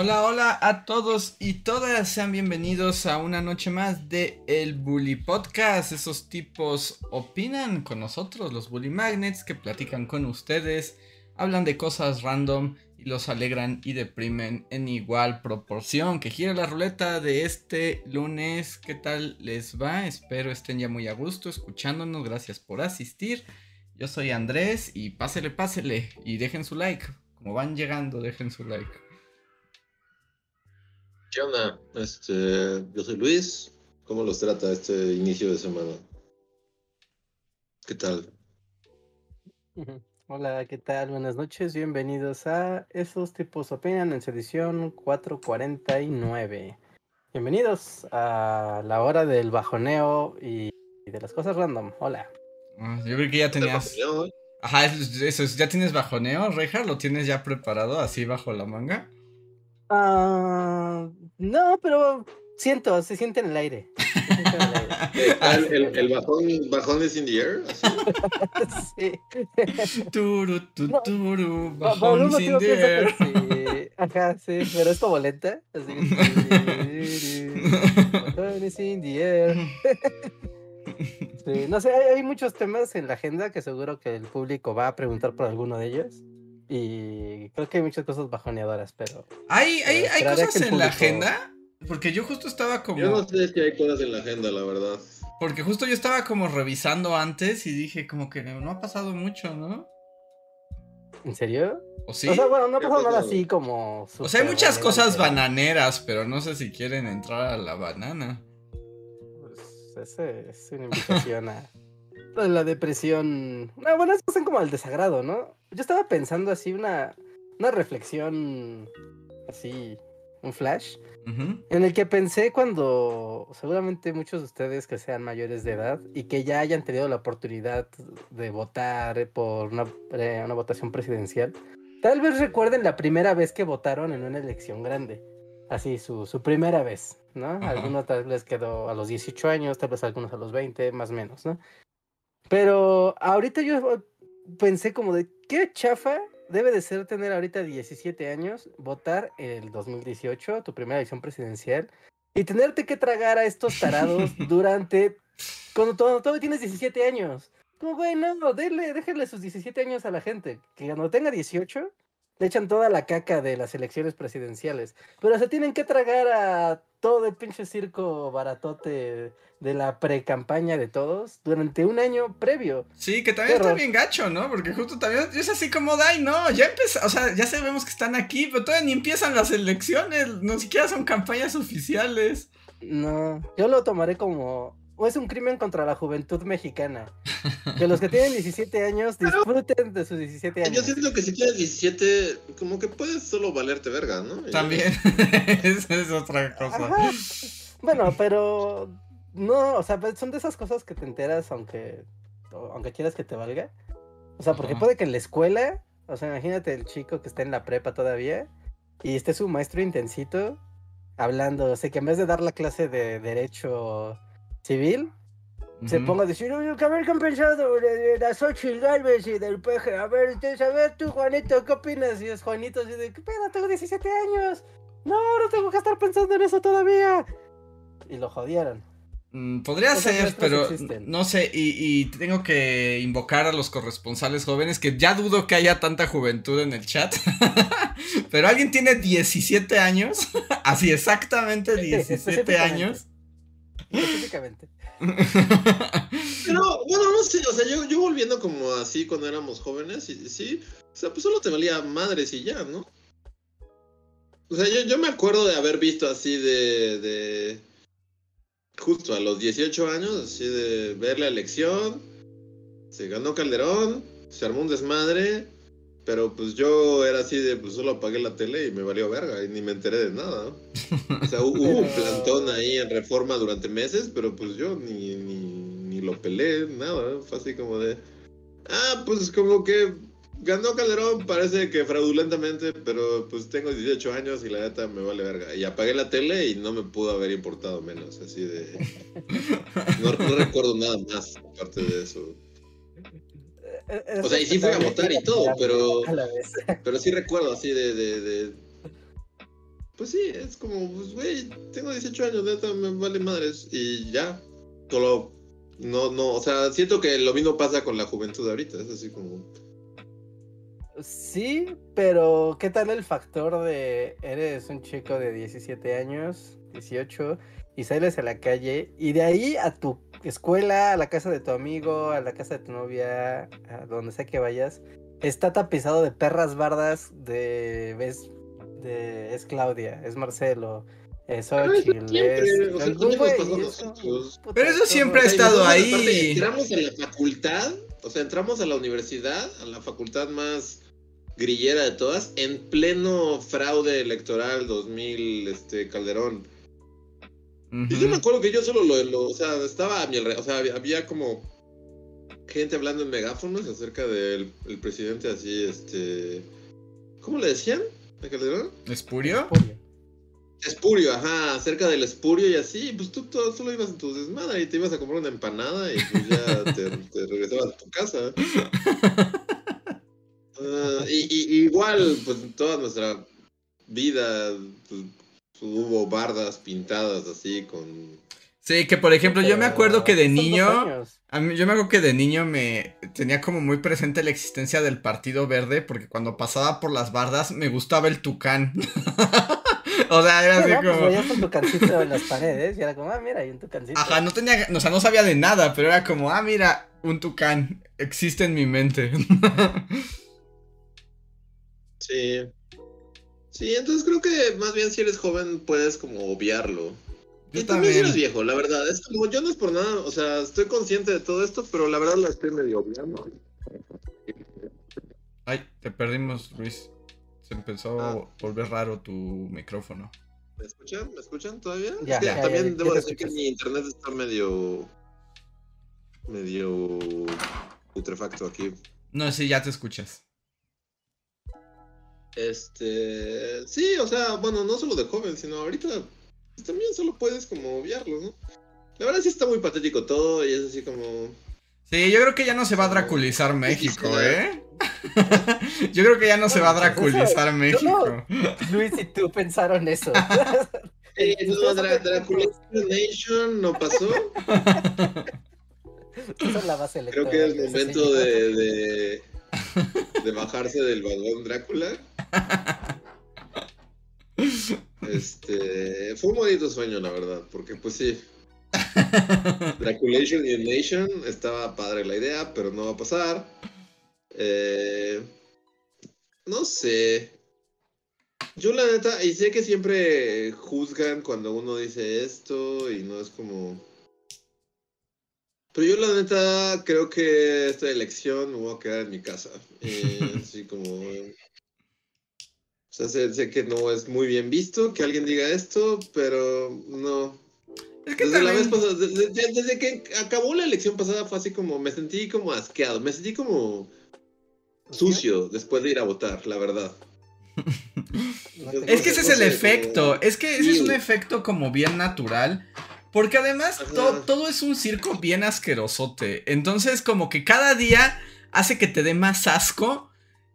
Hola, hola a todos y todas, sean bienvenidos a una noche más de El Bully Podcast. Esos tipos opinan con nosotros, los Bully Magnets, que platican con ustedes, hablan de cosas random y los alegran y deprimen en igual proporción. Que gira la ruleta de este lunes, ¿qué tal les va? Espero estén ya muy a gusto escuchándonos, gracias por asistir. Yo soy Andrés y pásele, pásele y dejen su like. Como van llegando, dejen su like. ¿Qué onda? Este, yo soy Luis. ¿Cómo los trata este inicio de semana? ¿Qué tal? Hola, ¿qué tal? Buenas noches. Bienvenidos a Esos tipos opinan en su edición 449. Bienvenidos a la hora del bajoneo y de las cosas random. Hola. Ah, yo creo que ya tenías. Ajá, eso, ¿ya tienes bajoneo, Reja? ¿Lo tienes ya preparado así bajo la manga? Ah, no, pero siento, se siente en el aire. el, el, bajón, bajón es in the air. sí. Turu, tu, turu, bajón es in the air. Sí. Ajá, sí, pero es como lenta. Así bajón es in the air. Sí, no sé, hay, hay muchos temas en la agenda que seguro que el público va a preguntar por alguno de ellos. Y creo que hay muchas cosas bajoneadoras, pero. ¿Hay, hay, hay cosas en la agenda? Porque yo justo estaba como. Yo no sé si hay cosas en la agenda, la verdad. Porque justo yo estaba como revisando antes y dije, como que no ha pasado mucho, ¿no? ¿En serio? ¿O sí? O sea, bueno, no ha pasado nada así como. O sea, hay muchas cosas bananeras, pero no sé si quieren entrar a la banana. Pues ese es una invitación a. La depresión. No, bueno, es como al desagrado, ¿no? Yo estaba pensando así una, una reflexión así, un flash, en el que pensé cuando seguramente muchos de ustedes que sean mayores de edad y que ya hayan tenido la oportunidad de votar por una, eh, una votación presidencial, tal vez recuerden la primera vez que votaron en una elección grande. Así, su, su primera vez, ¿no? Algunos tal vez quedó a los 18 años, tal vez algunos a los 20, más o menos, ¿no? Pero ahorita yo pensé como de qué chafa debe de ser tener ahorita 17 años, votar el 2018, tu primera elección presidencial, y tenerte que tragar a estos tarados durante cuando todavía tienes 17 años. Como, güey, no, déle, déjenle sus 17 años a la gente. Que cuando tenga 18, le echan toda la caca de las elecciones presidenciales. Pero se tienen que tragar a todo el pinche circo baratote de la pre-campaña de todos durante un año previo. Sí, que también está bien gacho, ¿no? Porque justo también es así como, ay, no, ya empezó, o sea, ya sabemos que están aquí, pero todavía ni empiezan las elecciones, no siquiera son campañas oficiales. No, yo lo tomaré como, o es un crimen contra la juventud mexicana. Que los que tienen 17 años disfruten de sus 17 años. Yo siento que si tienes 17, como que puedes solo valerte verga, ¿no? También, esa es otra cosa. Bueno, pero no, o sea, pues, son de esas cosas que te enteras aunque, aunque quieras que te valga. O sea, porque puede que en la escuela, o sea, imagínate el chico que está en la prepa todavía y esté su maestro intensito hablando, o sea, que en vez de dar la clase de derecho civil, se ponga a decir, oye, que haber compensado de, las Xochitl Galvez y del peje. A ver, a ver tú, Juanito, ¿qué opinas? Y es Juanito así de, ¿qué pedo? Tengo 17 años. No, no tengo que estar pensando en eso todavía. Y lo jodieron. Mm, podría ser, pero no sé, y, tengo que invocar a los corresponsales jóvenes, que ya dudo que haya tanta juventud en el chat, pero alguien tiene 17 años, así exactamente 17 años. Específicamente. Pero, bueno, no sé, o sea, yo, yo volviendo como así cuando éramos jóvenes, y, sí, o sea, pues solo te valía madres y ya, ¿no? O sea, yo, yo me acuerdo de haber visto así de justo a los 18 años, así de ver la elección, se ganó Calderón, se armó un desmadre, pero pues yo era así de, pues solo apagué la tele y me valió verga y ni me enteré de nada. O sea, hubo un plantón ahí en reforma durante meses, pero pues yo ni, ni, ni lo pelé, nada. Fue así como de. Ah, pues como que ganó Calderón, parece que fraudulentamente, pero pues tengo 18 años y la neta me vale verga. Y apagué la tele y no me pudo haber importado menos, así de... No, no recuerdo nada más aparte de eso. O sea, y sí fui a votar y todo, pero... Pero sí recuerdo así de... de, de... Pues sí, es como, pues güey, tengo 18 años, neta, me vale madres. Y ya, solo... No, no, o sea, siento que lo mismo pasa con la juventud ahorita, es así como... Sí, pero ¿qué tal el factor de eres un chico de 17 años, 18, y sales a la calle y de ahí a tu escuela, a la casa de tu amigo, a la casa de tu novia, a donde sea que vayas, está tapizado de perras bardas de ves de es Claudia, es Marcelo, es Xochitl, es Pero eso siempre ha estado ahí. entramos a la facultad, o sea, entramos a la universidad, a la facultad más grillera de todas, en pleno fraude electoral 2000, este, Calderón. Y yo me acuerdo que yo solo lo, o sea, estaba a mi alrededor, o sea, había, como gente hablando en megáfonos acerca del presidente así, este, ¿cómo le decían? ¿A Calderón? ¿Espurio? Espurio, ajá, acerca del espurio y así, pues tú, solo ibas en tu desmadre y te ibas a comprar una empanada y pues ya te, te regresabas a tu casa. Ah, y, igual, pues toda nuestra vida pues, hubo bardas pintadas así con... Sí, que por ejemplo, yo me acuerdo que de niño... A mí, yo me acuerdo que de niño me tenía como muy presente la existencia del Partido Verde, porque cuando pasaba por las bardas me gustaba el tucán. o sea, era así como. Pues un tucancito en las paredes y era como, ah, mira, hay un tucancito. Ajá, no tenía, o sea, no sabía de nada, pero era como, ah, mira, un tucán existe en mi mente. Sí. Sí, entonces creo que más bien si eres joven puedes como obviarlo. y también. si eres viejo, la verdad. Es como, yo no es por nada, o sea, estoy consciente de todo esto, pero la verdad la estoy medio obviando. Ay, te perdimos, Luis. Se empezó a ah. volver raro tu micrófono. ¿Me escuchan? ¿Me escuchan todavía? es que también debo decir que mi internet está medio. medio. putrefacto aquí. No, sí, ya te escuchas. Este, sí, o sea, bueno, no solo de joven, sino ahorita pues, también solo puedes como obviarlo, ¿no? La verdad sí está muy patético todo y es así como... Sí, yo creo que ya no se va a draculizar México, ¿eh? yo creo que ya no se va a draculizar México. Luis y tú pensaron eso. Eh, no, Nation no pasó. Esa es la base Creo que es el momento de, de, de bajarse del vagón Drácula. Este, fue un bonito sueño, la verdad, porque pues sí. Draculation y Nation estaba padre la idea, pero no va a pasar. Eh, no sé. Yo la neta, y sé que siempre juzgan cuando uno dice esto y no es como... Pero yo la neta creo que esta elección me voy a quedar en mi casa. así como sea, sé, que no es muy bien visto que alguien diga esto, pero no. desde la vez pasada, desde, que acabó la elección pasada fue así como, me sentí como asqueado, me sentí como sucio después de ir a votar, la verdad. es que ese es el efecto, es que ese es un efecto como bien natural. Porque además todo es un circo bien asquerosote. Entonces como que cada día hace que te dé más asco.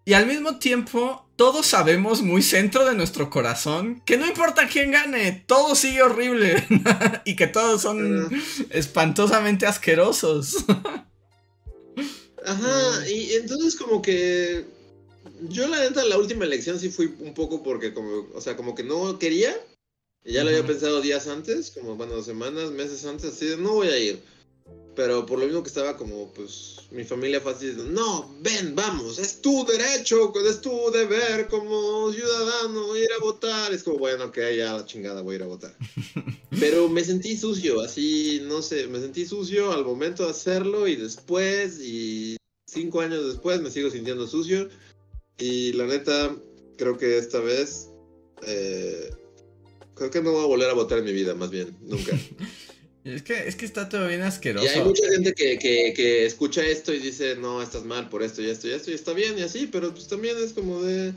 Y al mismo tiempo todos sabemos muy centro de nuestro corazón que no importa quién gane, todo sigue horrible y que todos son espantosamente asquerosos. Ajá, y entonces como que yo la neta la última elección sí fui un poco porque como, o sea, como que no quería, ya lo había pensado días antes, como bueno, semanas, meses antes, así de no voy a ir. Pero por lo mismo que estaba como, pues, mi familia fácil, no, ven, vamos, es tu derecho, es tu deber como ciudadano ir a votar. Es como, bueno, que ya la chingada voy a ir a votar. Pero me sentí sucio, así, no sé, me sentí sucio al momento de hacerlo y después, y cinco años después me sigo sintiendo sucio. Y la neta, creo que esta vez, eh, creo que no voy a volver a votar en mi vida, más bien, nunca. Es que, es que está todo bien asqueroso. Y hay mucha gente que, que, que escucha esto y dice, no, estás mal por esto y esto y esto, y está bien y así, pero pues también es como de...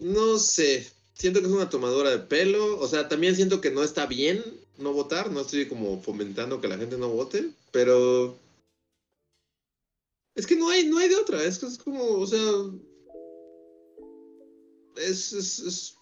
No sé, siento que es una tomadora de pelo, o sea, también siento que no está bien no votar, no estoy como fomentando que la gente no vote, pero... Es que no hay, no hay de otra, es, es como, o sea... Es, es, es...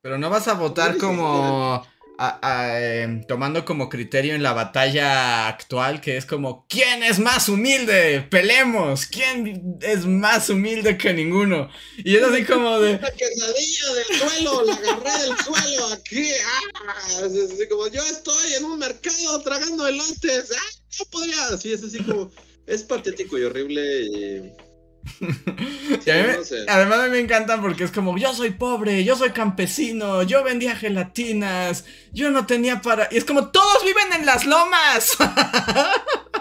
Pero no vas a votar como a, a, eh, tomando como criterio en la batalla actual, que es como, ¿quién es más humilde? Pelemos, ¿quién es más humilde que ninguno? Y es así como de... La quesadilla del suelo, la agarré del suelo aquí, ah, es así como, yo estoy en un mercado tragando elotes, ah, no podría, así es así como, es patético y horrible y... Sí, a mí, no sé. Además a mí me encantan porque es como, yo soy pobre, yo soy campesino, yo vendía gelatinas, yo no tenía para... Y es como, todos viven en las lomas.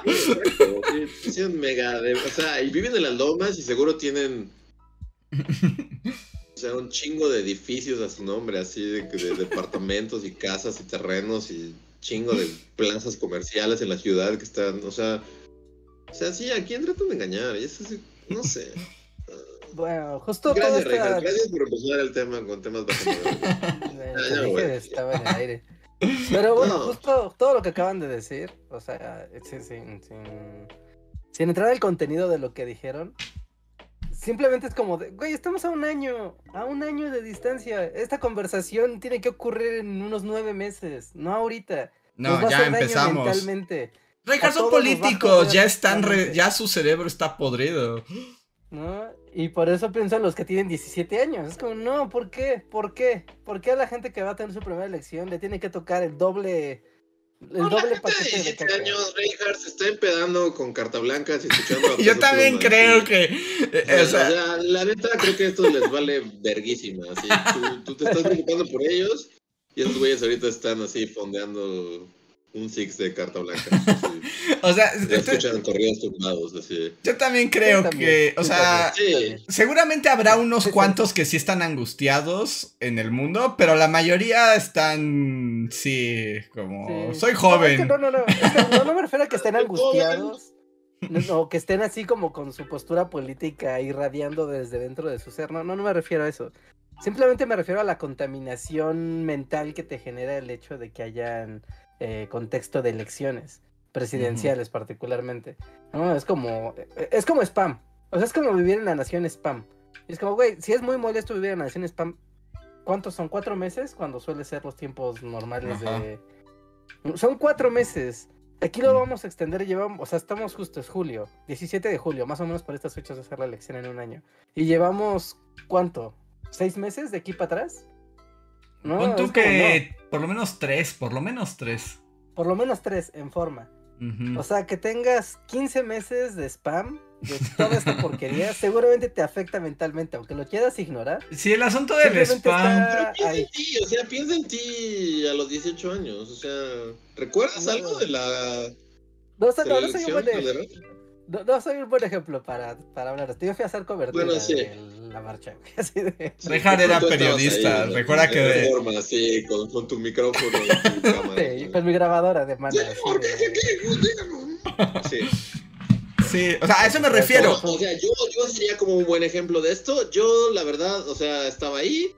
Exacto, sí, mega de... O sea, y viven en las lomas y seguro tienen... O sea, un chingo de edificios a su nombre, así de, de departamentos y casas y terrenos y chingo de plazas comerciales en la ciudad que están, o sea... O sea, sí, aquí tratan de engañar y eso sí... No sé. Bueno, justo Gracias, todo esta... Gracias por empezar el tema con temas estaba en el aire. Pero bueno, no. justo todo lo que acaban de decir, o sea, sin, sin, sin, sin entrar al contenido de lo que dijeron, simplemente es como de, güey, estamos a un año, a un año de distancia. Esta conversación tiene que ocurrir en unos nueve meses, no ahorita. No, ya empezamos. Mentalmente. Reinhardt son políticos, ya están, re, ya su cerebro está podrido. ¿No? Y por eso piensan los que tienen 17 años. Es como, no, ¿por qué? ¿Por qué? ¿Por qué a la gente que va a tener su primera elección le tiene que tocar el doble, el no, doble la gente de 17 años, Reinhardt se está empedando con carta blanca y escuchando a Yo también Pluma, creo que. eh, O sea, o sea, o sea, la neta creo que esto les vale verguísima. Así. Tú, tú te estás preocupando por ellos y estos güeyes ahorita están así fondeando un six de carta blanca. O sea, Ya escuchan corridos turbados, así. yo también creo Yo también, que, o sea, Sí, seguramente habrá unos Sí, sí. cuantos que sí están angustiados en el mundo, pero la mayoría están, sí, como, Sí. soy No, es joven. que no, no, no, es que no, no me refiero a que estén angustiados. No, no, que estén así como con su postura política irradiando desde dentro de su ser. No, no, no me refiero a eso. Simplemente me refiero a la contaminación mental que te genera el hecho de que hayan eh, contexto de elecciones presidenciales particularmente. No, es como eh, es como spam. O sea, es como vivir en la nación spam. Y es como, güey, si es muy molesto vivir en la nación spam, ¿cuántos son? ¿Cuatro meses? Cuando suele ser los tiempos normales Ajá. de... Son cuatro meses. Aquí lo vamos a extender, llevamos, o sea, estamos justo, es julio, 17 de julio, más o menos por estas fechas de hacer la elección en un año. Y llevamos, ¿cuánto? ¿Seis meses de aquí para atrás? No, Pon tú que por lo menos tres, por lo menos tres. por lo menos tres en forma. O sea, que tengas 15 meses de spam, de toda esta porquería, seguramente te afecta mentalmente, aunque lo quieras ignorar. Sí, el asunto del spam. está- Pero piensa ahí. en ti, o sea, piensa en ti a los 18 años. O sea, ¿recuerdas No. algo de la, No, o sea, no, no soy un elección, buen, Calderón? No, no soy un buen ejemplo para, para hablar. Yo fui a hacer cobertura Bueno, sí. de la marcha, así de... Sí, era periodista, recuerda En que de- forma, sí, con, con tu micrófono y tu cámara. Sí, con mi grabadora de mano. Sí. Sí. Sí, o sea, a eso me refiero. No, o sea, yo, yo sería como un buen ejemplo de esto. Yo, la verdad, o sea, estaba ahí.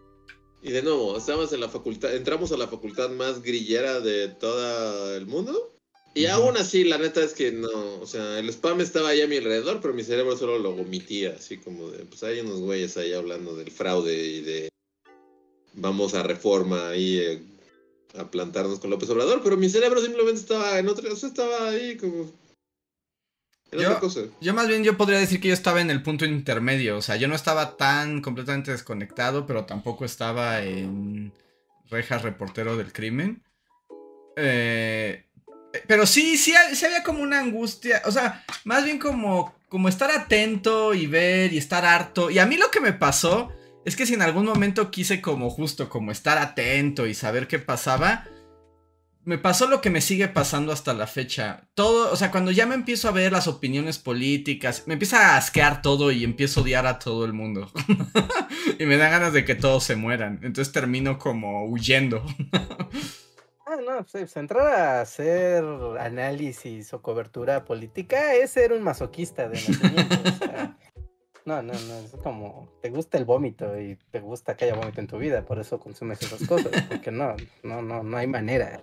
Y de nuevo, estábamos en la facultad, entramos a la facultad más grillera de todo el mundo. Y aún así, la neta es que no, o sea, el spam estaba ahí a mi alrededor, pero mi cerebro solo lo vomitía, así como de, pues hay unos güeyes ahí hablando del fraude y de vamos a reforma ahí eh, a plantarnos con López Obrador, pero mi cerebro simplemente estaba en otra, o sea, estaba ahí como en Yo- otra cosa. Yo más bien yo podría decir que yo estaba en el punto intermedio, o sea, yo no estaba tan completamente desconectado, pero tampoco estaba en rejas reportero del crimen. Eh, pero sí, sí, sí había como una angustia, o sea, más bien como, como estar atento y ver y estar harto. Y a mí lo que me pasó es que si en algún momento quise como justo como estar atento y saber qué pasaba, me pasó lo que me sigue pasando hasta la fecha. Todo, o sea, cuando ya me empiezo a ver las opiniones políticas, me empieza a asquear todo y empiezo a odiar a todo el mundo. y me dan ganas de que todos se mueran. Entonces termino como huyendo. Ah, no, pues, entrar a hacer análisis o cobertura política es ser un masoquista de nacimiento. o sea, no, no, no, es como, te gusta el vómito y te gusta que haya vómito en tu vida, por eso consumes esas cosas, porque no, no, no, no hay manera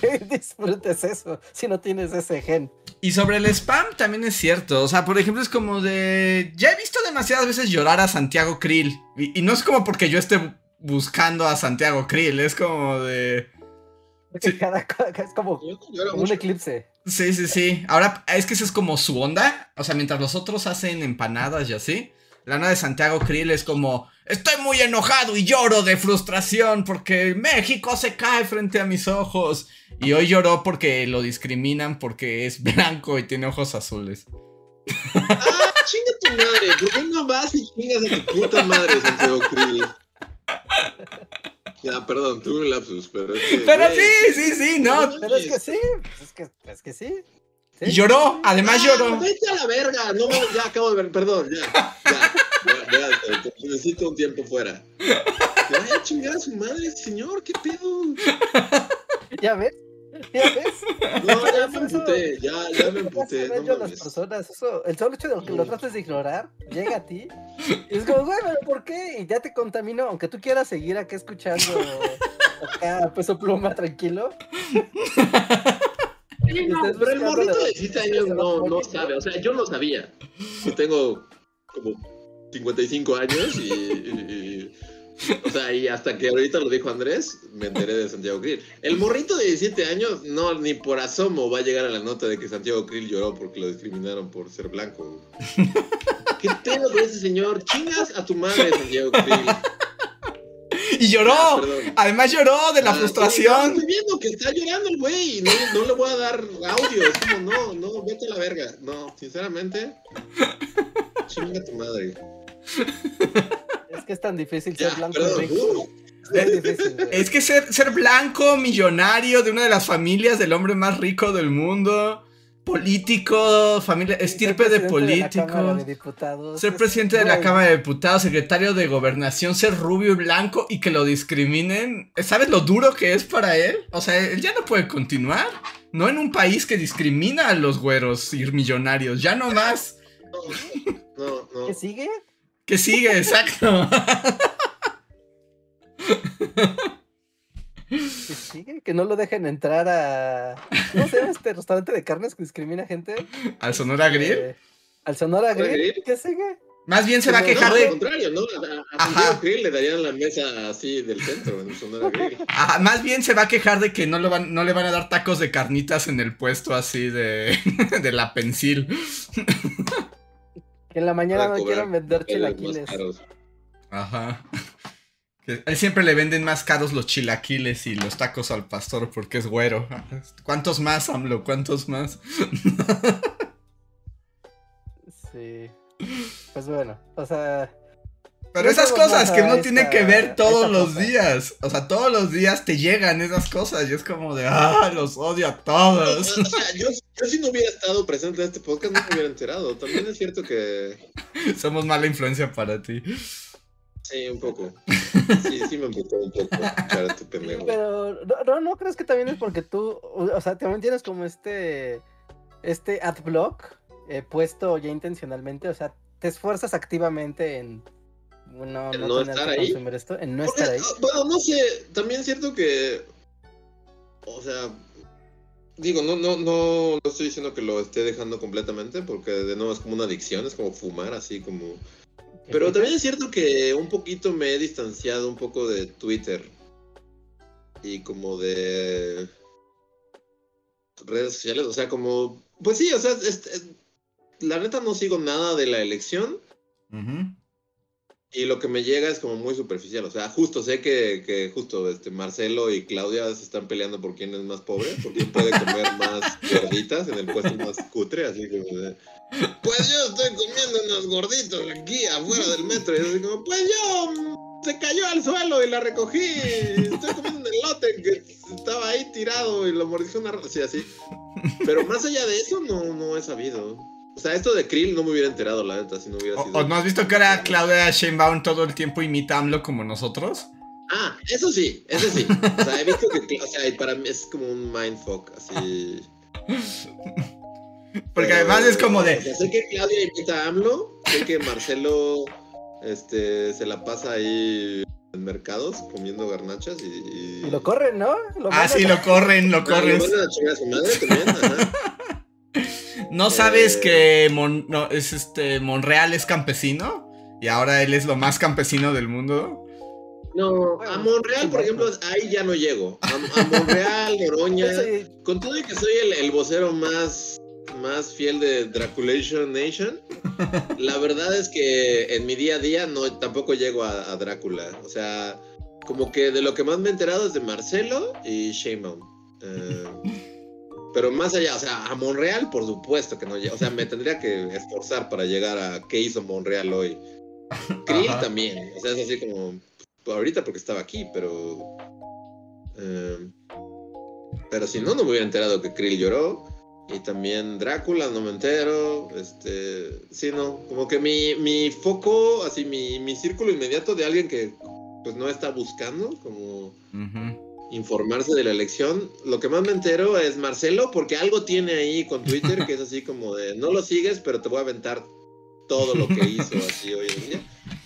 que disfrutes eso si no tienes ese gen. Y sobre el spam también es cierto. O sea, por ejemplo, es como de. Ya he visto demasiadas veces llorar a Santiago Krill. Y, y no es como porque yo esté buscando a Santiago Krill. Es como de. Sí. Cada, co- es como, un eclipse. Sí, sí, sí. Ahora, es que esa es como su onda. O sea, mientras los otros hacen empanadas y así. La onda de Santiago Krill es como. Estoy muy enojado y lloro de frustración porque México se cae frente a mis ojos. Y hoy lloró porque lo discriminan porque es blanco y tiene ojos azules. Ah, chinga tu madre. ¿Por qué no vas y chingas a tu puta madre, Santiago Krill? Ya, perdón, tuve un lapsus, pero es que. Pero sí, sí, sí, no. Pero es que sí, es que, es que sí. sí. Y lloró, además ah, lloró. Vete a la verga. No, ya acabo de ver. Perdón, ya. Ya. Ya, ya, te- te- necesito un tiempo fuera. Ya, ya chingar a su madre, señor. ¿Qué pedo? ¿Ya ves? ¿Ya ves? No, ya me emputé. Ya, ya me emputé. No a las personas. Eso, el solo hecho de que lo trates de ignorar llega a ti. Y es como, güey, pero ¿por qué? Y ya te contamino, aunque tú quieras seguir acá escuchando acá peso pluma tranquilo. Sí, no, Estás pero el morrito de- de 17 años no, no sabe. O sea, yo no sabía. Yo tengo como 55 años y, y- y- o sea, y hasta que ahorita lo dijo Andrés, me enteré de Santiago Krill. El morrito de 17 años, no, ni por asomo va a llegar a la nota de que Santiago Krill lloró porque lo discriminaron por ser blanco. ¿Qué pedo con ese señor? Chingas a tu madre, Santiago Krill. Y lloró. Ah. Además lloró de la Ah, frustración. estoy viendo que está llorando el güey. No, no le voy a dar audio. Es como, no, no, vete a la verga. No, sinceramente. Chinga tu madre. Es que es tan difícil Ya, ser blanco y perdón. rico. Uh, Es difícil, que ser, ser blanco, millonario, de una de las familias del hombre más rico del mundo, político, familia, estirpe de políticos, ser es- presidente de la Cámara de Diputados, secretario de Gobernación, ser rubio y blanco y que lo discriminen. ¿Sabes lo duro que es para él? O sea, él ya no puede continuar. No en un país que discrimina a los güeros y millonarios, ya no más. no, no. ¿Qué sigue? Que sigue, exacto. ¿Qué sigue? Que no lo dejen entrar a. ¿Cómo se llama este restaurante de carnes que discrimina gente? Al Sonora Grill. Eh, ¿Al Sonora ¿Sonora Grill? Grill? ¿Qué sigue? Más bien se va a No, quejar al de. contrario, ¿no? A, a Krill le darían la mesa así del centro en Sonora Grill. Ajá, más bien se va a quejar de que no, lo van, no le van a dar tacos de carnitas en el puesto así de, de la pensil. Que en la mañana no quieren vender chilaquiles. Ajá. Que él siempre le venden más caros los chilaquiles y los tacos al pastor porque es güero. ¿Cuántos más, AMLO? ¿Cuántos más? Sí. Pues bueno, o sea. Pero esas cosas que uno tiene que ver todos esta los cosa. días. O sea, todos los días te llegan esas cosas y es como de, ah, los odio a todos. O sea, yo, yo si no hubiera estado presente en este podcast no me hubiera enterado. También es cierto que Somos mala influencia para ti. sí, un poco. Sí, sí me emputó un poco este pendejo. Pero no, no, ¿no crees que también es porque tú, o o sea, también tienes como este, este adblock eh, puesto ya intencionalmente, o sea, te esfuerzas activamente en no, ¿En no, no tener estar que ahí? consumir esto, en no Porque, estar ahí. ah, Bueno, no sé, también es cierto que. O sea. Digo, no, no, no, no estoy diciendo que lo esté dejando completamente, porque de nuevo es como una adicción, es como fumar, así como. Pero también es cierto que un poquito me he distanciado un poco de Twitter. Y como de. redes sociales, o sea, como. Pues sí, o sea, es- es- la neta no sigo nada de la elección. Y lo que me llega es como muy superficial. O sea, justo sé que, que justo este Marcelo y Claudia se están peleando por quién es más pobre, por quién puede comer más gorditas en el puesto más cutre, así de. Pues yo estoy comiendo unos gorditos aquí afuera del metro. Y así como, pues yo mm, se cayó al suelo y la recogí. Estoy comiendo un elote que estaba ahí tirado y lo mordijó una rata. Así, así. Pero más allá de eso, no, no he sabido. O sea, esto de Krill no me hubiera enterado, la neta, si no hubiera ¿O, sido. o no has visto que ahora Claudia Sheinbaum todo el tiempo imita a AMLO como nosotros? Ah, eso sí, eso sí. O sea, he visto que, o sea, para mí es como un mindfuck, así. Porque además es como de. O sea, sé que Claudia invita a AMLO, sé que Marcelo este, se la pasa ahí en mercados comiendo garnachas y. Y lo corren, ¿no? Lo Ah, sí, lo corren, lo Ah, corren. lo mandan a chingar a su madre también, ajá. ¿No sabes Eh. que Mon- no, es este Monreal es campesino? Y ahora él es lo más campesino del mundo. No, a Monreal, por ejemplo, ahí ya no llego. A, a Monreal, Noroña. Con todo y que soy el, el vocero más, más fiel de Draculation Nation, la verdad es que en mi día a día no tampoco llego a, a Drácula. O sea, como que de lo que más me he enterado es de Marcelo y Sheinbaum. Eh, pero más allá, o sea, a Monreal, por supuesto que no llego. O sea, me tendría que esforzar para llegar a qué hizo Monreal hoy. Krill Ajá. también. O sea, es así como. pues, ahorita porque estaba aquí, pero. eh, pero si no, no me hubiera enterado que Krill lloró. Y también Drácula, no me entero. Este. Sí, no. Como que mi, mi foco, así, mi, mi círculo inmediato de alguien que pues no está buscando, como Ujú. Informarse de la elección. Lo que más me entero es Marcelo, porque algo tiene ahí con Twitter que es así como de no lo sigues, pero te voy a aventar todo lo que hizo así hoy en día.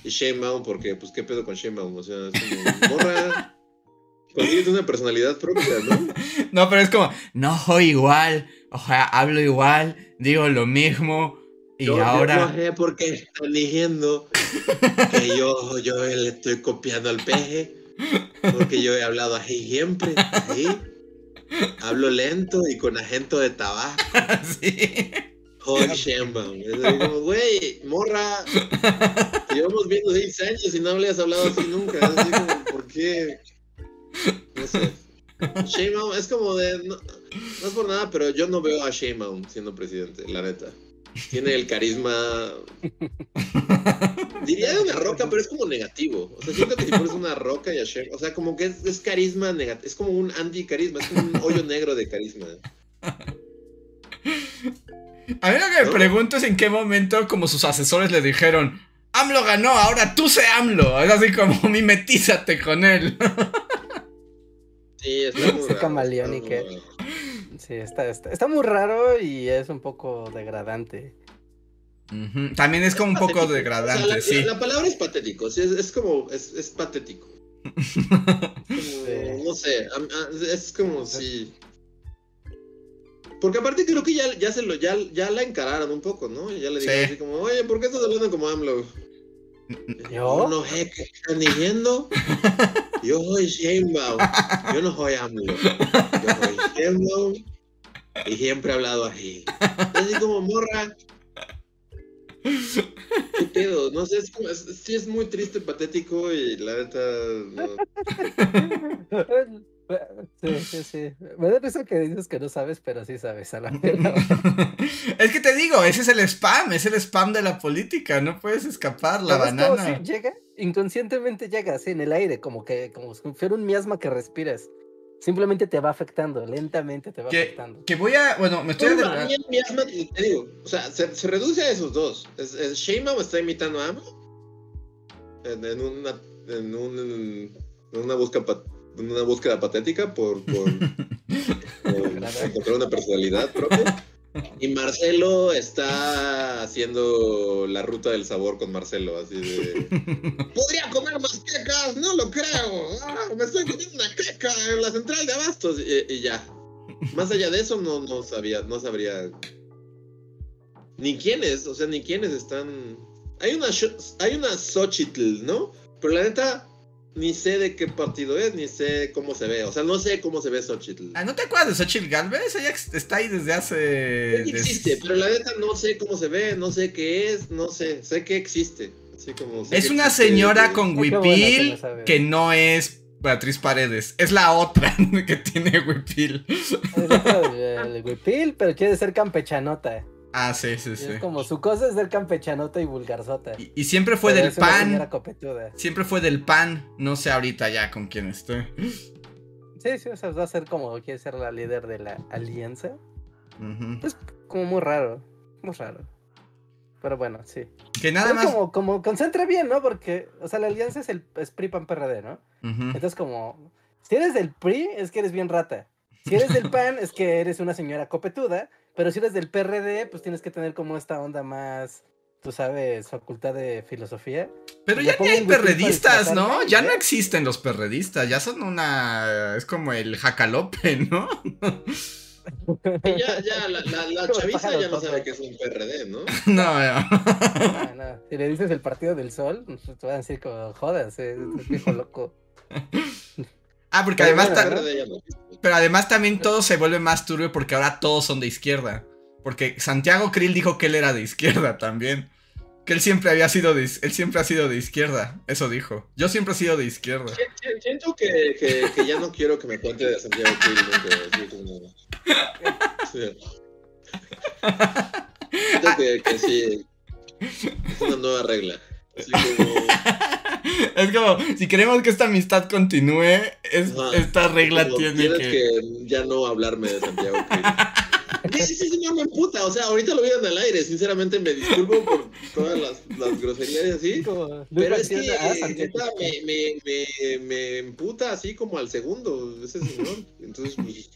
Y Sheinbaum, porque pues qué pedo con Sheinbaum, o sea, es como morra. Consigues una personalidad propia, ¿no? No, pero es como, no soy igual. O sea, hablo igual, digo lo mismo. Y Yo- ahora. no sé por qué están diciendo que yo, yo le estoy copiando al peje. Porque yo he hablado así siempre. así. Hablo lento y con acento de tabaco. sí. Hoy Sheinbaum. Como, güey, morra. Llevamos viendo seis años y no habías hablado así nunca. Así como, ¿por qué? No sé. Sheinbaum es como de. No, no es por nada, pero yo no veo a Sheinbaum siendo presidente, la neta. Tiene el carisma. Diría de una roca, pero es como negativo. O sea, siento que si pones una roca y a Sheinbaum. O sea, como que es, es carisma negativo. Es como un anti-carisma. Es como un hoyo negro de carisma. A mí lo que me ¿No? pregunto es en qué momento, como sus asesores le dijeron, AMLO ganó, ahora tú sé AMLO. Es así como mimetízate con él. Sí, está muy raro, camaleónico. está muy raro. Sí, está, está, está muy raro y es un poco degradante. También es como un poco degradante, O sea, la, sí. la- la palabra es patético, sí, es, es como, es, es patético. Como, No sé, am- a- es como si... Porque aparte creo que ya, ya se lo, ya, ya la encararon un poco, ¿no? Y ya le dijeron Sí. así como, oye, ¿por qué estás hablando como AMLO? ¿Yo? no sé qué están diciendo. Yo soy Sheinbaum. Yo no soy AMLO. Yo soy Sheinbaum. Y siempre he hablado así. Así como morra. ¿Qué pedo? No sé, es como, es- sí es muy triste, patético y la neta. no. Sí, sí, sí. Me da risa que dices que no sabes, pero sí sabes. A la pena. es que te digo, ese es el spam, es el spam de la política, no puedes escapar, la ¿Sabes cómo banana. sí llega? Inconscientemente llega así en el aire, como que como si fuera un miasma que respiras. Simplemente te va afectando, lentamente te va Que, afectando. que voy a, bueno, me estoy Bueno, el miasma, te digo, o sea, se, se reduce a esos dos. Es, es Sheinbaum está imitando a AMLO en, en una, en, un- en una, busca, una búsqueda patética por, por, por encontrar una personalidad propia. Y Marcelo está haciendo la ruta del sabor con Marcelo, así de... Podría comer más quecas, no lo creo. Ah, me estoy comiendo una queca en la central de abastos y, y ya. Más allá de eso no, no sabía, no sabría ni quiénes, o sea, ni quiénes están. Hay una hay una Xochitl, ¿no? Pero la neta ni sé de qué partido es, ni sé cómo se ve, o sea, no sé cómo se ve Xochitl. Ah, ¿No te acuerdas de Xochitl Galvez? Ella está ahí desde hace... Sé que des- existe, pero la neta no sé cómo se ve, no sé qué es, no sé, sé que existe. Así como sé Es que una existe señora con Qué bueno que huipil que no es Beatriz Paredes. Es la otra que tiene huipil. Es el, el huipil, pero quiere ser campechanota. Ah, sí, sí, sí. Es como su cosa es ser campechanota y vulgarzota. Y, y siempre fue Pero del es pan. Siempre fue del pan. No sé ahorita ya con quién estoy. Sí, sí, o sea, va a ser como quiere ser la líder de la alianza. Ujú. Como muy raro, muy raro. pero bueno, sí. Que nada Pero más. Como, como concentra bien, ¿no? Porque, o sea, la alianza es el es PRI PAN PRD, ¿no? Entonces, como, si eres del PRI, es que eres bien rata. Si eres del PAN, es que eres una señora copetuda. Pero si eres del PRD, pues tienes que tener como esta onda más, tú sabes, facultad de filosofía. Pero Le ya ni hay perredistas, ¿no? Ya ¿eh? no existen los perredistas, ya son una... Es como el jacalope, ¿no? Y ya, ya, la, la, la chaviza ya no sabe que es un PRD, ¿no? No, no. Ah, no. Si le dices el partido del sol, pues, te van a decir como, jodas, eh, es viejo loco. Ah, porque Pero además... no. Pero además también todo se vuelve más turbio porque ahora todos son de izquierda. Porque Santiago Krill dijo que él era de izquierda también. Que él siempre había sido de, él siempre ha sido de izquierda. Eso dijo. Yo siempre he sido de izquierda. Si- si- Siento que, que, que ya no quiero que me cuente de Santiago Krill como... Sí. Siento que, que sí, es una nueva regla. Así como... Es como, si queremos que esta amistad continúe, es- Ajá. esta regla como tiene tienes que... que... ya no hablarme de Santiago Krill. Sí, sí, sí, no me emputa, o sea, ahorita lo vieron al aire, sinceramente me disculpo por todas las, las groserías y así. Como, Pero es que eh, Santiago. neta, me, me, me, me emputa así como al segundo ese señor. Entonces, pues.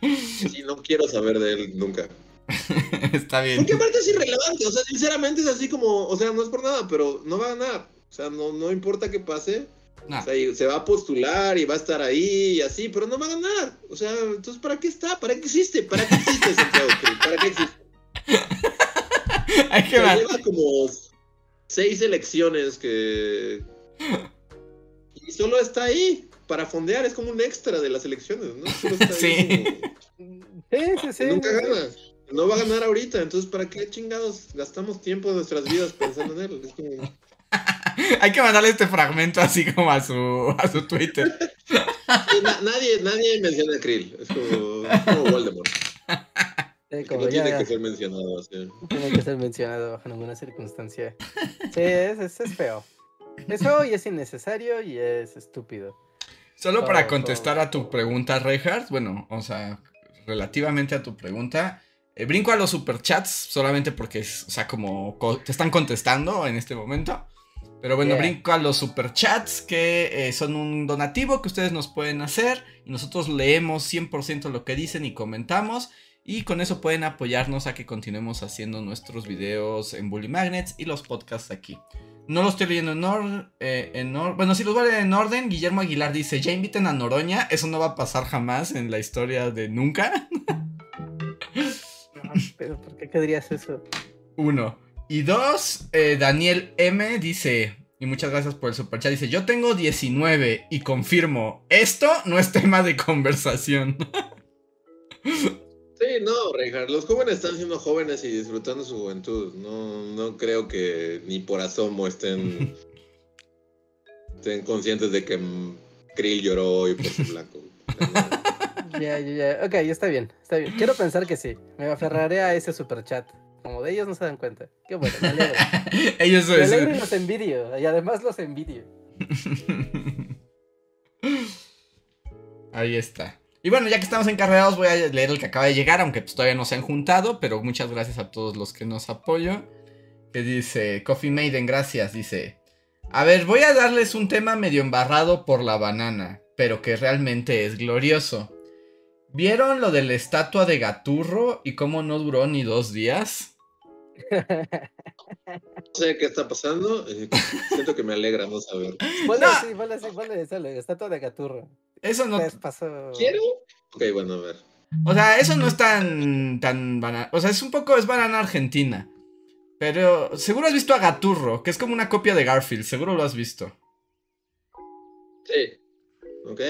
Sí, no quiero saber de él nunca. Está bien. Porque aparte es irrelevante, o sea, sinceramente es así como, o sea, no es por nada, pero no va a ganar. O sea, no, no importa qué pase. No. O sea, y se va a postular y va a estar ahí y así, pero no va a ganar. O sea, entonces, ¿para qué está? ¿Para qué existe? ¿Para qué existe Santiago Krill? ¿Para qué existe? Hay O que sea, ver. lleva como seis elecciones que. Y solo está ahí para fondear, es como un extra de las elecciones, ¿no? Solo está ahí Sí. como- Sí, sí, sí. nunca gana. No va a ganar ahorita, entonces ¿para qué chingados gastamos tiempo de nuestras vidas pensando en él? Es Hay que mandarle este fragmento así como a su, a su Twitter. Sí, na- nadie, nadie menciona a Krill, es como, es como Voldemort, Sí, que como no ya, tiene que ser mencionado así. tiene que ser mencionado bajo ninguna circunstancia. Sí, es, es, es feo. Es feo y es innecesario y es estúpido. Solo para contestar a tu pregunta, Reinhardt, bueno, o sea, relativamente a tu pregunta, eh, brinco a los superchats solamente porque, es, o sea, como co- te están contestando en este momento. Pero bueno, Yeah. brinco a los superchats que eh, son un donativo que ustedes nos pueden hacer y nosotros leemos 100% lo que dicen y comentamos. Y con eso pueden apoyarnos a que continuemos haciendo nuestros videos en Bully Magnets y los podcasts aquí. No los estoy leyendo en orden. en or- bueno, si los voy a leer en orden, Guillermo Aguilar dice: Ya inviten a Noroña. Eso no va a pasar jamás en la historia de nunca. Pero ¿por qué querrías eso? Uno. Y dos, eh, Daniel M dice. Y muchas gracias por el superchat. Dice: Yo tengo 19 y confirmo. Esto no es tema de conversación. Sí, no, Reinhardt, los jóvenes están siendo jóvenes y disfrutando su juventud. No, no creo que ni por asomo estén, estén conscientes de que Krill lloró hoy por su blanco. Ya, ya, ya. Ok, está bien, está bien. Quiero pensar que sí. Me aferraré a ese superchat. Como de ellos no se dan cuenta. Qué bueno, me alegro. Ellos Me alegro y los envidio. Y además los envidio. Ahí está. Y bueno, ya que estamos encarregados, voy a leer el que acaba de llegar, aunque pues, todavía no se han juntado, pero muchas gracias a todos los que nos apoyan. Que dice, Coffee Maiden, gracias, dice. A ver, voy a darles un tema medio embarrado por la banana, pero que realmente es glorioso. ¿Vieron lo de la estatua de Gaturro y cómo no duró ni dos días? No sé qué está pasando. eh, Siento que me alegra no saber. Ponle No. así, ponle así, ponle esa la estatua de Gaturro. Eso no... Les pasó. ¿Quiero? Ok, bueno, a ver. O sea, eso no es tan... tan banana. O sea, es un poco... es banana argentina. Pero seguro has visto a Gaturro, que es como una copia de Garfield, seguro lo has visto. Sí. ¿Ok?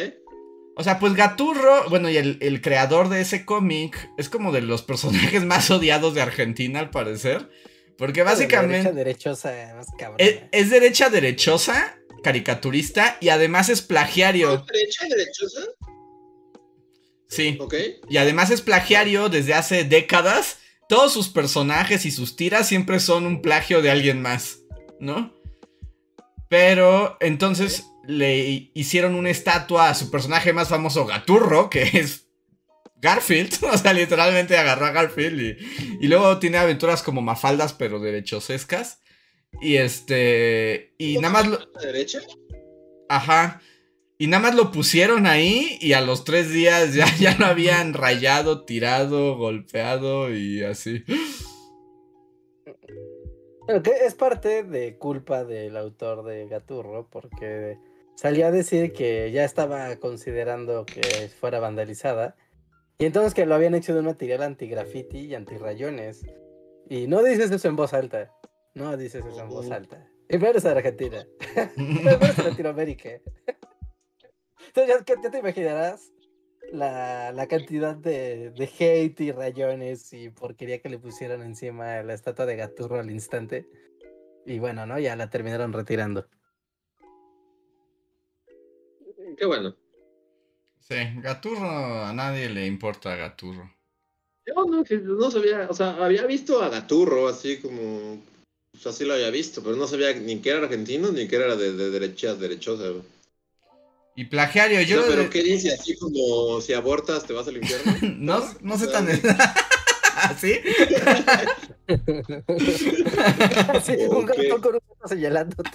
O sea, pues Gaturro, bueno, y el, el creador de ese cómic es como de los personajes más odiados de Argentina, al parecer. Porque La derecha básicamente derechosa, más cabrón. es, es derecha derechosa, caricaturista, y además es plagiario. ¿Derecha, derechosa? Sí. ¿Ok? Y además es plagiario desde hace décadas. Todos sus personajes y sus tiras siempre son un plagio de alguien más, ¿no? Pero entonces le hicieron una estatua a su personaje más famoso, Gaturro, que es Garfield. O sea, literalmente agarró a Garfield y, y luego tiene aventuras como mafaldas, pero derechosescas. Y este. Y nada más. Lo... ¿Derecha? Ajá. Y nada más lo pusieron ahí y a los tres días ya, ya lo habían rayado, tirado, golpeado y así. Pero que es parte de culpa del autor de Gaturro, porque salió a decir que ya estaba considerando que fuera vandalizada. Y entonces que lo habían hecho de un material anti-graffiti y anti-rayones. Y no dices eso en voz alta. No dices eso en voz alta. Y menos en Argentina. menos en Latinoamérica. Entonces ya, te imaginarás la, la cantidad de, de, hate y rayones y porquería que le pusieron encima la estatua de Gaturro al instante. Y bueno, ¿no? Ya la terminaron retirando. Qué bueno. Sí, Gaturro, a nadie le importa Gaturro. Yo no, no sabía, o sea, había visto a Gaturro así como, pues así lo había visto, pero no sabía ni que era argentino ni que era de, de derecha, derechosa. Y plagiario, yo... No, pero ¿qué dice? Así como si abortas te vas al infierno. no, no sé tan... ¿Sí? sí un gato con un gato señalándote.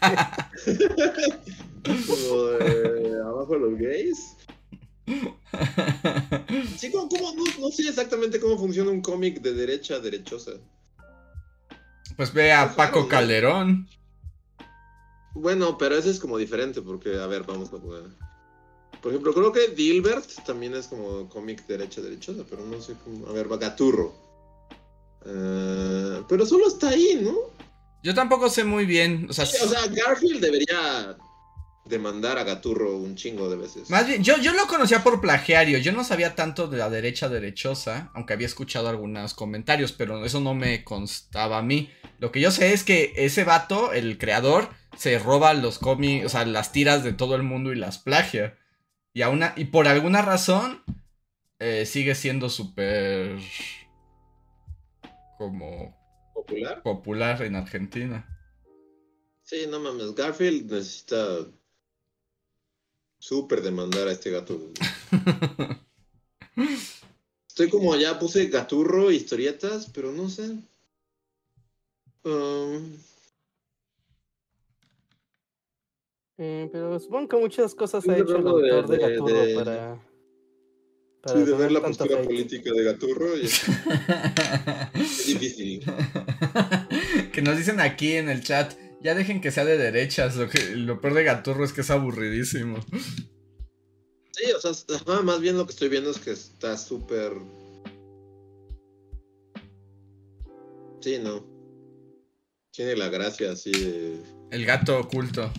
Como de abajo los gays. Sí, ¿cómo, cómo? No, no, sé exactamente cómo funciona un cómic de derecha a derechosa. Pues ve a Paco Calderón. Bueno, pero ese es como diferente porque, a ver, vamos a poner. Por ejemplo, creo que Dilbert también es como cómic derecha derechosa, pero no sé cómo. A ver, Gaturro. Uh, pero solo está ahí, ¿no? Yo tampoco sé muy bien. O sea, sí, o sea Garfield debería demandar a Gaturro un chingo de veces. Más bien, yo, yo lo conocía por plagiario. Yo no sabía tanto de la derecha derechosa, aunque había escuchado algunos comentarios, pero eso no me constaba a mí. Lo que yo sé es que ese vato, el creador, se roba los cómics, o sea, las tiras de todo el mundo y las plagia. Y, a una, y por alguna razón eh, sigue siendo súper... como... ¿Popular? Popular en Argentina. Sí, no mames, Garfield necesita súper demandar a este gato. Estoy como ya puse gaturro, historietas, pero no sé. Um... Eh, pero supongo que muchas cosas ha hecho el autor de, de Gaturro de, para, para. Sí, de ver la postura fake. política de Gaturro. Y es, es difícil. que nos dicen aquí en el chat. Ya dejen que sea de derechas. Lo, que, lo peor de Gaturro es que es aburridísimo. Sí, o sea, más bien lo que estoy viendo es que está súper. Sí, no. Tiene la gracia así de. El gato oculto.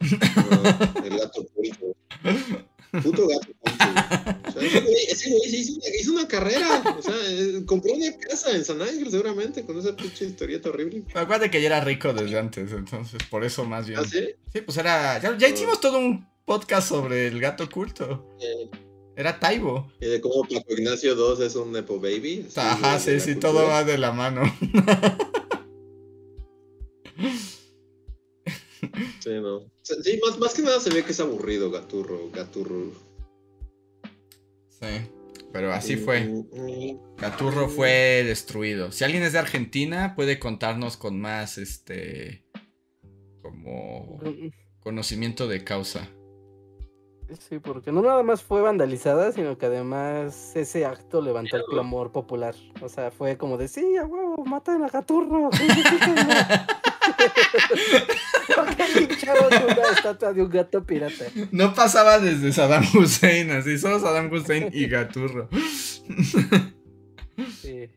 No, el gato oculto. Puto gato oculto. O sea, ese güey, ese güey se hizo, una, hizo una carrera. O sea, eh, compró una casa en San Ángel seguramente con esa pinche historieta horrible. Acuérdate que ya era rico desde antes, entonces por eso más bien. ¿Ah, sí? Sí, pues era. Ya, ya hicimos todo un podcast sobre el gato oculto. Eh, Era Taibo. y de cómo Paco Ignacio 2 es un Nepo Baby. Ajá, sí, sí, cultura. todo va de la mano. Sí, no. Sí, más, más que nada se ve que es aburrido Gaturro, Gaturro. Sí, pero así fue. Mm, mm. Gaturro fue destruido. Si alguien es de Argentina, puede contarnos con más, este, como conocimiento de causa. Sí, porque no nada más fue vandalizada, sino que además ese acto levantó el clamor popular. O sea, fue como de, sí, a huevo, matan a Gaturro. Porque lincharon una estatua de un gato pirata. No pasaba desde Saddam Hussein, así, solo Saddam Hussein y Gaturro. Sí.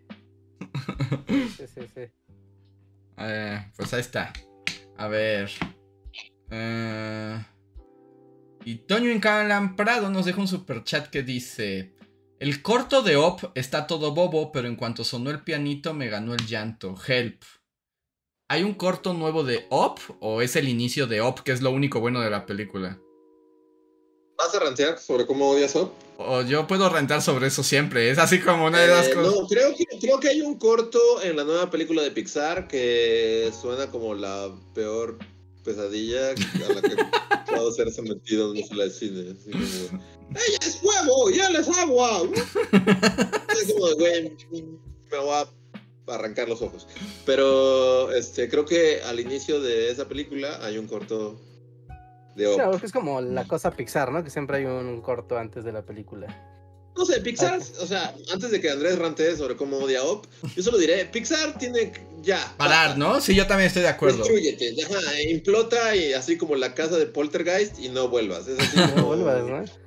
Sí, sí, sí. Eh, pues ahí está. A ver. Eh, y Toño Incalan Prado nos deja un super chat que dice: El corto de Op está todo bobo, pero en cuanto sonó el pianito me ganó el llanto. Help. ¿Hay un corto nuevo de Op o es el inicio de Op, que es lo único bueno de la película? ¿Vas a rantear sobre cómo odias Op? O yo puedo rentar sobre eso siempre. Es así como una de las Eh, cosas. no, creo que, creo que hay un corto en la nueva película de Pixar que suena como la peor pesadilla a la que puedo ser sometido en una sala de cine. Así como, ¡Ella es huevo! ¡Y él es agua! Es como, güey, me voy a arrancar los ojos. Pero este, creo que al inicio de esa película hay un corto de Op. Claro, es como la cosa Pixar, ¿no? Que siempre hay un corto antes de la película. No sé, Pixar, o sea, antes de que Andrés rante sobre cómo odia a Op, yo solo diré, Pixar tiene ya. Parar. ¿no? Sí, yo también estoy de acuerdo. Destrúyete, ajá, implota y así como la casa de Poltergeist y no vuelvas. Es así No vuelvas, ¿no?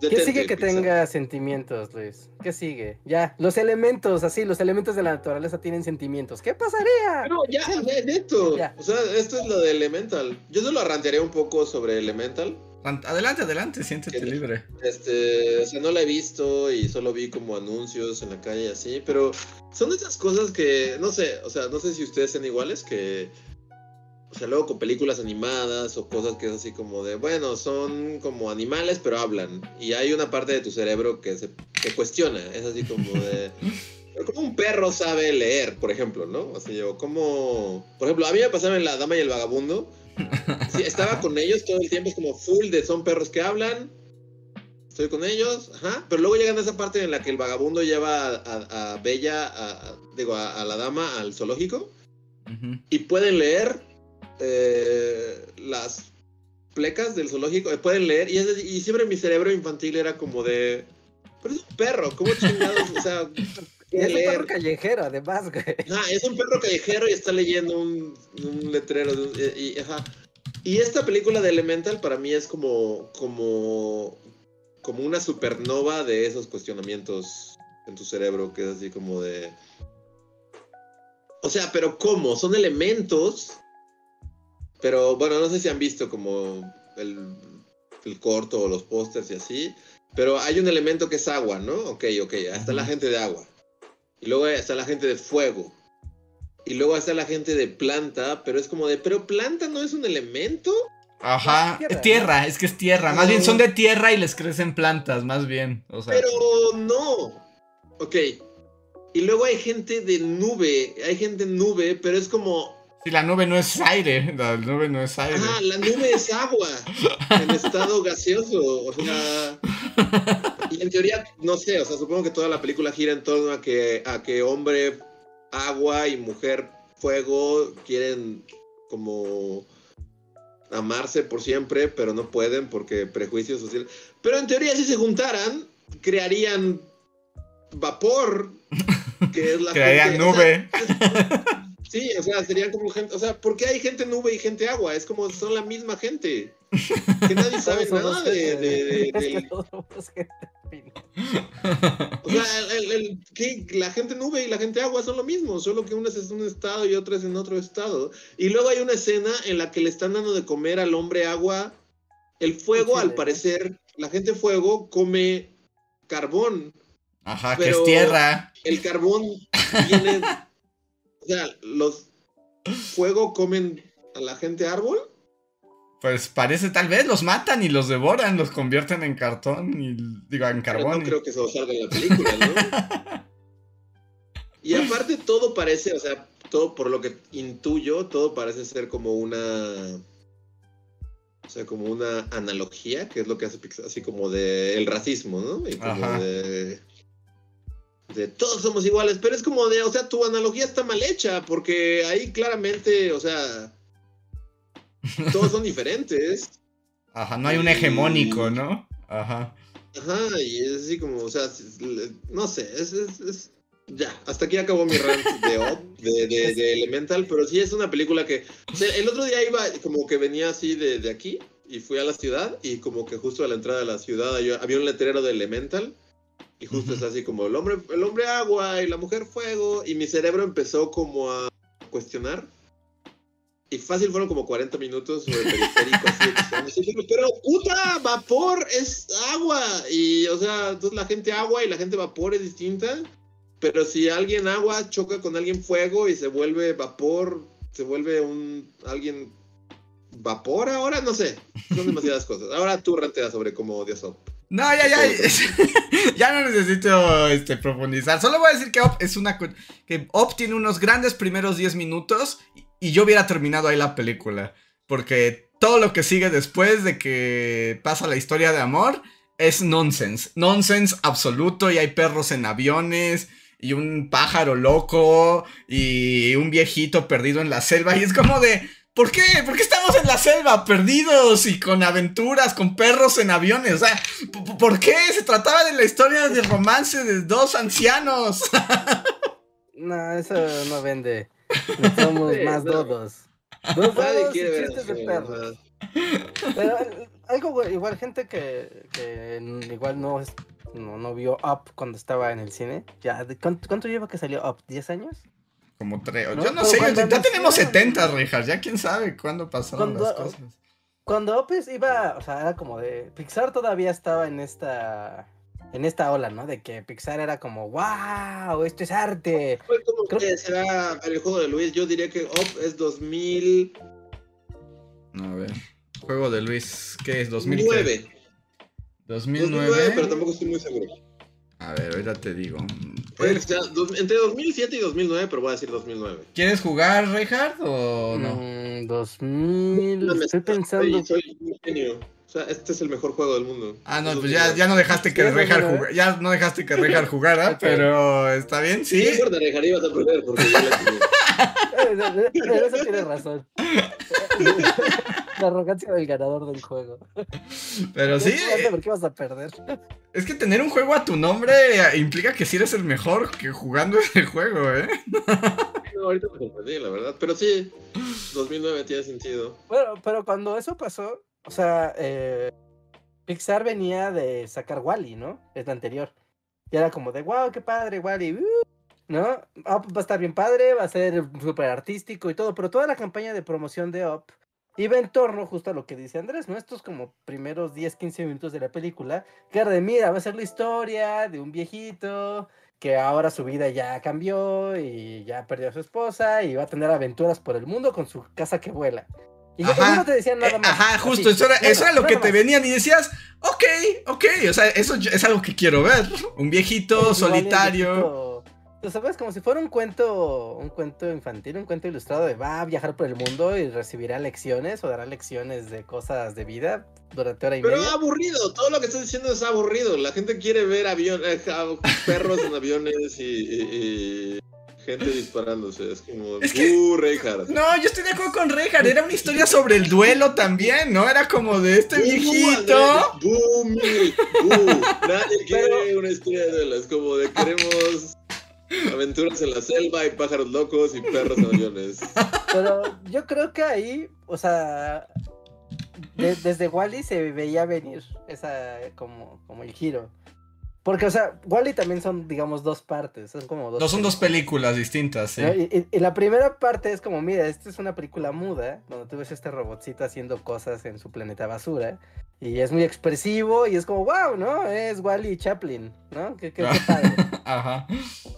¿Qué sigue que tenga sentimientos, Luis? ¿Qué sigue? Ya, los elementos, así, los elementos de la naturaleza tienen sentimientos. ¿Qué pasaría? No, ya, o sea, neto. Ya. O sea, esto es lo de Elemental. Yo solo arrantearé un poco sobre Elemental. Adelante, adelante, siéntete libre. Este, o sea, no la he visto y solo vi como anuncios en la calle y así, pero son de esas cosas que, no sé, o sea, no sé si ustedes sean iguales, que, o sea, luego con películas animadas o cosas que es así como de, bueno, son como animales pero hablan y hay una parte de tu cerebro que se que cuestiona, es así como de... Como un perro sabe leer, por ejemplo, ¿no? Así, o como... Por ejemplo, a mí me pasaba en La Dama y el Vagabundo. Sí, estaba con ellos todo el tiempo, es como full de son perros que hablan. Estoy con ellos, ajá. Pero luego llegan a esa parte en la que el vagabundo lleva a, a- a Bella, a, digo, a, la dama al zoológico Ujú. y pueden leer eh, las plecas del zoológico, eh, pueden leer y, es- y siempre mi cerebro infantil era como de... Pero es un perro, ¿cómo chingados? O sea, es un perro callejero, además, güey. Ah, es un perro callejero y está leyendo un, un letrero. de un- y, y- ajá. Y esta película de Elemental para mí es como, como, como una supernova de esos cuestionamientos en tu cerebro, que es así como de... O sea, pero ¿cómo? Son elementos. Pero bueno, no sé si han visto como el, el corto o los pósters y así. Pero hay un elemento que es agua, ¿no? Ok, ok. Está la gente de agua. Y luego está la gente de fuego. Y luego está la gente de planta, pero es como de, pero planta no es un elemento. Ajá, Tierra, es tierra, es que es tierra. Más bien son de tierra y les crecen plantas, más bien. O sea, Pero no. Ok. Y luego hay gente de nube, hay gente nube, pero es como, si la nube no es aire, la nube no es aire. ajá, la nube es agua en estado gaseoso, o sea, y en teoría, no sé, o sea, supongo que toda la película gira en torno a que, a que hombre agua y mujer fuego quieren como amarse por siempre, pero no pueden porque prejuicios sociales. Pero en teoría, si se juntaran, crearían vapor, que es la Crearían gente- o sea, nube. Sí, o sea, serían como gente, o sea, ¿por qué hay gente nube y gente agua? Es como son la misma gente. Que nadie sabe nada de, de- de- fina. O sea, el- el- el- que la gente nube y la gente agua son lo mismo, solo que una es en un estado y otra es en otro estado. Y luego hay una escena en la que le están dando de comer al hombre agua. El fuego, al parecer, la gente fuego come carbón. Ajá, que es tierra. El carbón viene. O sea, los fuego comen a la gente árbol. Pues parece tal vez los matan y los devoran, los convierten en cartón y digo en Pero carbón. no creo que eso salga en la película, ¿no? y aparte todo parece, o sea, todo por lo que intuyo, todo parece ser como una... O sea, como una analogía, que es lo que hace Pixar, así como de el racismo, ¿no? Y como Ajá. de... De todos somos iguales, pero es como de, o sea, tu analogía está mal hecha, porque ahí claramente, o sea, todos son diferentes. Ajá, no hay un hegemónico, ¿no? Ajá. Ajá, y es así como, o sea, no sé, es, es, es- ya, hasta aquí acabó mi rant de Op, de, de, de Elemental, pero sí es una película que, o sea, el otro día iba, como que venía así de, de aquí, y fui a la ciudad, y como que justo a la entrada de la ciudad había un letrero de Elemental, y justo Ujú. es así como el hombre, el hombre agua y la mujer fuego, y mi cerebro empezó como a cuestionar, y fácil fueron como 40 minutos sobre el periférico, así, que pero puta, vapor es agua. Y, o sea, entonces la gente agua y la gente vapor es distinta. Pero si alguien agua choca con alguien fuego y se vuelve vapor, se vuelve un alguien vapor ahora, no sé. Son demasiadas cosas. Ahora tú ranteas sobre cómo odias. No, ya, ya. ya no necesito este, profundizar. Solo voy a decir que Op es una. Que Op tiene unos grandes primeros 10 minutos y yo hubiera terminado ahí la película. porque todo lo que sigue después de que pasa la historia de amor es nonsense. Nonsense absoluto y hay perros en aviones y un pájaro loco y un viejito perdido en la selva y es como de... ¿Por qué? ¿Por qué estamos en la selva perdidos y con aventuras, con perros en aviones? O sea, ¿por qué? Se trataba de la historia de romance de dos ancianos. no, eso no vende. Somos más dodos. Dos dodos y chistes de perros. Pero algo igual gente que, que igual no, no, no vio Up cuando estaba en el cine. Ya, ¿cuánto, ¿Cuánto lleva que salió Up? ¿10 años? Como tres. Yo no sé, ya tenemos 70, Richard. Ya quién sabe cuándo pasaron las cosas. Cuando Opes iba, o sea, era como de. Pixar todavía estaba en esta. En esta ola, ¿no? De que Pixar era como, wow, esto es arte. Fue como que será el juego de Luis. Yo diría que Up es 2000. A ver. Juego de Luis, ¿qué es? 2009. 2009. 2009, pero tampoco estoy muy seguro. A ver, ahorita te digo. entre 2007 y 2009, pero voy a decir 2009. ¿Quieres jugar, Reinhardt, o no? 2000. Mm, estoy pensando. Soy, un genio. O sea, este es el mejor juego del mundo. Ah, no, pues ya, ya no dejaste que Reinhardt jugara, ya no dejaste que Reinhardt jugara, pero está bien, sí. No importa, Reinhardt, ibas a perder porque yo le Pero eso tienes razón. La arrogancia del ganador del juego. Pero sí. ¿Por qué vas a perder? Es que tener un juego a tu nombre implica que si eres el mejor que jugando ese juego, ¿eh? No, ahorita me sorprendí, la verdad. Pero sí, 2009 tiene sentido. Bueno, pero cuando eso pasó, o sea, eh, Pixar venía de sacar Wally, ¿no? Es la anterior. Y era como de, wow, qué padre, Wally. Uh", ¿No? Up va a estar bien padre, va a ser súper artístico y todo, pero toda la campaña de promoción de Up iba en torno justo a lo que dice Andrés, ¿no? Estos como primeros 10, 15 minutos de la película, que de, mira, va a ser la historia de un viejito que ahora su vida ya cambió y ya perdió a su esposa y va a tener aventuras por el mundo con su casa que vuela. Y ajá, no te decían nada eh, más. Ajá, justo, eso era, eso era lo que te venían y decías, ok, ok, o sea, eso es algo que quiero ver. Un viejito solitario. ¿Sabes? Como si fuera un cuento, un cuento infantil, un cuento ilustrado de va a viajar por el mundo y recibirá lecciones o dará lecciones de cosas de vida durante hora y Pero media. Pero aburrido, todo lo que estás diciendo es aburrido. La gente quiere ver aviones, eh, perros en aviones y, gente disparándose. Es como, es que, uh, No, yo estoy de acuerdo con Reinhardt. Era una historia sobre el duelo también, ¿no? Era como de este viejito. Boom, boom. Nadie quiere una historia de duelo. Es como de queremos Aventuras en la selva y pájaros locos y perros en aviones. Pero yo creo que ahí, o sea, desde Wally se veía venir esa como, como el giro. Porque, o sea, Wally también son, digamos, dos partes. Son como dos. No son dos películas distintas, sí. Y, la primera parte es como, mira, esta es una película muda, donde tú ves este robotcito haciendo cosas en su planeta basura. Y es muy expresivo y es como, wow, ¿no? Es Wally Chaplin, ¿no? Qué, qué, padre. Ajá.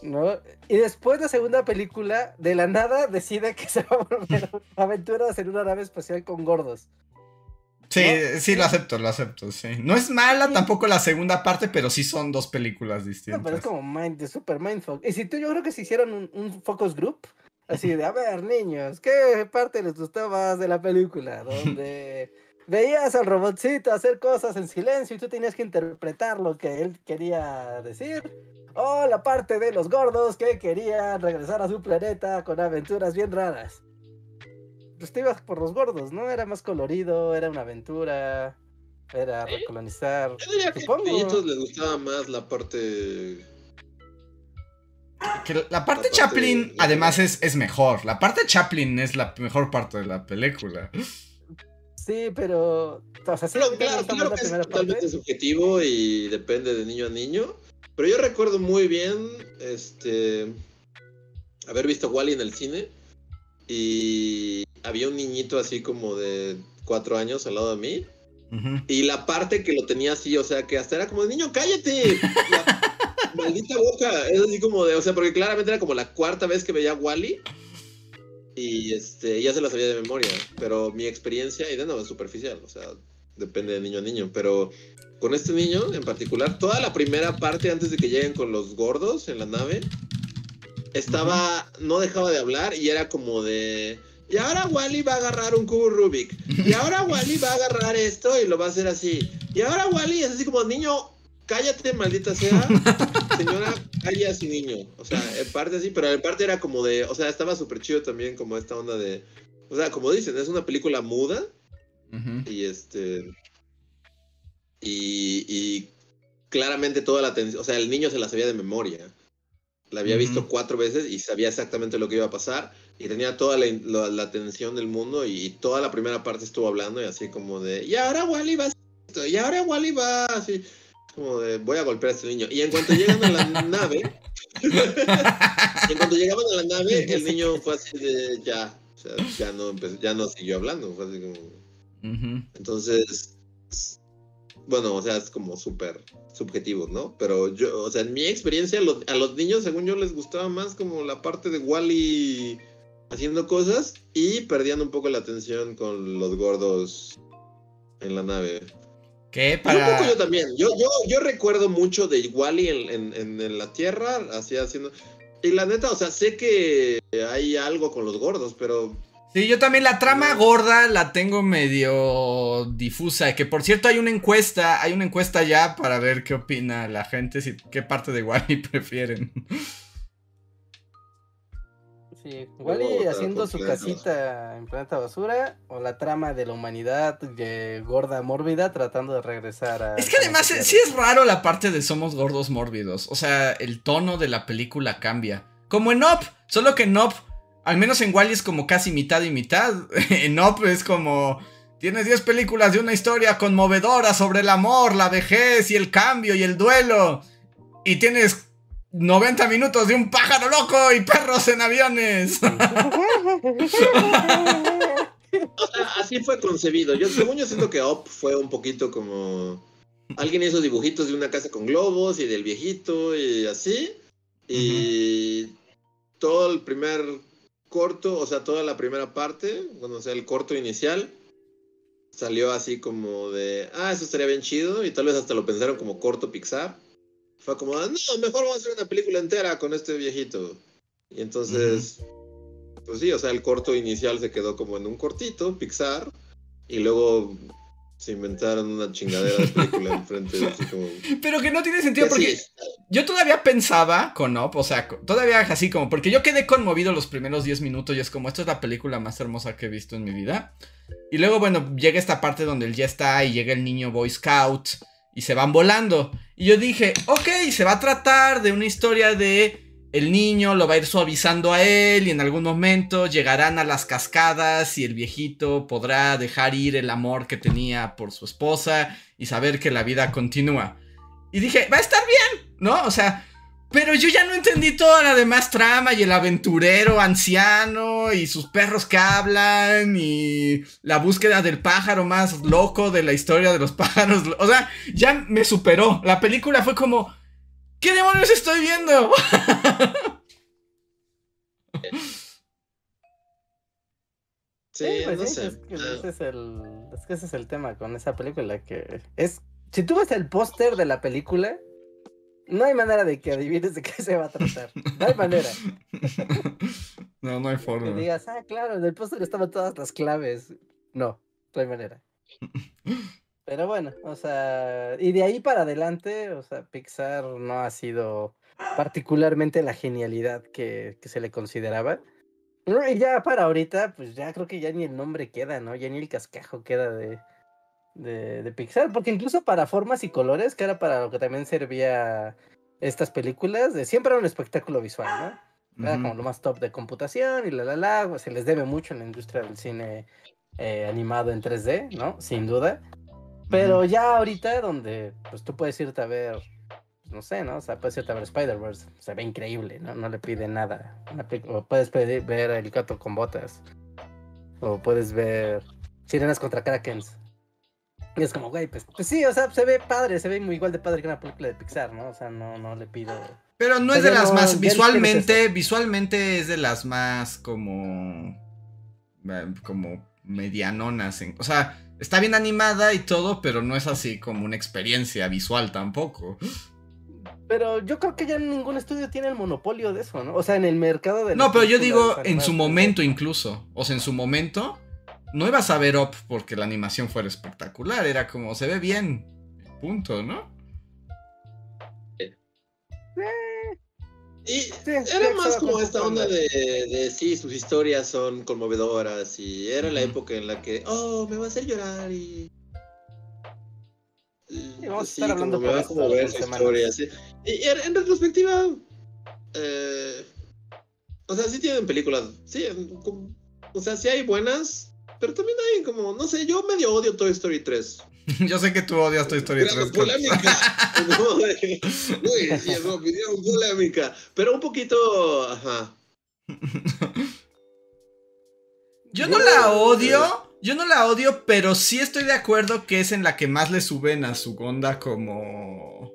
¿No? Y después la segunda película, de la nada, decide que se va a volver aventuras en una nave espacial con gordos. Sí, sí, lo acepto, lo acepto, sí. No es mala tampoco la segunda parte, pero sí son dos películas distintas. No, pero es como mind, de super mindfuck. Y si tú, yo creo que si hicieron un, focus group, así de, a ver, niños, ¿qué parte les gustó más de la película? Donde veías al robotcito hacer cosas en silencio y tú tenías que interpretar lo que él quería decir. O la parte de los gordos que querían regresar a su planeta con aventuras bien raras pues te ibas por los gordos, ¿no? Era más colorido, era una aventura, era recolonizar. Yo diría que a ellos les gustaba más la parte. Que la parte Chaplin, además, es, es mejor. La parte Chaplin es la mejor parte de la película. Sí, pero. O sea, sí, claro, claro, que es totalmente subjetivo y depende de niño a niño. Pero yo recuerdo muy bien este haber visto Wally en el cine y había un niñito así como de cuatro años al lado de mí. Y la parte que lo tenía así, o sea, que hasta era como, niño, cállate. maldita boca. Es así como de, o sea, porque claramente era como la cuarta vez que veía Wally. Y este, ya se la sabía de memoria. Pero mi experiencia, y de nuevo, es superficial. O sea, depende de niño a niño. Pero con este niño en particular, toda la primera parte antes de que lleguen con los gordos en la nave, estaba, no dejaba de hablar y era como de Y ahora Wally va a agarrar un cubo Rubik. Y ahora Wally va a agarrar esto y lo va a hacer así. Y ahora Wally es así como, niño, cállate, maldita sea. Señora, calla a su niño. O sea, en parte así, pero en parte era como de, o sea, estaba súper chido también como esta onda de, o sea, como dicen, es una película muda. Y este... Y, y claramente toda la atención, o sea, el niño se la sabía de memoria. La había visto cuatro veces y sabía exactamente lo que iba a pasar y tenía toda la, atención del mundo y, toda la primera parte estuvo hablando y así como de, y ahora Wally va a y ahora Wally va así, como de, voy a golpear a este niño. Y en cuanto llegan a la nave, en cuanto llegaban a la nave, el niño fue así de, ya, o sea, ya no, ya no siguió hablando, fue así como... Entonces, bueno, o sea, es como súper subjetivo, ¿no? Pero yo, o sea, en mi experiencia, a los niños, según yo, les gustaba más como la parte de Wally haciendo cosas y perdiendo un poco la atención con los gordos en la nave. ¿Qué? Para... un poco yo también. Yo, yo, yo recuerdo mucho de Wally en, en, en, la Tierra, así haciendo... Y la neta, o sea, sé que hay algo con los gordos, pero Sí, yo también la trama gorda la tengo medio difusa. Que por cierto hay una encuesta, hay una encuesta ya para ver qué opina la gente, si, qué parte de Wally prefieren. Sí, Wally haciendo su casita en planeta basura o la trama de la humanidad de gorda mórbida tratando de regresar a... Es que además sí es raro la parte de somos gordos mórbidos. O sea, el tono de la película cambia. Como en Up, solo que en Up al menos en Wally es como casi mitad y mitad. en Up es como. Tienes 10 películas de una historia conmovedora sobre el amor, la vejez y el cambio y el duelo. Y tienes 90 minutos de un pájaro loco y perros en aviones. así fue concebido. Yo, según yo siento que Up fue un poquito como. Alguien hizo dibujitos de una casa con globos y del viejito y así. Y todo el primer corto, o sea, toda la primera parte, bueno, o sea, el corto inicial, salió así como de, ah, eso estaría bien chido, y tal vez hasta lo pensaron como corto Pixar. Fue como, no, mejor vamos a hacer una película entera con este viejito. Y entonces, pues sí, o sea, el corto inicial se quedó como en un cortito, Pixar, y luego se inventaron una chingadera de película enfrente. Así como... Pero que no tiene sentido porque yo todavía pensaba con Op, o sea, todavía así como, porque yo quedé conmovido los primeros 10 minutos y es como, esta es la película más hermosa que he visto en mi vida. Y luego, bueno, llega esta parte donde él ya está y llega el niño Boy Scout y se van volando. Y yo dije, ok, se va a tratar de una historia de el niño lo va a ir suavizando a él y en algún momento llegarán a las cascadas y el viejito podrá dejar ir el amor que tenía por su esposa y saber que la vida continúa. Y dije, va a estar bien, ¿no? O sea, pero yo ya no entendí toda la demás trama y el aventurero anciano y sus perros que hablan y la búsqueda del pájaro más loco de la historia de los pájaros. O sea, ya me superó. La película fue como ¿Qué demonios estoy viendo? Sí, pues no sé. Es que, ese es, el, es que ese es el tema con esa película que es... Si tú ves el póster de la película, no hay manera de que adivines de qué se va a tratar. No hay manera. No, no hay forma. Que digas, ah, claro, en el póster estaban todas las claves. No, no hay manera. Pero bueno, o sea, y de ahí para adelante, o sea, Pixar no ha sido particularmente la genialidad que, se le consideraba. Y ya para ahorita, pues ya creo que ya ni el nombre queda, ¿no? Ya ni el cascajo queda de, de, Pixar, porque incluso para formas y colores, que era para lo que también servía estas películas, de, siempre era un espectáculo visual, ¿no? Era como lo más top de computación y la la la, se les debe mucho en la industria del cine eh, animado en 3D, ¿no? Sin duda. Pero ya ahorita donde pues tú puedes irte a ver, no sé, ¿no? O sea, puedes irte a ver Spider-Verse, se ve increíble, ¿no? No le pide nada. O puedes pedir, ver El gato con botas. O puedes ver Sirenas contra Krakens. Y es como, güey, pues, pues, sí, o sea, se ve padre, se ve muy igual de padre que una película de Pixar, ¿no? O sea, no, no le pido... Pero no es de las más, visualmente, visualmente es de las más como... Eh, como medianonas. En, o sea, está bien animada y todo, pero no es así como una experiencia visual tampoco. Pero yo creo que ya ningún estudio tiene el monopolio de eso, ¿no? O sea, en el mercado de... No, pero yo digo en su momento incluso. O sea, en su momento no ibas a ver Up porque la animación fuera espectacular. Era como, se ve bien. Punto, ¿no? Y era más como esta onda de, de, sí, sus historias son conmovedoras y era la época en la que, oh, me va a hacer llorar y... y vamos a estar hablando me va a conmover su historia, sí. Y en retrospectiva, eh, o sea, sí tienen películas, sí, o sea, sí hay buenas, pero también hay como, no sé, yo medio odio Toy Story 3. Yo sé que tú odias Toy Story 3. Polémica. Uy, sí, es opinión polémica. Pero un poquito. Ajá. Yo no la odio. Yo no la odio, pero sí estoy de acuerdo que es en la que más le suben a su onda como.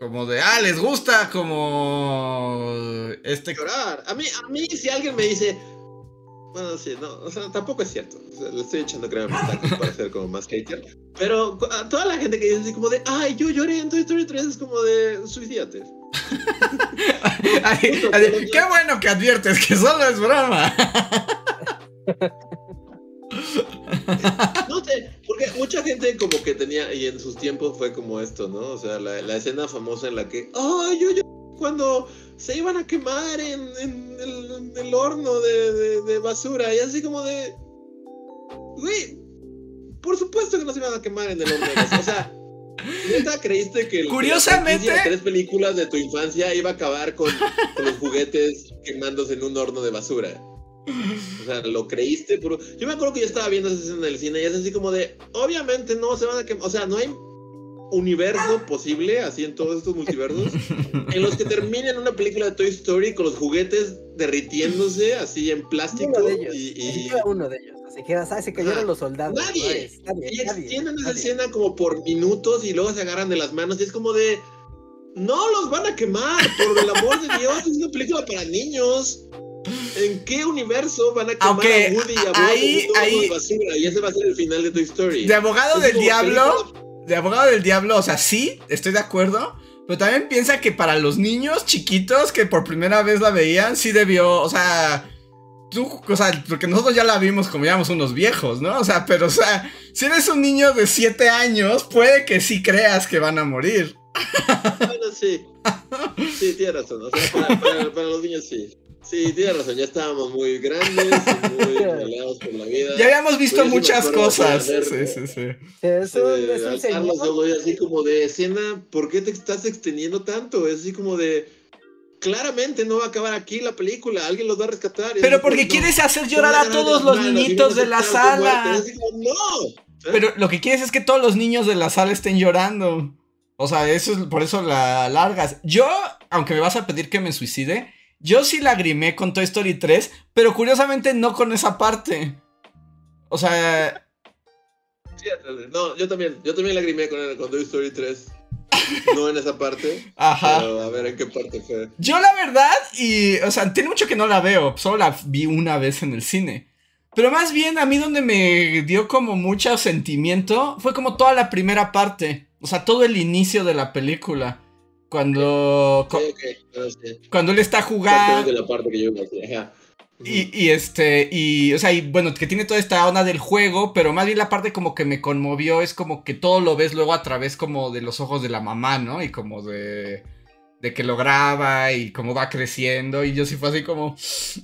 Como de, ah, les gusta, como. Este. Llorar. A mí, a mí, si alguien me dice, bueno, sí, no, o sea, tampoco es cierto. le estoy echando crema para ser como más hater. Pero a toda la gente que dice así como de, ay, yo lloré en Toy Story 3 es como de, suicídate. qué bueno que adviertes que solo es broma. no sé, porque mucha gente como que tenía, y en sus tiempos fue como esto, ¿no? O sea, la, la escena famosa en la que, ay, yo, yo, cuando se iban a quemar en, el, horno de, basura. Y así como de. Güey, por supuesto que no se iban a quemar en el horno de basura. O sea. ¿Neta creíste que Curiosamente, las tres películas de tu infancia iba a acabar con, los juguetes quemándose en un horno de basura? O sea, ¿lo creíste? Yo me acuerdo que yo estaba viendo esa escena en el cine y es así como de, obviamente no se van a quemar, o sea, no hay universo posible, así en todos estos multiversos, en los que terminen una película de Toy Story con los juguetes derritiéndose así en plástico. Uno de ellos, y, uno de ellos. Así que se cayeron los soldados. Nadie. y extienden esa escena como por minutos y luego se agarran de las manos y es como de. No los van a quemar, por el amor de Dios, es una película para niños. ¿En qué universo van a quemar a Woody y a Buzz ahí, de basura? Y ese va a ser el final de Toy Story. De abogado del diablo de abogado del diablo, o sea, sí, estoy de acuerdo. Pero también piensa que para los niños chiquitos que por primera vez la veían, sí debió, o sea, tú, o sea, porque nosotros ya la vimos como ya unos viejos, ¿no? O sea, pero, o sea, si eres un niño de 7 años, puede que sí creas que van a morir. Bueno, sí. Sí, tienes razón. O sea, para los niños sí. Sí, tienes razón, ya estábamos muy grandes, muy peleados por la vida. Ya habíamos visto muchas cosas. Sí, sí, sí. Eso es un así como de escena, ¿por qué te estás extendiendo tanto? Es así como de claramente no va a acabar aquí la película, alguien los va a rescatar. Pero porque quieres hacer llorar a todos los niñitos de la sala. no. Pero lo que quieres es que todos los niños de la sala estén llorando. O sea, eso es por eso la largas. Yo, aunque me vas a pedir que me suicide, yo sí lagrimé con Toy Story 3, pero curiosamente no con esa parte. O sea. no, yo también, yo también lagrimé con, con Toy Story 3. No en esa parte. Ajá. Pero a ver en qué parte fue. Yo la verdad, y. O sea, tiene mucho que no la veo. Solo la vi una vez en el cine. Pero más bien a mí donde me dio como mucho sentimiento fue como toda la primera parte. O sea, todo el inicio de la película. Cuando. Cuando él está jugando. y, y, este, y, o sea, y bueno, que tiene toda esta onda del juego, pero más bien la parte como que me conmovió es como que todo lo ves luego a través como de los ojos de la mamá, ¿no? Y como de, de que lo graba y cómo va creciendo, y yo sí fue así como,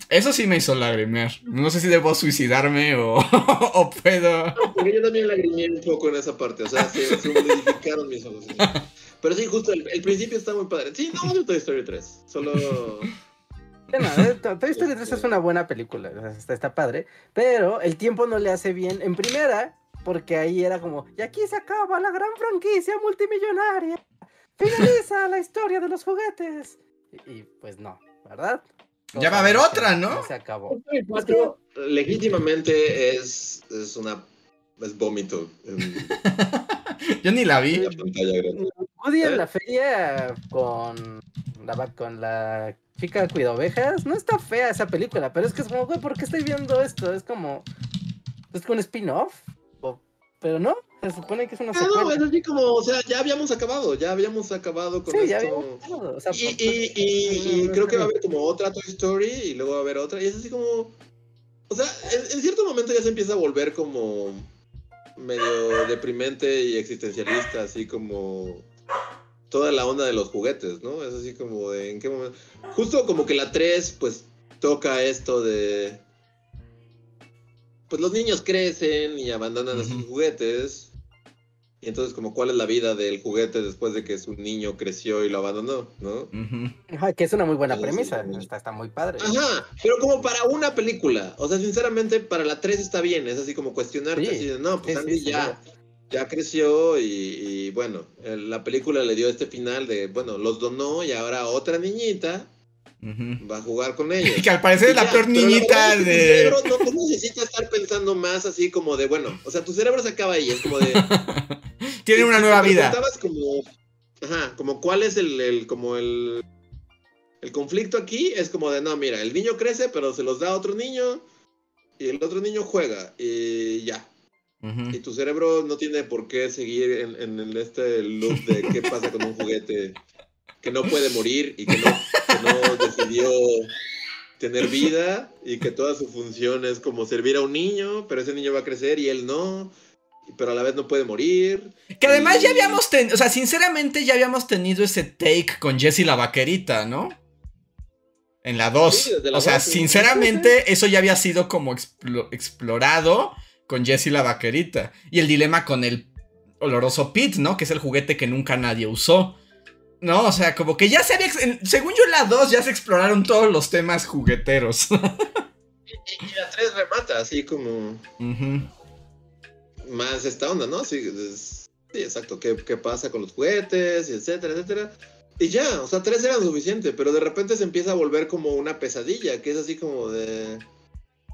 eso sí me hizo lagrimear. No sé si debo suicidarme o, o puedo... porque yo también lagrimeé un poco en esa parte, o sea, se, se modificaron mis ojos. Pero sí, justo el, principio está muy padre. Sí, no odio Toy Story 3. Solo. Eh, Toy Story 3 es una buena película, está, está, padre, pero el tiempo no le hace bien. En primera, porque ahí era como, y aquí se acaba la gran franquicia multimillonaria, finaliza la historia de los juguetes. Y, pues no, ¿verdad? ya va a haber otra, ¿no? Se acabó. Legítimamente es, es una es vómito. Yo ni la vi. Woody en la feria con la, con la chica cuida ovejas. No está fea esa película, pero es que es como, güey, ¿por qué estoy viendo esto? Es como. Es como un spin-off. Pero no, se supone que es una Ah, no, secuela. es así como, o sea, ya habíamos acabado, ya habíamos acabado con Sí, ya esto. habíamos acabado, o sea, Y, por- y, y, y creo que va a haber como otra Toy Story y luego va a haber otra. Y es así como. O sea, en, en cierto momento ya se empieza a volver como medio deprimente y existencialista, así como toda la onda de los juguetes, ¿no? Es así como de en qué momento. Justo como que la 3, pues toca esto de. Pues los niños crecen y abandonan a sus juguetes. Y entonces, como, ¿cuál es la vida del juguete después de que su niño creció y lo abandonó, no? Ajá, que es una muy buena premisa. sí. Está, está muy padre. Ajá, pero como para una película. O sea, sinceramente, para la 3 está bien. Es así como cuestionarte. Sí, así de, no, pues sí, Andy sí, ya, ya creció y, y, bueno, el- la película le dio este final de, bueno, los donó y ahora otra niñita va a jugar con ellos. Que al parecer es Y la ya, peor la niñita es que tu de. cerebro no, no necesita estar pensando más así como de, bueno, o sea, tu cerebro se acaba ahí. Es como de... Tiene una Si nueva vida. como, ajá, como cuál es el, el- como el, el conflicto aquí, es como de, no, mira, el niño crece, pero se los da a otro niño, y el otro niño juega, y ya. Y tu cerebro no tiene por qué seguir en, este loop de qué pasa con un juguete que no puede morir y que no, que no decidió tener vida y que toda su función es como servir a un niño, pero ese niño va a crecer y él no, pero a la vez no puede morir. Que además ya habíamos tenido, o sea, sinceramente ya habíamos tenido ese take con Jessie la vaquerita, ¿no? En la 2. Sí, desde la o sea, sinceramente eso ya había sido como explo- explorado con Jessie la vaquerita. Y el dilema con el oloroso Pete, ¿no? Que es el juguete que nunca nadie usó. No, o sea, como que ya se había... Según yo la 2 ya se exploraron todos los temas jugueteros. Y, y la 3 remata así como más esta onda, ¿no? Sí, es- sí, exacto. ¿Qué, qué pasa con los juguetes? Y etcétera, etcétera. Y ya, o sea, tres eran suficiente, pero de repente se empieza a volver como una pesadilla, que es así como de...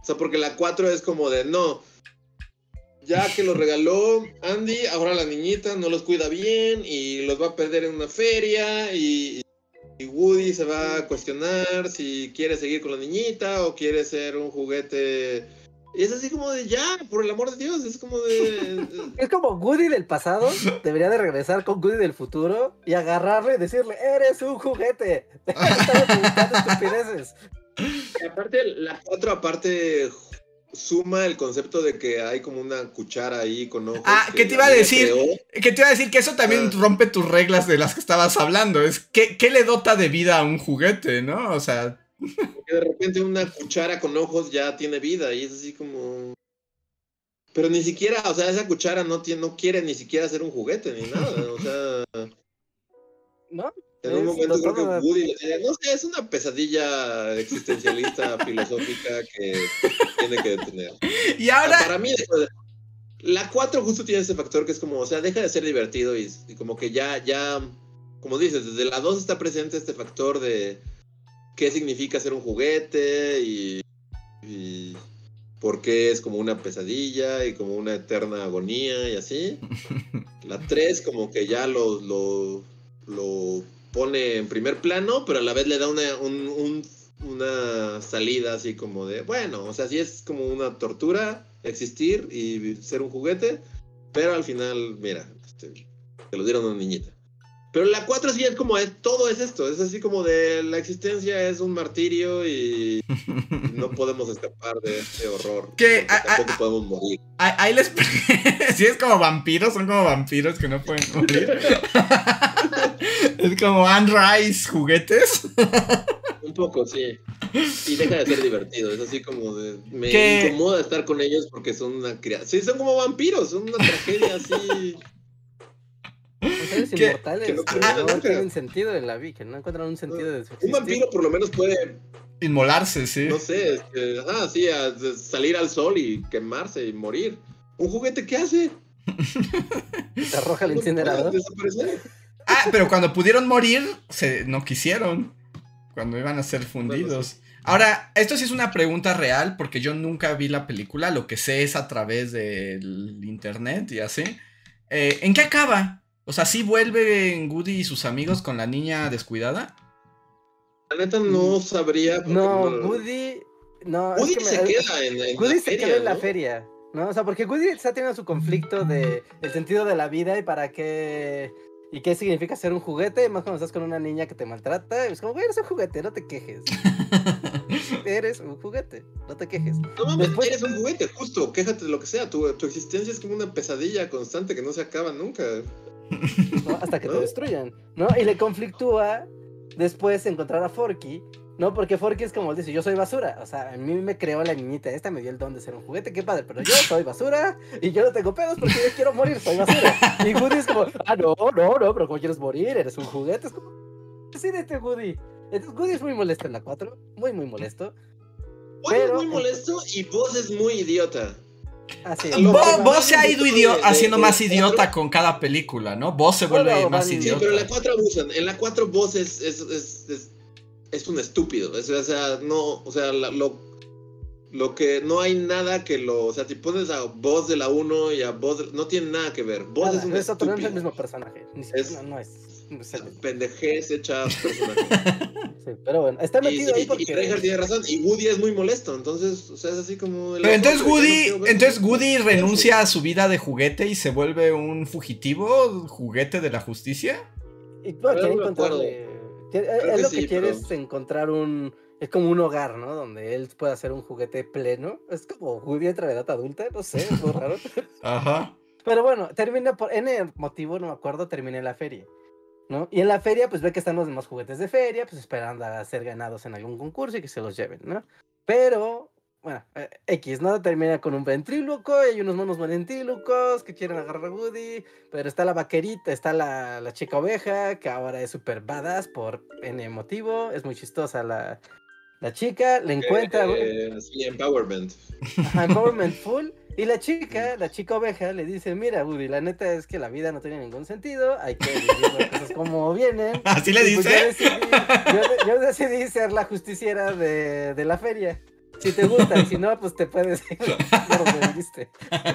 O sea, porque la 4 es como de, no, ya que los regaló Andy, ahora la niñita no los cuida bien y los va a perder en una feria y, y Woody se va a cuestionar si quiere seguir con la niñita o quiere ser un juguete... Y es así como de, ya, por el amor de Dios, es como de... Es como Woody del pasado, debería de regresar con Woody del futuro y agarrarle y decirle, eres un juguete. Deja de estar preguntando estupideces. Y aparte, la 4 aparte suma el concepto de que hay como una cuchara ahí con ojos. Ah, ¿qué te iba a decir? creó. Que te iba a decir que eso también Ah. rompe tus reglas de las que estabas hablando. Es que, ¿qué le dota de vida a un juguete, no? O sea, Que de repente una cuchara con ojos ya tiene vida y es así como... Pero ni siquiera, o sea, esa cuchara no, tiene, no quiere ni siquiera ser un juguete ni nada. O sea, ¿No? En un momento creo que toda- Woody dice, no sé, es una pesadilla existencialista filosófica que tiene que detener. y ahora... Para mí, la 4 justo tiene ese factor que es como, o sea, deja de ser divertido y, y como que ya, ya, como dices, desde la 2 está presente este factor de qué significa ser un juguete y, y por qué es como una pesadilla y como una eterna agonía y así. La 3 como que ya lo, lo, lo pone en primer plano, pero a la vez le da una, un- un- una salida así como de, bueno, o sea, sí es como una tortura existir y ser un juguete, pero al final, mira, este, te lo dieron a una niñita. Pero la 4 sí es como, es, todo es esto, es así como de la existencia es un martirio y no podemos escapar de este horror. Que, porque a- tampoco podemos morir. Ahí, ahí les... si es como vampiros, son como vampiros que no pueden morir. es como Anne Rice juguetes. Un poco, sí. Y deja de ser divertido. Es así como de. Me incomoda estar con ellos porque son una criatura. Sí, son como vampiros, son una tragedia así. Seres Que- inmortales que no que no tienen sentido en la vida, que no encuentran un sentido de su Un vampiro por lo menos puede, Inmolarse, sí. no sé, este, ah, sí, a- salir al sol y quemarse y morir. ¿Un juguete qué hace? Te arroja el incinerador. desaparecer. Ah, pero cuando pudieron morir, se, no quisieron. Cuando iban a ser fundidos. Ahora, esto sí es una pregunta real, porque yo nunca vi la película, lo que sé es a través del internet y así. Eh, ¿En qué acaba? O sea, ¿sí vuelven Woody y sus amigos con la niña descuidada? La neta no sabría. porque No, no- Woody. No, es Woody me- se queda en, en Woody la se feria, queda en la feria. ¿no? O sea, porque Woody está teniendo su conflicto de el sentido de la vida y para qué y qué significa ser un juguete, más cuando estás con una niña que te maltrata, es como, güey, eres un juguete, no te quejes. eres un juguete, no te quejes. No mames, Después- eres un juguete, justo, quéjate de lo que sea. Tu, tu existencia es como una pesadilla constante que no se acaba nunca. ¿no? Hasta que te ¿No? destruyan, ¿no? Y le conflictúa después encontrar a Forky, ¿no? Porque Forky es como él dice, yo soy basura, o sea, a mí me creó la niñita, esta me dio el don de ser un juguete, qué padre, pero yo soy basura y yo no tengo pedos porque yo quiero morir, soy basura. Y Woody es como, ah, no, no, no, pero ¿cómo quieres morir? Eres un juguete, es como, decídete, Woody. Entonces, Woody es muy molesto en la 4, muy, muy molesto. Pero- es muy molesto y vos es muy idiota. Así, Vos, vos se ha ido gustó idio- de- de- haciendo de más idiota con cada película, ¿no? Vos se vuelve Bueno, más sí, idiota. pero en la 4 abusan. En la 4 vos es, es, es, es, es un estúpido. Es- o sea, no, o sea, la- lo, lo que no hay nada que lo. O sea, si pones a voz de la 1 y a voz. de- no tiene nada que ver. Vos nada, es un no es otro, no es el estúpido. mismo personaje. Ni Es- siquiera, no, no es. no es. Pendejez hecha personaje. Sí, pero bueno, está y, metido ahí y, porque. y Reinhardt tiene razón. Y Woody es muy molesto. Entonces, o sea, es así como. Pero entonces no Woody, entonces Woody renuncia a su vida de juguete y se vuelve un fugitivo, juguete de la justicia. Y bueno, quiere no él que lo que sí, quiere pero- es encontrar un. Es como un hogar, ¿no? Donde él pueda hacer un juguete pleno. Es como Woody entra en edad adulta, no sé, es muy raro. Ajá. Pero bueno, termina por. N motivo, no me acuerdo, termina en la feria. ¿No? Y en la feria, pues ve que están los demás juguetes de feria, pues esperando a ser ganados en algún concurso y que se los lleven, ¿no? Pero, bueno, eh, X, ¿no? Termina con un ventríloco y hay unos monos ventrílocos que quieren agarrar a Woody, pero está la vaquerita, está la, la chica oveja, que ahora es súper badass por N motivo, es muy chistosa la, la chica, le encuentra... Eh, sí, empowerment. Ajá, Empowerment Full. Y la chica, la chica oveja, le dice, mira, Woody, la neta es que la vida no tiene ningún sentido, hay que vivir las cosas como vienen. ¿Así le pues yo dice? decidí, yo, yo decidí ser la justiciera de, de la feria. Si te gusta, y si no, pues te puedes ir.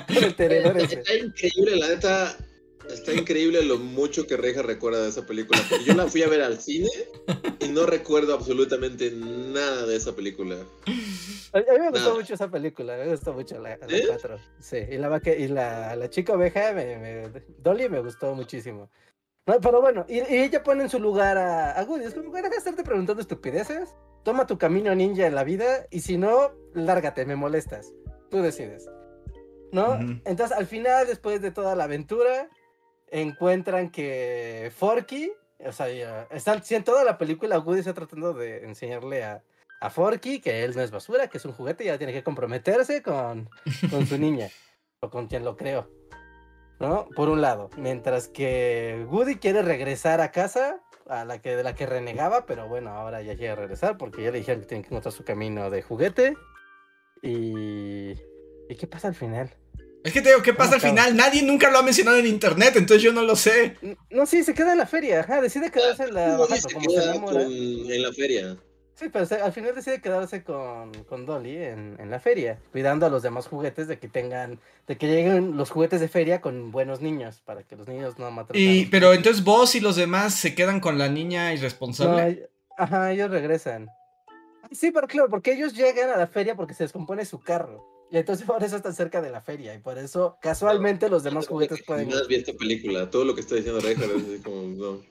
Está increíble, la neta. Está increíble lo mucho que Reja recuerda de esa película. Porque yo la fui a ver al cine y no recuerdo absolutamente nada de esa película. A, a mí me gustó Nada. mucho esa película, me gustó mucho la, la ¿Sí? cuatro. Sí, y la, y la, la chica oveja, me, me- Dolly me gustó muchísimo. No, pero bueno, y, y ella pone en su lugar a, a Woody. Es como, "Güey, deja de estarte preguntando estupideces. Toma tu camino ninja en la vida y si no, lárgate, me molestas. Tú decides. ¿No? Ujú. Entonces, al final, después de toda la aventura, encuentran que Forky, o sea, están, si en toda la película Woody está tratando de enseñarle a, a Forky que él no es basura, que es un juguete y ya tiene que comprometerse con, con su niña, o con quien lo creó. ¿No? Por un lado. Mientras que Woody quiere regresar a casa, a la que, de la que renegaba, pero bueno, ahora ya quiere regresar porque ya le dijeron que tiene que encontrar su camino de juguete. Y. ¿Y qué pasa al final? Es que te digo, ¿qué pasa al final? Nadie nunca lo ha mencionado en internet, entonces yo no lo sé. No, sí, se queda en la feria, ajá, decide quedarse en la. Se pero como se queda enamora. con- en la feria. Sí, pero al final decide quedarse con, con Dolly en, en la feria, cuidando a los demás juguetes de que tengan, de que lleguen los juguetes de feria con buenos niños, para que los niños no maten. Y, pero entonces vos y los demás se quedan con la niña irresponsable. ajá, ellos regresan. Sí, pero claro, porque ellos llegan a la feria porque se descompone su carro. Y entonces por eso están cerca de la feria. Y por eso, casualmente, los demás juguetes pueden ir. Jamás vi esta película. Todo lo que está diciendo Reja es así como. No.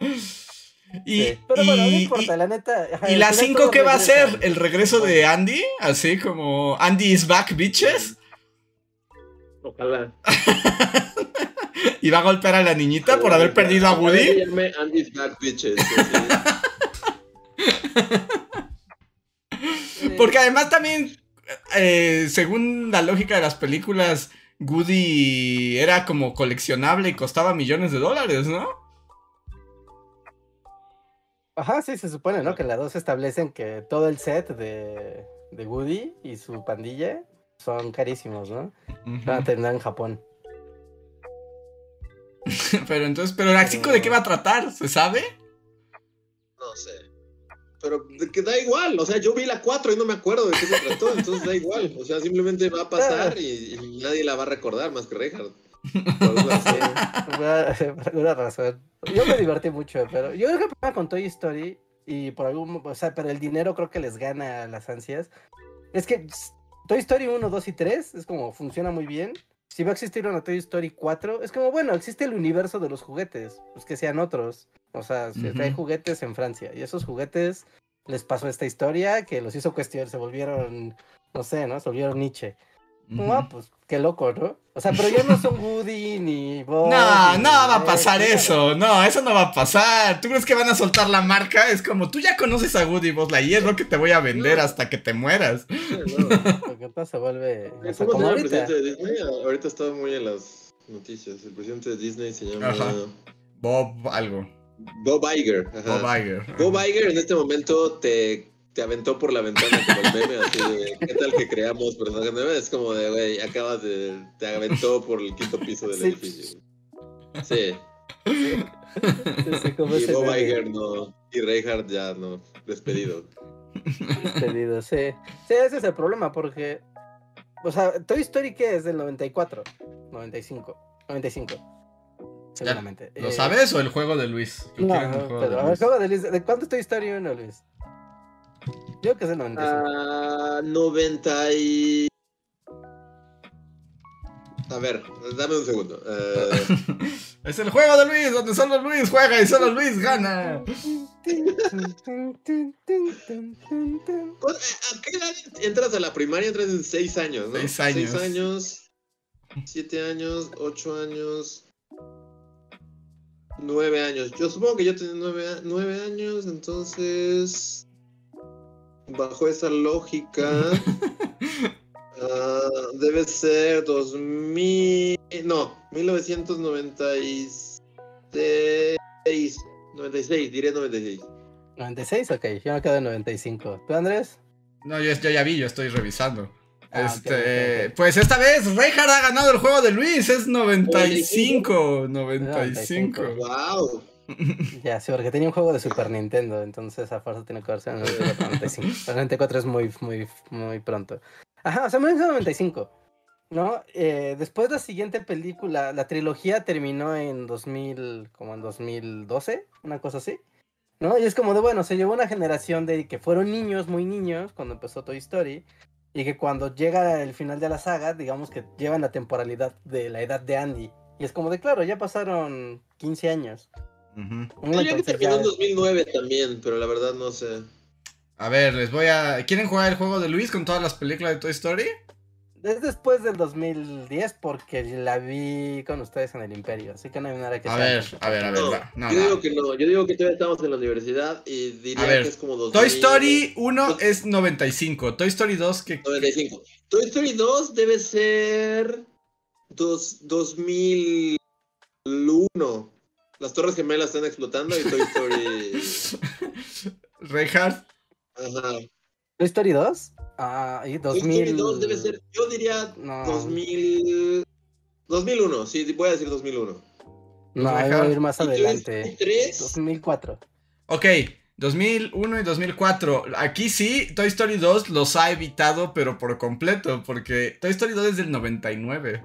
y, Sí, Pero bueno, no y- importa, la neta. ajá, y la final 5 todos qué va a ser? ¿El regreso de Andy? Así como Andy is back, bitches. Ojalá. Y va a golpear a la niñita por haber perdido a Woody. llame Andy's Back Bitches. Porque además también, eh, según la lógica de las películas, Woody era como coleccionable y costaba millones de dólares, ¿no? Ajá, sí, se supone, ¿no? Que en la 2 establecen que todo el set de, de Woody y su pandilla son carísimos, ¿no? Van a terminar en Japón. Pero entonces, ¿pero la 5 de qué va a tratar? ¿Se sabe? No sé. Pero de que da igual. O sea, yo vi la 4 y no me acuerdo de qué se trató. Entonces da igual. O sea, simplemente va a pasar y, y nadie la va a recordar más que Reinhardt. Por alguna razón. Yo me divertí mucho, pero yo creo que el problema con Toy Story y por algún, o sea, pero el dinero creo que les gana a las ansias. Es que Toy Story 1, 2 y 3 es como funciona muy bien. Si va a existir una Toy Story 4, es como, bueno, existe el universo de los juguetes, pues que sean otros. O sea, se trae Ujú. juguetes en Francia y esos juguetes les pasó esta historia que los hizo cuestionar, se volvieron, no sé, ¿no? Se volvieron Nietzsche. Ah, pues qué loco, ¿no? O sea, pero ya no son Woody ni Bob. No, ni no va a pasar eso. No, eso no va a pasar. ¿Tú crees que van a soltar la marca? Es como tú ya conoces a Woody Buzz y es lo que te voy a vender No. hasta que te mueras. Sí, no. Porque entonces se vuelve. o sea, ¿Cómo se como llama el ahorita. presidente de Disney? Ahorita está muy en las noticias. El presidente de Disney se llama Ajá. Bob algo. Bob Iger. ajá. Bob Iger. Bob Iger en este momento te, te aventó por la ventana como el meme, así de ¿qué tal que creamos personajes nuevos? Es como de, güey, acabas de. te aventó por el quinto piso del Sí. edificio. Sí, Sí, sí, como y Bob. Iger no. Y Reinhardt ya no. Despedido. Despedido, sí. Sí, ese es el problema, porque. O sea, Toy Story, ¿qué es? Del 94, 95, 95. Seguramente. ¿Lo Eh, sabes o el juego de Luis? ¿Qué No, el juego pero de Luis? juego de Luis. ¿De cuánto Toy Story 1, Luis? Yo creo que es del 95. Ah, 90 y. A ver, dame un segundo. Eh, Es el juego de Luis, donde solo Luis juega y solo Luis gana. ¿cu- ¿A qué edad entras a la primaria? Entras en 6 años, ¿no? Seis años. 6 años, 7 años, 8 años, 9 años. Yo supongo que yo tenía 9, años, entonces. Bajo esa lógica. ah, debe ser 2000. No, 1996. 96, diré 96. 96, ok, yo me quedo en 95. ¿Tú, Andrés? No, yo, yo ya vi, yo estoy revisando. Ah, este, ok, ok. pues esta vez Reinhardt ha ganado el juego de Luis, es 95, 95. ¡Wow! Ya, sí, porque tenía un juego de Super Nintendo, entonces a fuerza tiene que verse en el 95. El 94 es muy, muy, muy pronto. Ajá, o sea, me 95. ¿No? Eh, después la siguiente película, la trilogía terminó en 2000, como en 2012, una cosa así. ¿No? Y es como de, bueno, se llevó una generación de que fueron niños, muy niños, cuando empezó Toy Story. Y que cuando llega el final de la saga, digamos que llevan la temporalidad de la edad de Andy. Y es como de, claro, ya pasaron 15 años. ¿No? Yo diría que terminó ya- en 2009 también, pero la verdad no sé. A ver, les voy a... ¿Quieren jugar el juego de Luis con todas las películas de Toy Story? Es después del 2010 porque la vi con ustedes en el Imperio, así que no hay nada que A sea ver, a ver, a ver, No, va. No, yo no. digo que no, yo digo que todavía estamos en la universidad y diría ver, que es como 2000, Toy Story 1 es 95, Toy Story 2 que... 95. Toy Story 2 debe ser dos, 2001. Las Torres Gemelas están explotando y Toy Story. Reinhardt, Ajá. ¿Toy Story 2? Ah, y Toy 2000... Story 2 debe ser, yo diría No, 2000. 2001, sí, voy a decir 2001. no, voy a ir más Toy adelante. Story 3, 2004. Ok, 2001 y 2004. Aquí sí, Toy Story 2 los ha evitado, pero por completo, porque Toy Story 2 es del 99.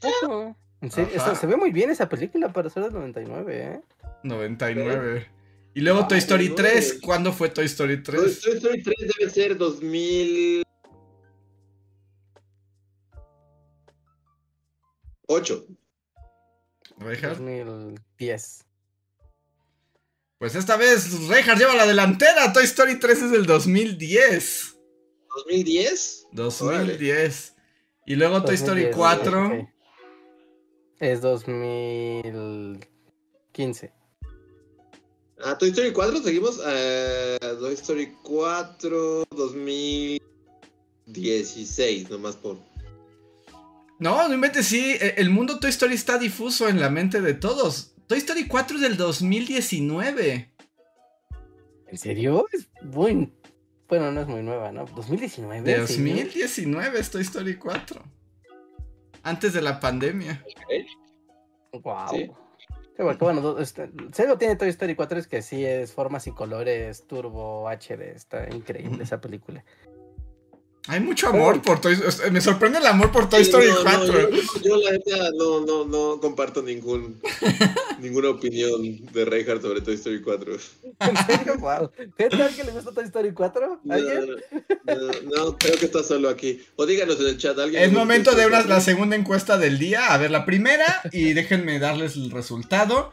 Tampoco. En serio, se ve muy bien esa película para ser del 99, ¿eh? 99. Y luego Ah, Toy Story 3, 99. ¿cuándo fue Toy Story Toy 3? Toy Story 3 debe ser 2000. 8. Reinhardt. 2010. Pues esta vez Reinhardt lleva la delantera. Toy Story 3 es del 2010. ¿2010? 2010. Y luego Toy Story 2010, 4. ok. Es 2015. Ah, Toy Story 4, seguimos. Eh, Toy Story 4, 2016, nomás por. No, no inventes, sí. e- El mundo Toy Story está difuso en la mente de todos. Toy Story 4 es del 2019. ¿En serio? Es muy... Bueno, no es muy nueva, ¿no? 2019. De sí. 2019 es Toy Story 4. Antes de la pandemia. Wow. Sí. Qué bueno, qué bueno, do- este, si algo tiene Toy Story 4 es que sí es formas y colores, turbo, HD, está increíble esa película. Hay mucho amor por Toy Story. Me sorprende el amor por Toy Sí, Story no, no, 4. yo, yo, la neta no, no, no comparto ningún, ninguna opinión de Reinhardt sobre Toy Story 4. ¿En serio? Wow. ¿Qué tal que le gusta Toy Story 4? No, ¿Alguien? no, no, creo que está solo aquí. O díganos en el chat, ¿alguien Es momento de una- la 4? segunda encuesta del día. A ver, la primera y déjenme darles el resultado.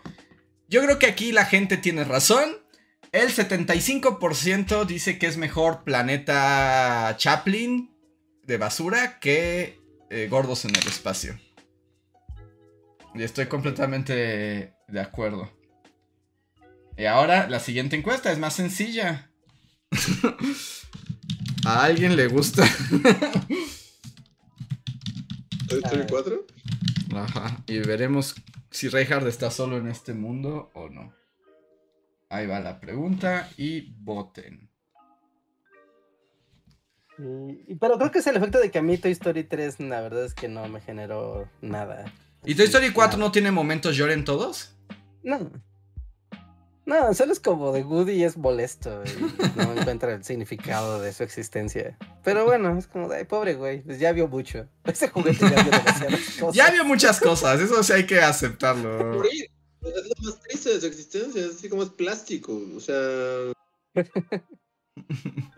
Yo creo que aquí la gente tiene razón. El 75% dice que es mejor Planeta Chaplin de basura que eh, Gordos en el Espacio. Y estoy completamente de acuerdo. Y ahora la siguiente encuesta es más sencilla. ¿A alguien le gusta? ¿Toy Story Ah. 4? Ajá, y veremos si Reinhardt está solo en este mundo o no. Ahí va la pregunta y voten. Y- y- pero creo que es el efecto de que a mí Toy Story 3 la verdad es que no me generó nada. ¿Y Toy Story 4 Nada. no tiene momentos lloren todos? No. No, solo es como de Woody y es molesto y no encuentra el significado de su existencia. Pero bueno, es como de, ay, pobre güey, pues ya vio mucho. Ese juguete ya vio demasiadas cosas. Ya vio muchas cosas, eso sí hay que aceptarlo. Es lo más triste de su existencia, es así como es plástico. O sea.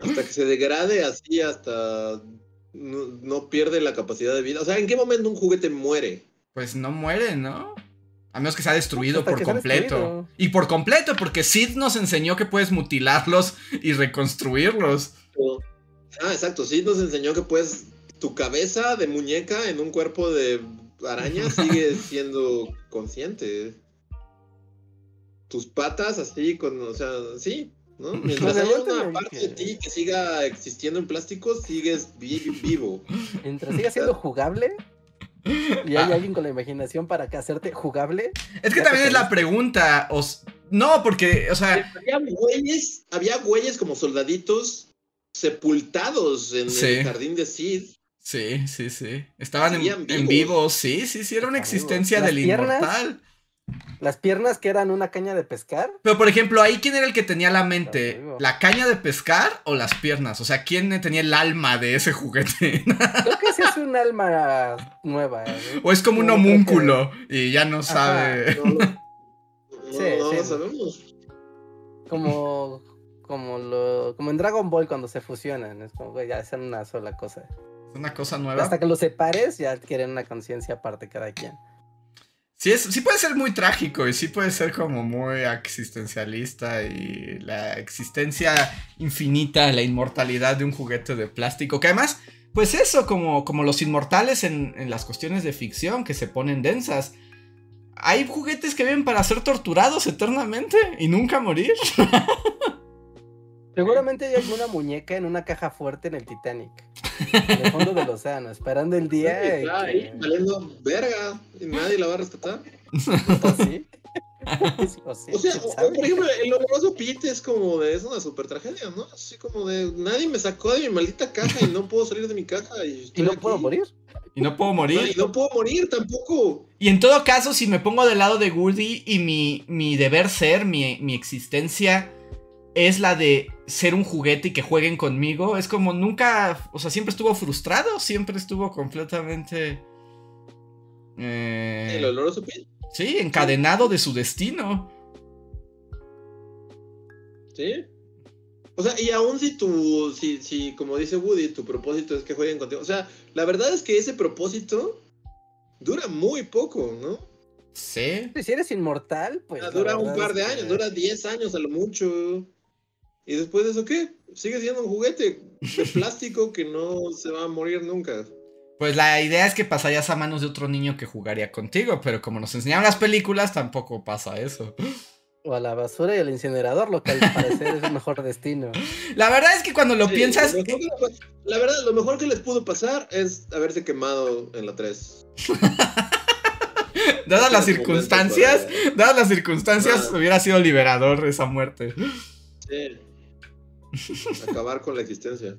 hasta que se degrade así, hasta. No, no pierde la capacidad de vida. O sea, ¿en qué momento un juguete muere? Pues no muere, ¿no? A menos que sea destruido por completo. destruido. Y por completo, porque Sid nos enseñó que puedes mutilarlos y reconstruirlos. Ah, exacto. Sí, nos enseñó que puedes. Tu cabeza de muñeca en un cuerpo de araña sigue siendo consciente. Tus patas así, con. O sea, sí. ¿no? Mientras haya Pregúntame una parte de ti que siga existiendo en plástico, sigues vi- vivo. Mientras siga siendo jugable y hay alguien con la imaginación para que hacerte jugable, Es que también es la pregunta. os- No, porque, o sea, Había güeyes, había güeyes como soldaditos sepultados en Sí. el jardín de Sid. Sí, sí, sí. Estaban en, en vivos. vivo, sí, sí, sí, era una Estaban existencia del inmortal. Las piernas que eran una caña de pescar, Pero por ejemplo, ahí quién era el que tenía la mente, la caña de pescar o las piernas, o sea, quién tenía el alma de ese juguete, creo que ese es un alma nueva. ¿eh? o es como un homúnculo y ya no Ajá. sabe. No, lo- no, Sí, no sí. Como, como, lo, como en Dragon Ball cuando se fusionan, es como, güey, ya hacen una sola cosa. Es una cosa nueva. Hasta que los separes, ya adquieren una conciencia aparte cada quien. Sí, es, sí puede ser muy trágico y sí puede ser como muy existencialista y la existencia infinita, la inmortalidad de un juguete de plástico. Que además, pues eso, como, como los inmortales en, en las cuestiones de ficción que se ponen densas. Hay juguetes que viven para ser torturados eternamente y nunca morir. Seguramente hay alguna muñeca en una caja fuerte en el Titanic. En el fondo del océano, esperando el día. Sí, está que- ahí valiendo verga y nadie la va a rescatar. ¿O sí? ¿O sí? O sea, por ejemplo, el oloroso Pete es como de, es una super tragedia, ¿no? Así como de, nadie me sacó de mi maldita caja y no puedo salir de mi caja y ¿Y no aquí. puedo morir? Y no puedo No, morir. y no puedo morir tampoco. Y en todo caso, si me pongo del lado de Woody y mi, mi deber ser, mi, mi existencia es la de ser un juguete y que jueguen conmigo, es como nunca, o sea, siempre estuvo frustrado, siempre estuvo completamente... eh, El oloroso Pete, sí, encadenado de su destino. ¿sí? O sea, y aún si tu, si, si, como dice Woody, tu propósito es que jueguen contigo. O sea, la verdad es que ese propósito dura muy poco, ¿no? Sí. Si eres inmortal, pues. O sea, la dura un par de que- años, dura 10 años a lo mucho. Y después de eso, ¿qué? Sigue siendo un juguete de plástico que no se va a morir nunca. Pues la idea es que pasarías a manos de otro niño que jugaría contigo, pero como nos enseñaron las películas, tampoco pasa eso. O a la basura y al incinerador, lo que al parecer es el mejor destino. La verdad es que cuando lo Sí, piensas, lo que la verdad, lo mejor que les pudo pasar es haberse quemado en la 3. dadas las circunstancias, dadas las circunstancias, Ah. hubiera sido liberador esa muerte. Sí. Acabar con la existencia.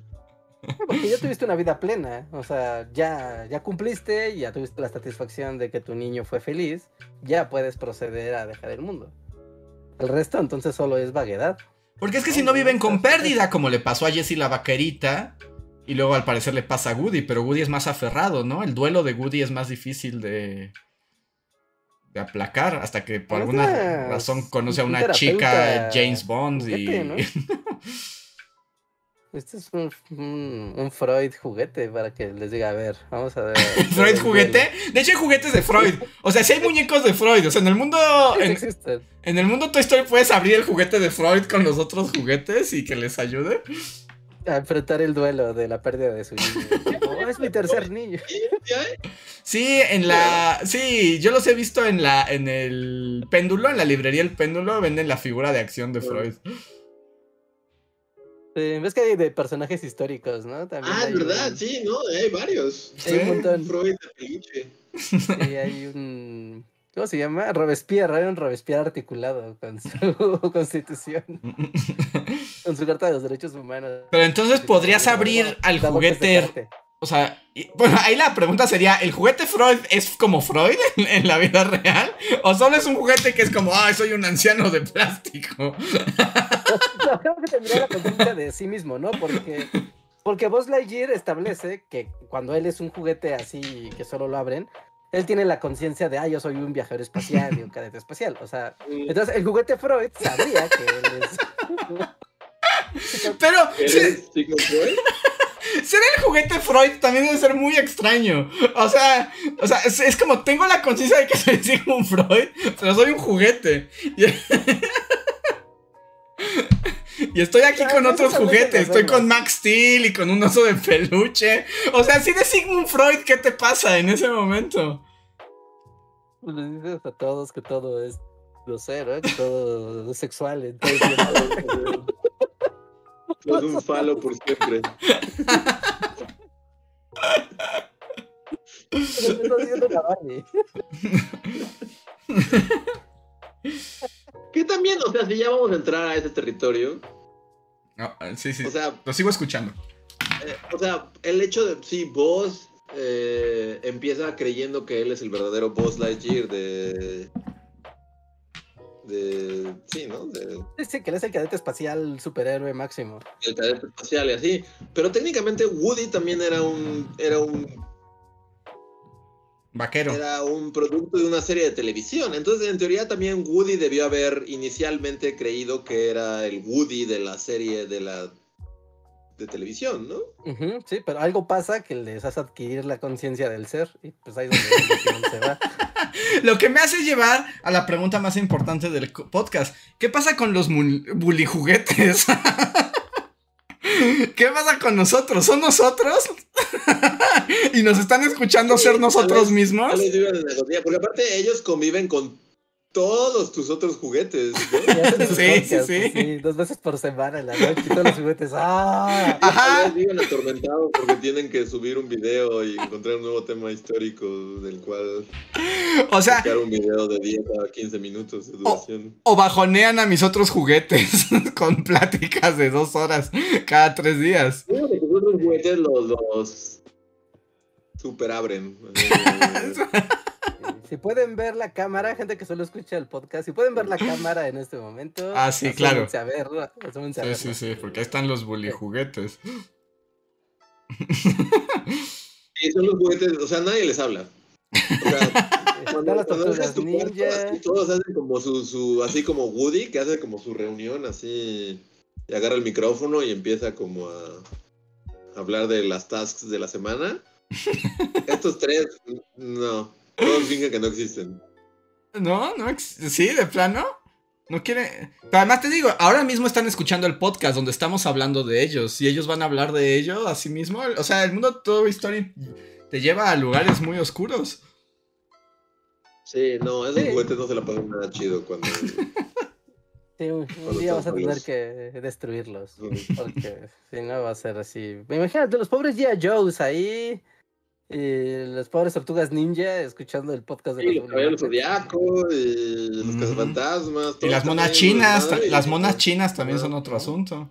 Porque ya tuviste una vida plena. O sea, ya, ya cumpliste, ya tuviste la satisfacción de que tu niño fue feliz. Ya puedes proceder a dejar el mundo. El resto entonces solo es vaguedad. Porque es que si no viven con pérdida, como le pasó a Jessie la vaquerita, Y luego al parecer le pasa a Woody, pero Woody es más aferrado, ¿no? El duelo de Woody es más difícil de, de aplacar hasta que por alguna razón conoce a un una chica James Bond y... ¿no? Este es un, un, un Freud juguete para que les diga, a ver, vamos a ver. Freud juguete. De hecho hay juguetes de Freud. O sea, si hay muñecos de Freud. O sea, en el mundo... Sí, En, existen. en el mundo Toy Story puedes abrir el juguete de Freud con los otros juguetes y que les ayude. A enfrentar el duelo de la pérdida de su niño. Oh, es mi tercer niño. ¿Sí? Sí, en la. Sí, yo los he visto en la. en el péndulo, en la librería El Péndulo, venden la figura de acción de Freud. Sí, ves que hay de personajes históricos, ¿no? También Ah, hay verdad, un- sí, ¿no? Hay varios. Hay un montón. Freud de peluche. Sí, hay un. ¿Cómo se llama? Robespierre, hay un Robespierre articulado con su constitución, con su carta de los derechos humanos. Pero entonces podrías abrir al juguete. O sea, y- bueno, ahí la pregunta sería: ¿el juguete Freud es como Freud en, en la vida real? ¿O solo es un juguete que es como, ah, soy un anciano de plástico? No, creo que tendría la conciencia de sí mismo, ¿no? Porque, porque Buzz Lightyear establece que cuando él es un juguete así que solo lo abren, él tiene la conciencia de, ah, yo soy un viajero espacial y un cadete espacial. O sea, entonces el juguete Freud sabría que él es. Pero, ¿Eres Sigmund Freud? Ser el juguete Freud también debe ser muy extraño. O sea, o sea es, es como tengo la conciencia de que soy Sigmund Freud, pero soy un juguete. Y, y estoy aquí con otros juguetes. Estoy con. Max Steel y con un oso de peluche. O sea, si de Sigmund Freud, ¿qué te pasa en ese momento? Les dices a todos que todo es grosero, ¿eh? que todo es sexual. Entonces, Es un falo por siempre. Que también, o sea, si ya vamos a entrar a ese territorio, No, sí, sí. o sea, Lo sigo escuchando. eh, o sea, el hecho de, sí, Buzz eh, empieza creyendo que él es el verdadero Buzz Lightyear de... De... Sí, ¿no? De, Dice que él es el cadete espacial superhéroe máximo. el cadete espacial y así. Pero técnicamente Woody también era un... Era un Vaquero. era un producto de una serie de televisión. Entonces, en teoría, también Woody debió haber inicialmente creído que era el Woody de la serie de la de televisión, ¿no? Sí, pero algo pasa que les hace adquirir la conciencia del ser y pues ahí es donde se va. Lo que me hace llevar a la pregunta más importante del podcast. ¿Qué pasa con los bully juguetes? ¿Qué pasa con nosotros? ¿Son nosotros? ¿Y nos están escuchando Sí, ser nosotros vez- mismos? Porque aparte ellos conviven con todos tus otros juguetes, ¿no? Sí, sí, sí. así, dos veces por semana en la noche y todos los juguetes. ¡Ah! Ajá. viven atormentados porque tienen que subir un video y encontrar un nuevo tema histórico del cual O sea, sacar un video de 10 a 15 minutos de duración. o bajonean a mis otros juguetes con pláticas de dos horas cada tres días. Uno de tus otros juguetes los, los super abren. Si pueden ver la cámara, gente que solo escucha el podcast, si pueden ver la cámara en este momento. Ah, sí, claro. A asómense a Sí, verla. sí, sí, porque ahí están los bully juguetes. Sí, son los juguetes, o sea, nadie les habla. O sea, cuando, las cuando haces tu podcast, todos hacen como su, su, así como Woody, que hace como su reunión así, y agarra el micrófono y empieza como a hablar de las tasks de la semana. Estos tres, no, todos fingen que no existen. No, no, sí, de plano. No quiere. Pero además te digo, ahora mismo están escuchando el podcast donde estamos hablando de ellos y ellos van a hablar de ello a sí mismo. O sea, el mundo de Toy Story te lleva a lugares muy oscuros. Sí, no, esos Sí. juguetes no se la pasan nada chido cuando... Sí, un, un día vas a tener que destruirlos. Porque si no va a ser así. Imagínate, los pobres G.I. Joes ahí. Y las pobres tortugas ninja escuchando el podcast de Sí, los caballeros zodiaco, y los cazafantasmas. Y las monas chinas, las monas chinas también son otro asunto.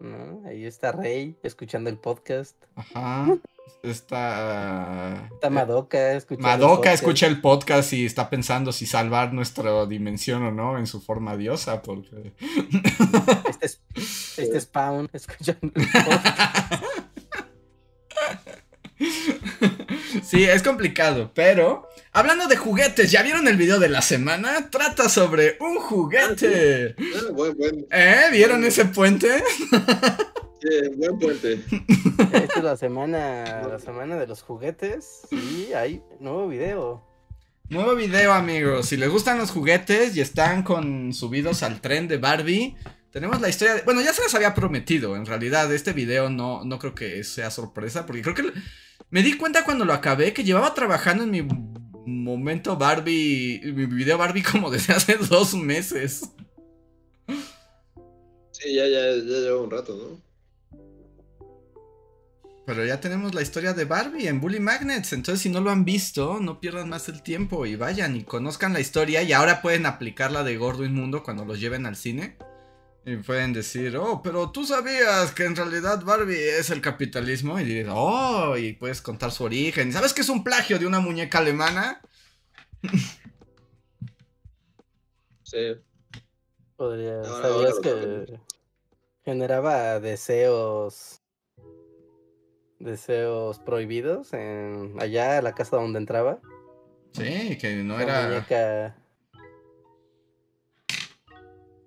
¿no? Ahí está Rey escuchando el podcast. Ajá. Está. Está Madoka escuchando el Madoka podcast. escucha el podcast y está pensando si salvar nuestra dimensión o no en su forma diosa, porque. Este, es- este Spawn escuchando el podcast. Sí, es complicado, pero hablando de juguetes, ¿ya vieron el video de la semana? Trata sobre un juguete. Ah, buen, buen. ¿Eh? ¿Vieron ese puente? Sí, buen puente. Esta es la semana, la semana de los juguetes y hay nuevo video. Nuevo video, amigos. Si les gustan los juguetes y están con subidos al tren de Barbie, tenemos la historia de... Bueno, ya se les había prometido, en realidad. Este video no, no creo que sea sorpresa, porque creo que... Me di cuenta cuando lo acabé que llevaba trabajando en mi momento Barbie, mi video Barbie como desde hace dos meses. Sí, ya, ya, ya lleva un rato, ¿no? Pero ya tenemos la historia de Barbie en Bully Magnets. Entonces, si no lo han visto, no pierdan más el tiempo y vayan y conozcan la historia. Y ahora pueden aplicarla de gordo inmundo cuando los lleven al cine. Y pueden decir, oh, pero tú sabías que en realidad Barbie es el capitalismo. Y dices, oh, y puedes contar su origen. ¿Y sabes que es un plagio de una muñeca alemana? Sí. Podría, ¿Sabías que generaba deseos deseos prohibidos en allá a la casa donde entraba? Sí, que no La era, muñeca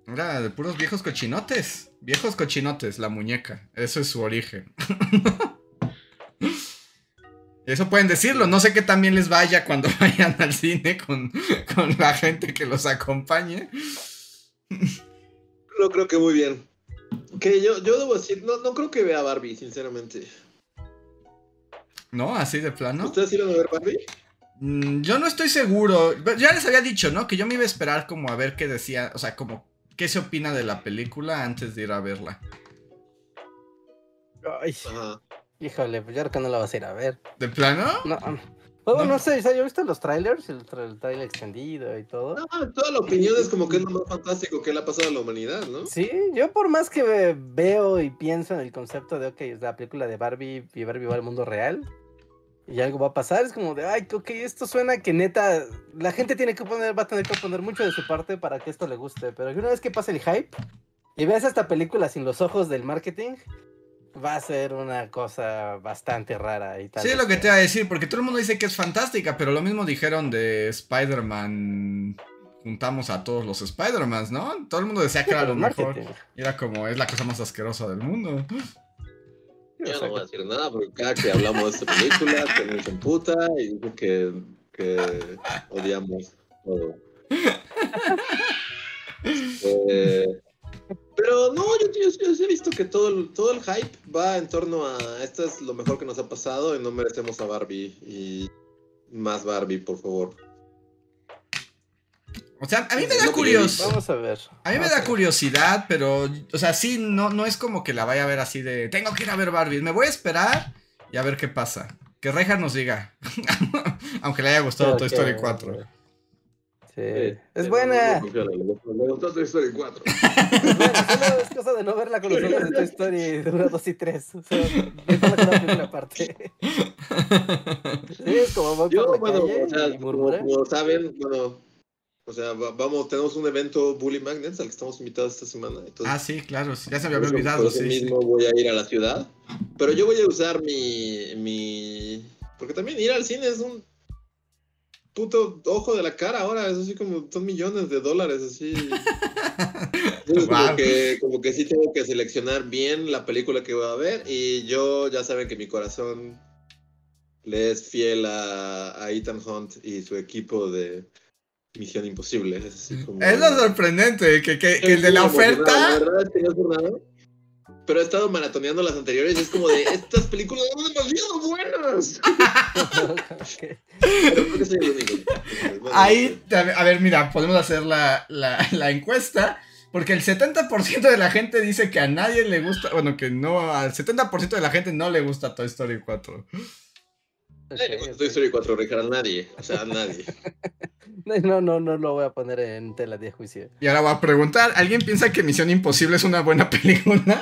era de puros viejos cochinotes. Viejos cochinotes, la muñeca. Eso es su origen. Eso pueden decirlo, no sé qué también les vaya cuando vayan al cine con, con la gente que los acompañe. No creo que muy bien. Que yo, yo debo decir, no, no creo que vea Barbie, sinceramente. ¿No? Así de plano. ¿Ustedes iban a ver Barbie? Mm, Yo no estoy seguro. Ya les había dicho, ¿no? Que yo me iba a esperar como a ver qué decía, o sea, como qué se opina de la película antes de ir a verla. Ay, Ajá. híjole, pues yo creo que no la vas a ir a ver. ¿De plano? No, No. no sé, o sea, yo he visto los trailers, el, tra- el trailer extendido y todo. No, toda la opinión es como que es lo más fantástico que le ha pasado a la humanidad, ¿no? Sí, yo por más que ve- veo y pienso en el concepto de, ok, es la película de Barbie y Barbie va al mundo real y algo va a pasar, es como de, ay, ok, esto suena que neta, la gente tiene que poner, va a tener que poner mucho de su parte para que esto le guste, pero una vez que pase el hype y veas esta película sin los ojos del marketing, va a ser una cosa bastante rara y tal. Sí, vez lo que te iba a decir, porque todo el mundo dice que es fantástica, pero lo mismo dijeron de Spider-Man. Juntamos a todos los Spider-Mans, ¿no? Todo el mundo decía que era lo mejor. Y era como, es la cosa más asquerosa del mundo. Yo no voy a decir nada porque cada que hablamos de esta película, Tenemos se emputa y dice que, que odiamos todo. Eh, pero no, yo, yo- he visto que todo el, todo el hype va en torno a esto es lo mejor que nos ha pasado y no merecemos a Barbie y más Barbie, por favor. O sea, a mí me da curiosidad. Vamos a ver. A mí me da curiosidad, pero, o sea, sí, no, no es como que la vaya a ver así de, tengo que ir a ver Barbie. Me voy a esperar y a ver qué pasa. Que Reja nos diga. Aunque le haya gustado Toy Story que- 4. Sí, es buena. Me gustó Toy Story 4. Es buena, solo es cosa de no verla con los ojos de Toy Story de 1, 2 y 3. O sea, verla con la película aparte. Sí, es como Yo, bueno, o sea, como saben, bueno, o sea, va- vamos, tenemos un evento Bully Magnets al que estamos invitados esta semana. Entonces, Ah, sí, claro, ya se me había olvidado, por eso sí, sí. mismo voy a ir a la ciudad. Pero yo voy a usar mi, mi... Porque también ir al cine es un puto ojo de la cara ahora. Es así como, son millones de dólares, así. Entonces, como, que, como que sí tengo que seleccionar bien la película que voy a ver. Y yo, ya saben que mi corazón le es fiel a, a Ethan Hunt y su equipo de Misión Imposible. Es, así como... Es lo sorprendente, que, que- que el de la oferta... La verdad es que no es por nada. Pero he estado maratoneando las anteriores y es como de estas películas son demasiado buenas. Pero creo que soy el único. Bueno, Ahí, a ver, mira, podemos hacer la, la, la encuesta. Porque el 70% de la gente dice que a nadie le gusta. Bueno, que no. Al 70% de la gente no le gusta Toy Story 4. Nadie le Ok, gusta Toy Story 4, Richard, a nadie. O sea, a nadie. No, no, no lo voy a poner en tela de juicio. Y ahora voy a preguntar: ¿alguien piensa que Misión Imposible es una buena película?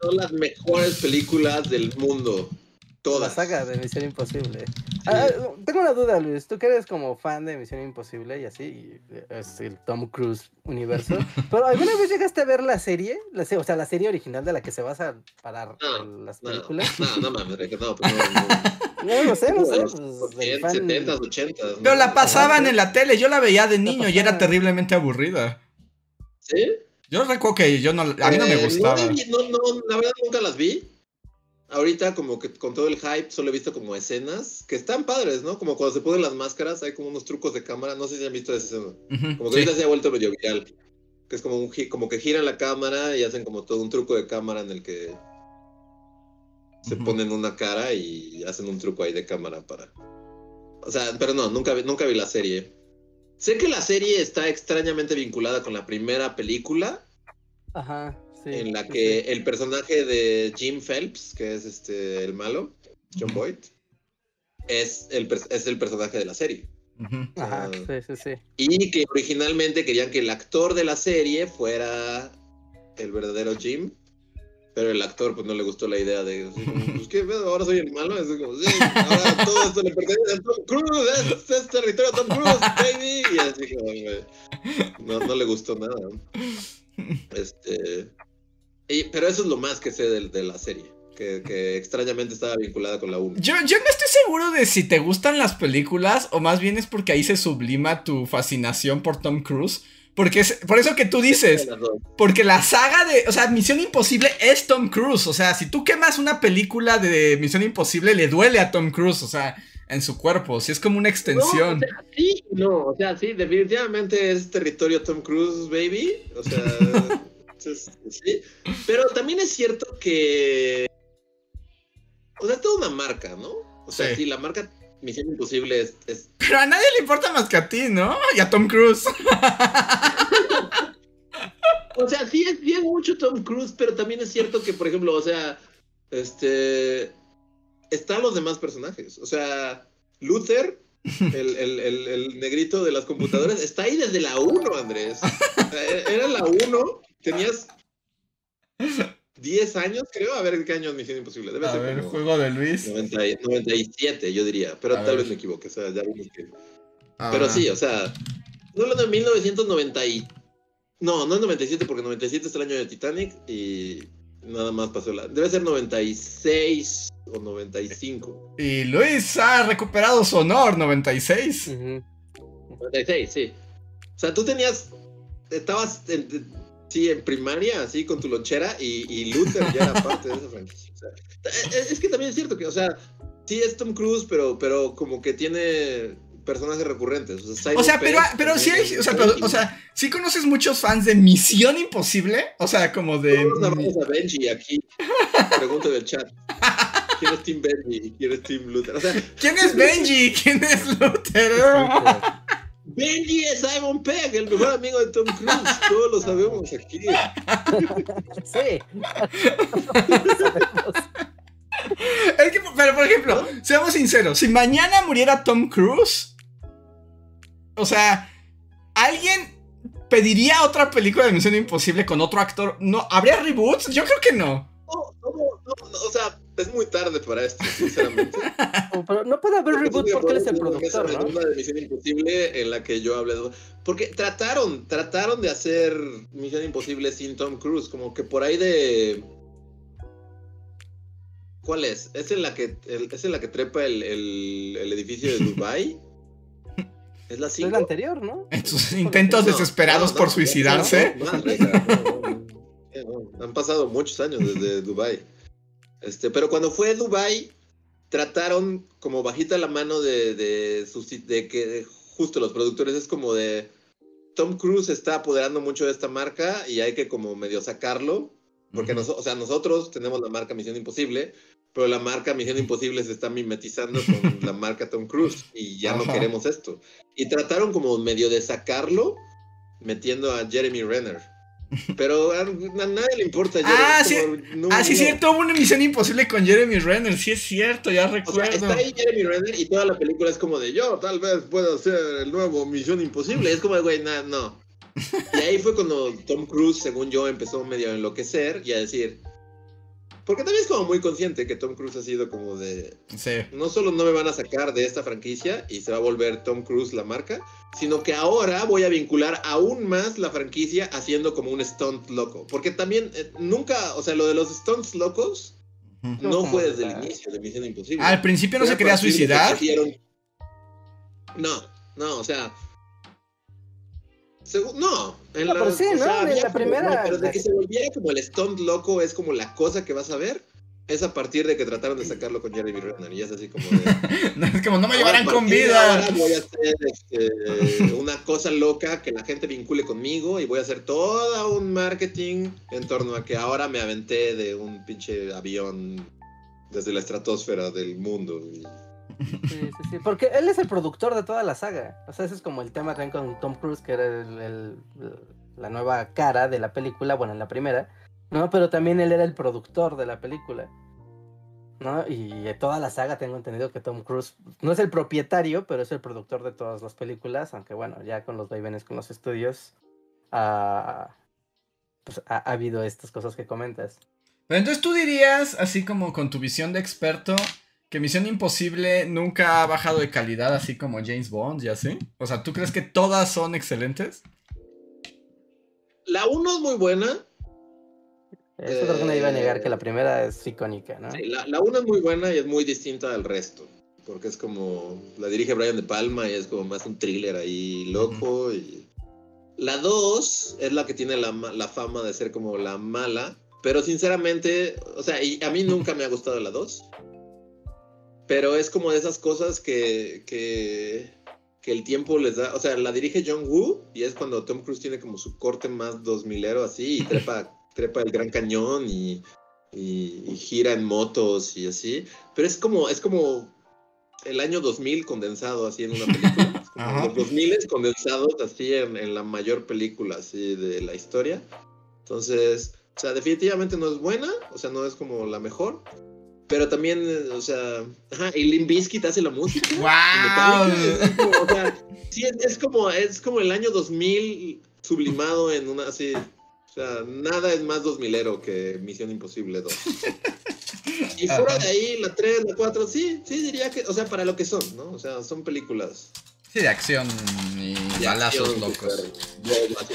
Son las mejores películas del mundo. La Todas. saga de Misión Imposible. Ah, tengo una duda, Luis. Tú que eres como fan de Misión Imposible y así, y es el Tom Cruise universo. ¿Pero alguna vez llegaste a ver la serie? La o sea, la serie original de la que se basa para No, las No, películas. no, no mames, Richard, no, pues no, no. No, no sé, no sé. Los Pues, el fan- 70, 80. ¿no? Pero la pasaban Ajá. en la tele, yo la veía de niño y era terriblemente aburrida. ¿Sí? Yo recuerdo que yo no, a mí no me Eh, gustaba. No, no, la verdad nunca las vi. Ahorita como que con todo el hype solo he visto como escenas que están padres, ¿no? Como cuando se ponen las máscaras, hay como unos trucos de cámara, no sé si han visto esa escena. Como que sí. ahorita se ha vuelto medio viral. Que es como un como que giran la cámara y hacen como todo un truco de cámara en el que se ponen una cara y hacen un truco ahí de cámara para. O sea, pero no, nunca vi, nunca vi la serie. Sé que la serie está extrañamente vinculada con la primera película, Ajá, sí. en la que sí. el personaje de Jim Phelps, que es este el malo, John. Boyd, es el, es el personaje de la serie. Ajá, Ah. sí, sí, sí. Y que originalmente querían que el actor de la serie fuera el verdadero Jim. Pero el actor pues no le gustó la idea de, pues qué ahora soy el malo. Es como, sí, ahora todo esto le pertenece a Tom Cruise, es, es territorio Tom Cruise, baby. Y así como, no, no le gustó nada. Este, y- pero eso es lo más que sé de, de la serie, que, que extrañamente estaba vinculada con la 1. Yo, yo no estoy seguro de si te gustan las películas o más bien es porque ahí se sublima tu fascinación por Tom Cruise. Porque es por eso que tú dices, porque la saga de, o sea, Misión Imposible es Tom Cruise. O sea, si tú quemas una película de Misión Imposible, le duele a Tom Cruise, o sea, en su cuerpo. Si es como una extensión. No, o sea, sí, no, o sea, sí, definitivamente es territorio Tom Cruise, baby. O sea, sí. Pero también es cierto que. O sea, es toda una marca, ¿no? O sea, Sí. sí, la marca Misión Imposible es. es- Pero a nadie le importa más que a ti, ¿no? Y a Tom Cruise. O sea, sí es bien mucho Tom Cruise, pero también es cierto que, por ejemplo, o sea, este. Están los demás personajes. O sea, Luther. El, el- el- el negrito de las computadoras está ahí desde la 1, Andrés. E- Era la 1, tenías 10 años, creo. A ver qué año es Misión Imposible. Debe A ser ver, como juego de Luis. 90 y- 97, yo diría. Pero A tal ver. vez me equivoque. O sea, ya vimos que. Ah, Pero sí, o sea, no hablando de 1990 y... No, no es 97 porque 97 es el año de Titanic y nada más pasó la... Debe ser 96 o 95. Y Luis ha recuperado su honor, 96. Ujú. 96, sí. O sea, tú tenías... Estabas en, sí, en primaria, así, con tu lonchera y, y Luther ya era parte de esa franquicia. O sea, es, es que también es cierto que, o sea, sí es Tom Cruise, pero, pero como que tiene personajes recurrentes. O sea, O sea, Simon pero, pero sí hay, o sea, pero, o sea, sí conoces muchos fans de Misión Imposible, o sea, como de... Todos a Benji aquí. Pregunta del chat. ¿Quién es Team Benji quién es Team Luther? O sea, ¿Quién es Benji? ¿Quién es Luther? Benji es Simon Pegg, el mejor amigo de Tom Cruise. Todos lo sabemos aquí. Sí. Es que, pero por ejemplo, seamos sinceros, si mañana muriera Tom Cruise, o sea, ¿alguien pediría otra película de Misión Imposible con otro actor? ¿No? ¿Habría reboots? Yo creo que no. No, no, no, no, o sea, es muy tarde para esto, sinceramente. Pero no puede haber reboot porque él es el productor, ¿no? segunda de Misión Imposible en la que yo hablé. de- Porque trataron, trataron de hacer Misión Imposible sin Tom Cruise, como que por ahí de. ¿Cuál es? ¿Es en la que, el- es en la que trepa el, el- el edificio de Dubai? ¿Es la Es 5? la anterior, ¿no? En sus intentos desesperados por suicidarse. No, más, Reja, no, no, no, no. Han pasado muchos años desde Dubai. Este, pero cuando fue Dubai, trataron como bajita la mano de, de, susti- de que justo los productores es como de Tom Cruise está apoderando mucho de esta marca y hay que como medio sacarlo. Porque Ujú. noso- o sea, nosotros tenemos la marca Misión Imposible, pero la marca Misión Imposible se está mimetizando con la marca Tom Cruise y ya no Ajá. queremos esto. Y trataron como medio de sacarlo metiendo a Jeremy Renner. Pero a, a nadie le importa. Ah, Jeremy, como, no, Ah, sí, no. cierto, hubo una Misión Imposible con Jeremy Renner, sí es cierto, ya O sea, recuerdo. está ahí Jeremy Renner y toda la película es como de yo tal vez pueda ser el nuevo Misión Imposible. Es como de, güey, nah, no. Y ahí fue cuando Tom Cruise, según yo, empezó medio a enloquecer y a decir. Porque también es como muy consciente que Tom Cruise ha sido como de. Sí. No solo no me van a sacar de esta franquicia y se va a volver Tom Cruise la marca, sino que ahora voy a vincular aún más la franquicia haciendo como un stunt loco. Porque también eh, nunca, o sea, lo de los stunts locos No fue desde el inicio de Misión Imposible. Al principio no se quería suicidar. No, no, o sea. Segu- No, en No, la, pero sí, ¿no? sea, En la como- primera- no, pero de que se volviera como el stunt loco es como la cosa que vas a ver. Es a partir de que trataron de sacarlo con Jeremy Renner. Y es así como de. No, es como no me llevarán con vida. Ahora voy a hacer este, una cosa loca que la gente vincule conmigo y voy a hacer todo un marketing en torno a que ahora me aventé de un pinche avión desde la estratosfera del mundo. Y- Sí, sí, sí. Porque él es el productor de toda la saga. O sea, ese es como el tema también con Tom Cruise, que era el- la nueva cara de la película, bueno, en la primera, ¿no? Pero también él era el productor de la película. ¿No? Y de toda la saga tengo entendido que Tom Cruise no es el propietario, pero es el productor de todas las películas, aunque bueno, ya con los vaivenes con los estudios ah, pues, ha, ha habido estas cosas que comentas. Entonces tú dirías, así como con tu visión de experto, que Misión Imposible nunca ha bajado de calidad, así como James Bond y así. O sea, ¿tú crees que todas son excelentes? La 1 es muy buena. Eso creo que nadie iba a negar que la Eh, primera es icónica, ¿no? Sí, la, la 1 es muy buena y es muy distinta al resto. Porque es como. La dirige Brian De Palma y es como más un thriller ahí loco. y La 2 es la que tiene la, la fama de ser como la mala. Pero sinceramente, o sea, y a mí nunca me ha gustado la 2. Pero es como de esas cosas que, que, que el tiempo les da. O sea, la dirige John Woo y es cuando Tom Cruise tiene como su corte más 2000ero así y trepa, trepa el Gran Cañón y, y, y gira en motos y así. Pero es como, es como el año 2000 condensado así en una película. Es como los 2000 condensados así en, en la mayor película así de la historia. Entonces, o sea, definitivamente no es buena, o sea, no es como la mejor. Pero también, eh, o sea, ajá, y Limp Bizkit hace la música. ¡Wow! Es como, o sea, sí, es, es como, es como el año 2000 sublimado en una así. O sea, nada es más 2000ero que Misión Imposible 2. Y fuera de ahí, la 3, la 4, sí, sí diría que, o sea, para lo que son, ¿no? O sea, son películas Sí, de acción y de balazos acción, locos.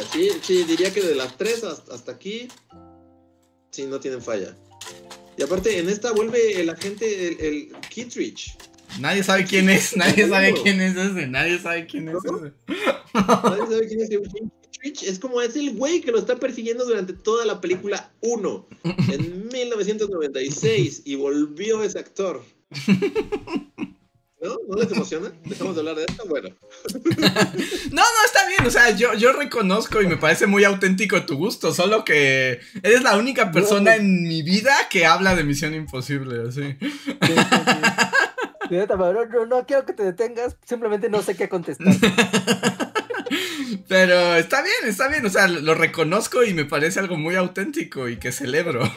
así. Sí, diría que de las 3 hasta, hasta aquí, sí, no tienen falla. Y aparte, en esta vuelve el agente, el, el Kittredge. Nadie sabe quién es, nadie sabe quién es ese, nadie sabe quién es ¿No? ese. Nadie sabe quién es Kittredge. Es como es el güey que lo está persiguiendo durante toda la película 1 en 1996 y volvió ese actor. ¿No? ¿No les emociona? ¿Dejamos de hablar de esto? Bueno. No, no, está bien, o sea, yo, yo reconozco y me parece muy auténtico tu gusto, solo que eres la única persona en mi vida que habla de Misión Imposible, así. Sí, sí, No, no, no quiero que te detengas, simplemente no sé qué contestar. Pero está bien, está bien, o sea, lo reconozco y me parece algo muy auténtico y que celebro.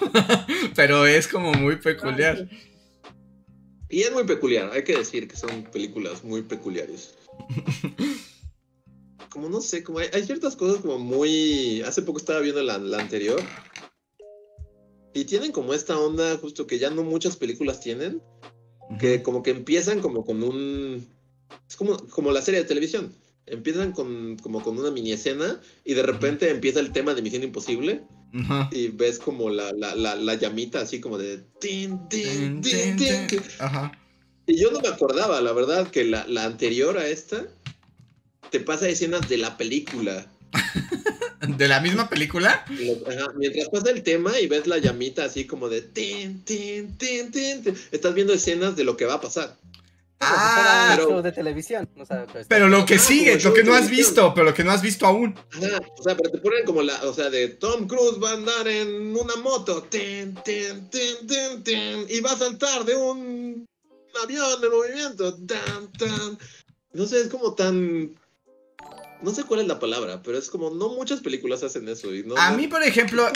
Pero es como muy peculiar. Y es muy peculiar, hay que decir que son películas muy peculiares. Como no sé, como hay, hay ciertas cosas como muy... Hace poco estaba viendo la, la anterior. Y tienen como esta onda justo que ya no muchas películas tienen. Que como que empiezan como con un... Es como, como la serie de televisión. Empiezan con, como con una mini escena y de repente empieza el tema de Misión Imposible y ves como la, la, la, la llamita así como de... tin, tin, Tin. Ajá. y yo no me acordaba, la verdad, que la, la anterior a esta te pasa escenas de la película. ¿De la misma película? Ajá, mientras pasa el tema y ves la llamita así como de tin, tin, tin, tin, tin, estás viendo escenas de lo que va a pasar. Ah, pero... de televisión. o sea, pues, Pero lo que Ah, sigue, lo que no has visto, pero lo que no has visto aún. O sea, pero te ponen como la, o sea, de Tom Cruise va a andar en una moto, tin, tin, tin, tin, tin, y va a saltar de un avión de movimiento, tan, tan. No sé, es como tan... No sé cuál es la palabra, pero es como, no muchas películas hacen eso. Y no, A no- mí, por ejemplo,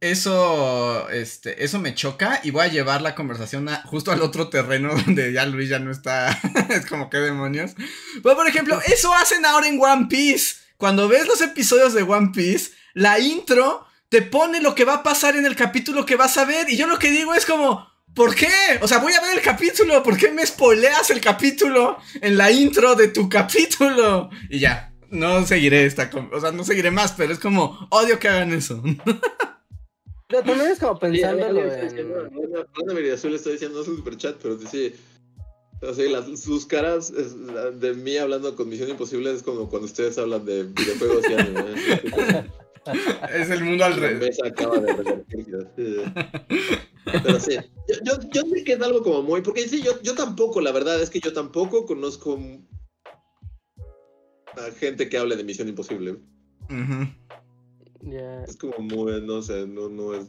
eso, este, eso me choca y voy a llevar la conversación a- justo al otro terreno donde ya Luis ya no está, es como que demonios. Pero por ejemplo, eso hacen ahora en One Piece. Cuando ves los episodios de One Piece, la intro te pone lo que va a pasar en el capítulo que vas a ver y yo lo que digo es como, ¿por qué? O sea, voy a ver el capítulo, ¿por qué me spoileas el capítulo en la intro de tu capítulo? Y ya. No seguiré esta, o sea, no seguiré más, pero es como, odio que hagan eso. Pero también es como pensándolo en... Ana Azul está diciendo no es un superchat, pero dice... O sea, las, sus caras es, de mí hablando con Misión Imposible es como cuando ustedes hablan de videojuegos y anime. es el mundo al revés. acaba de Pero sí, yo, yo, yo, sé que es algo como muy. Porque sí, yo, yo tampoco, la verdad es que yo tampoco conozco a gente que hable de Misión Imposible. Es como muy, no sé, no, no es.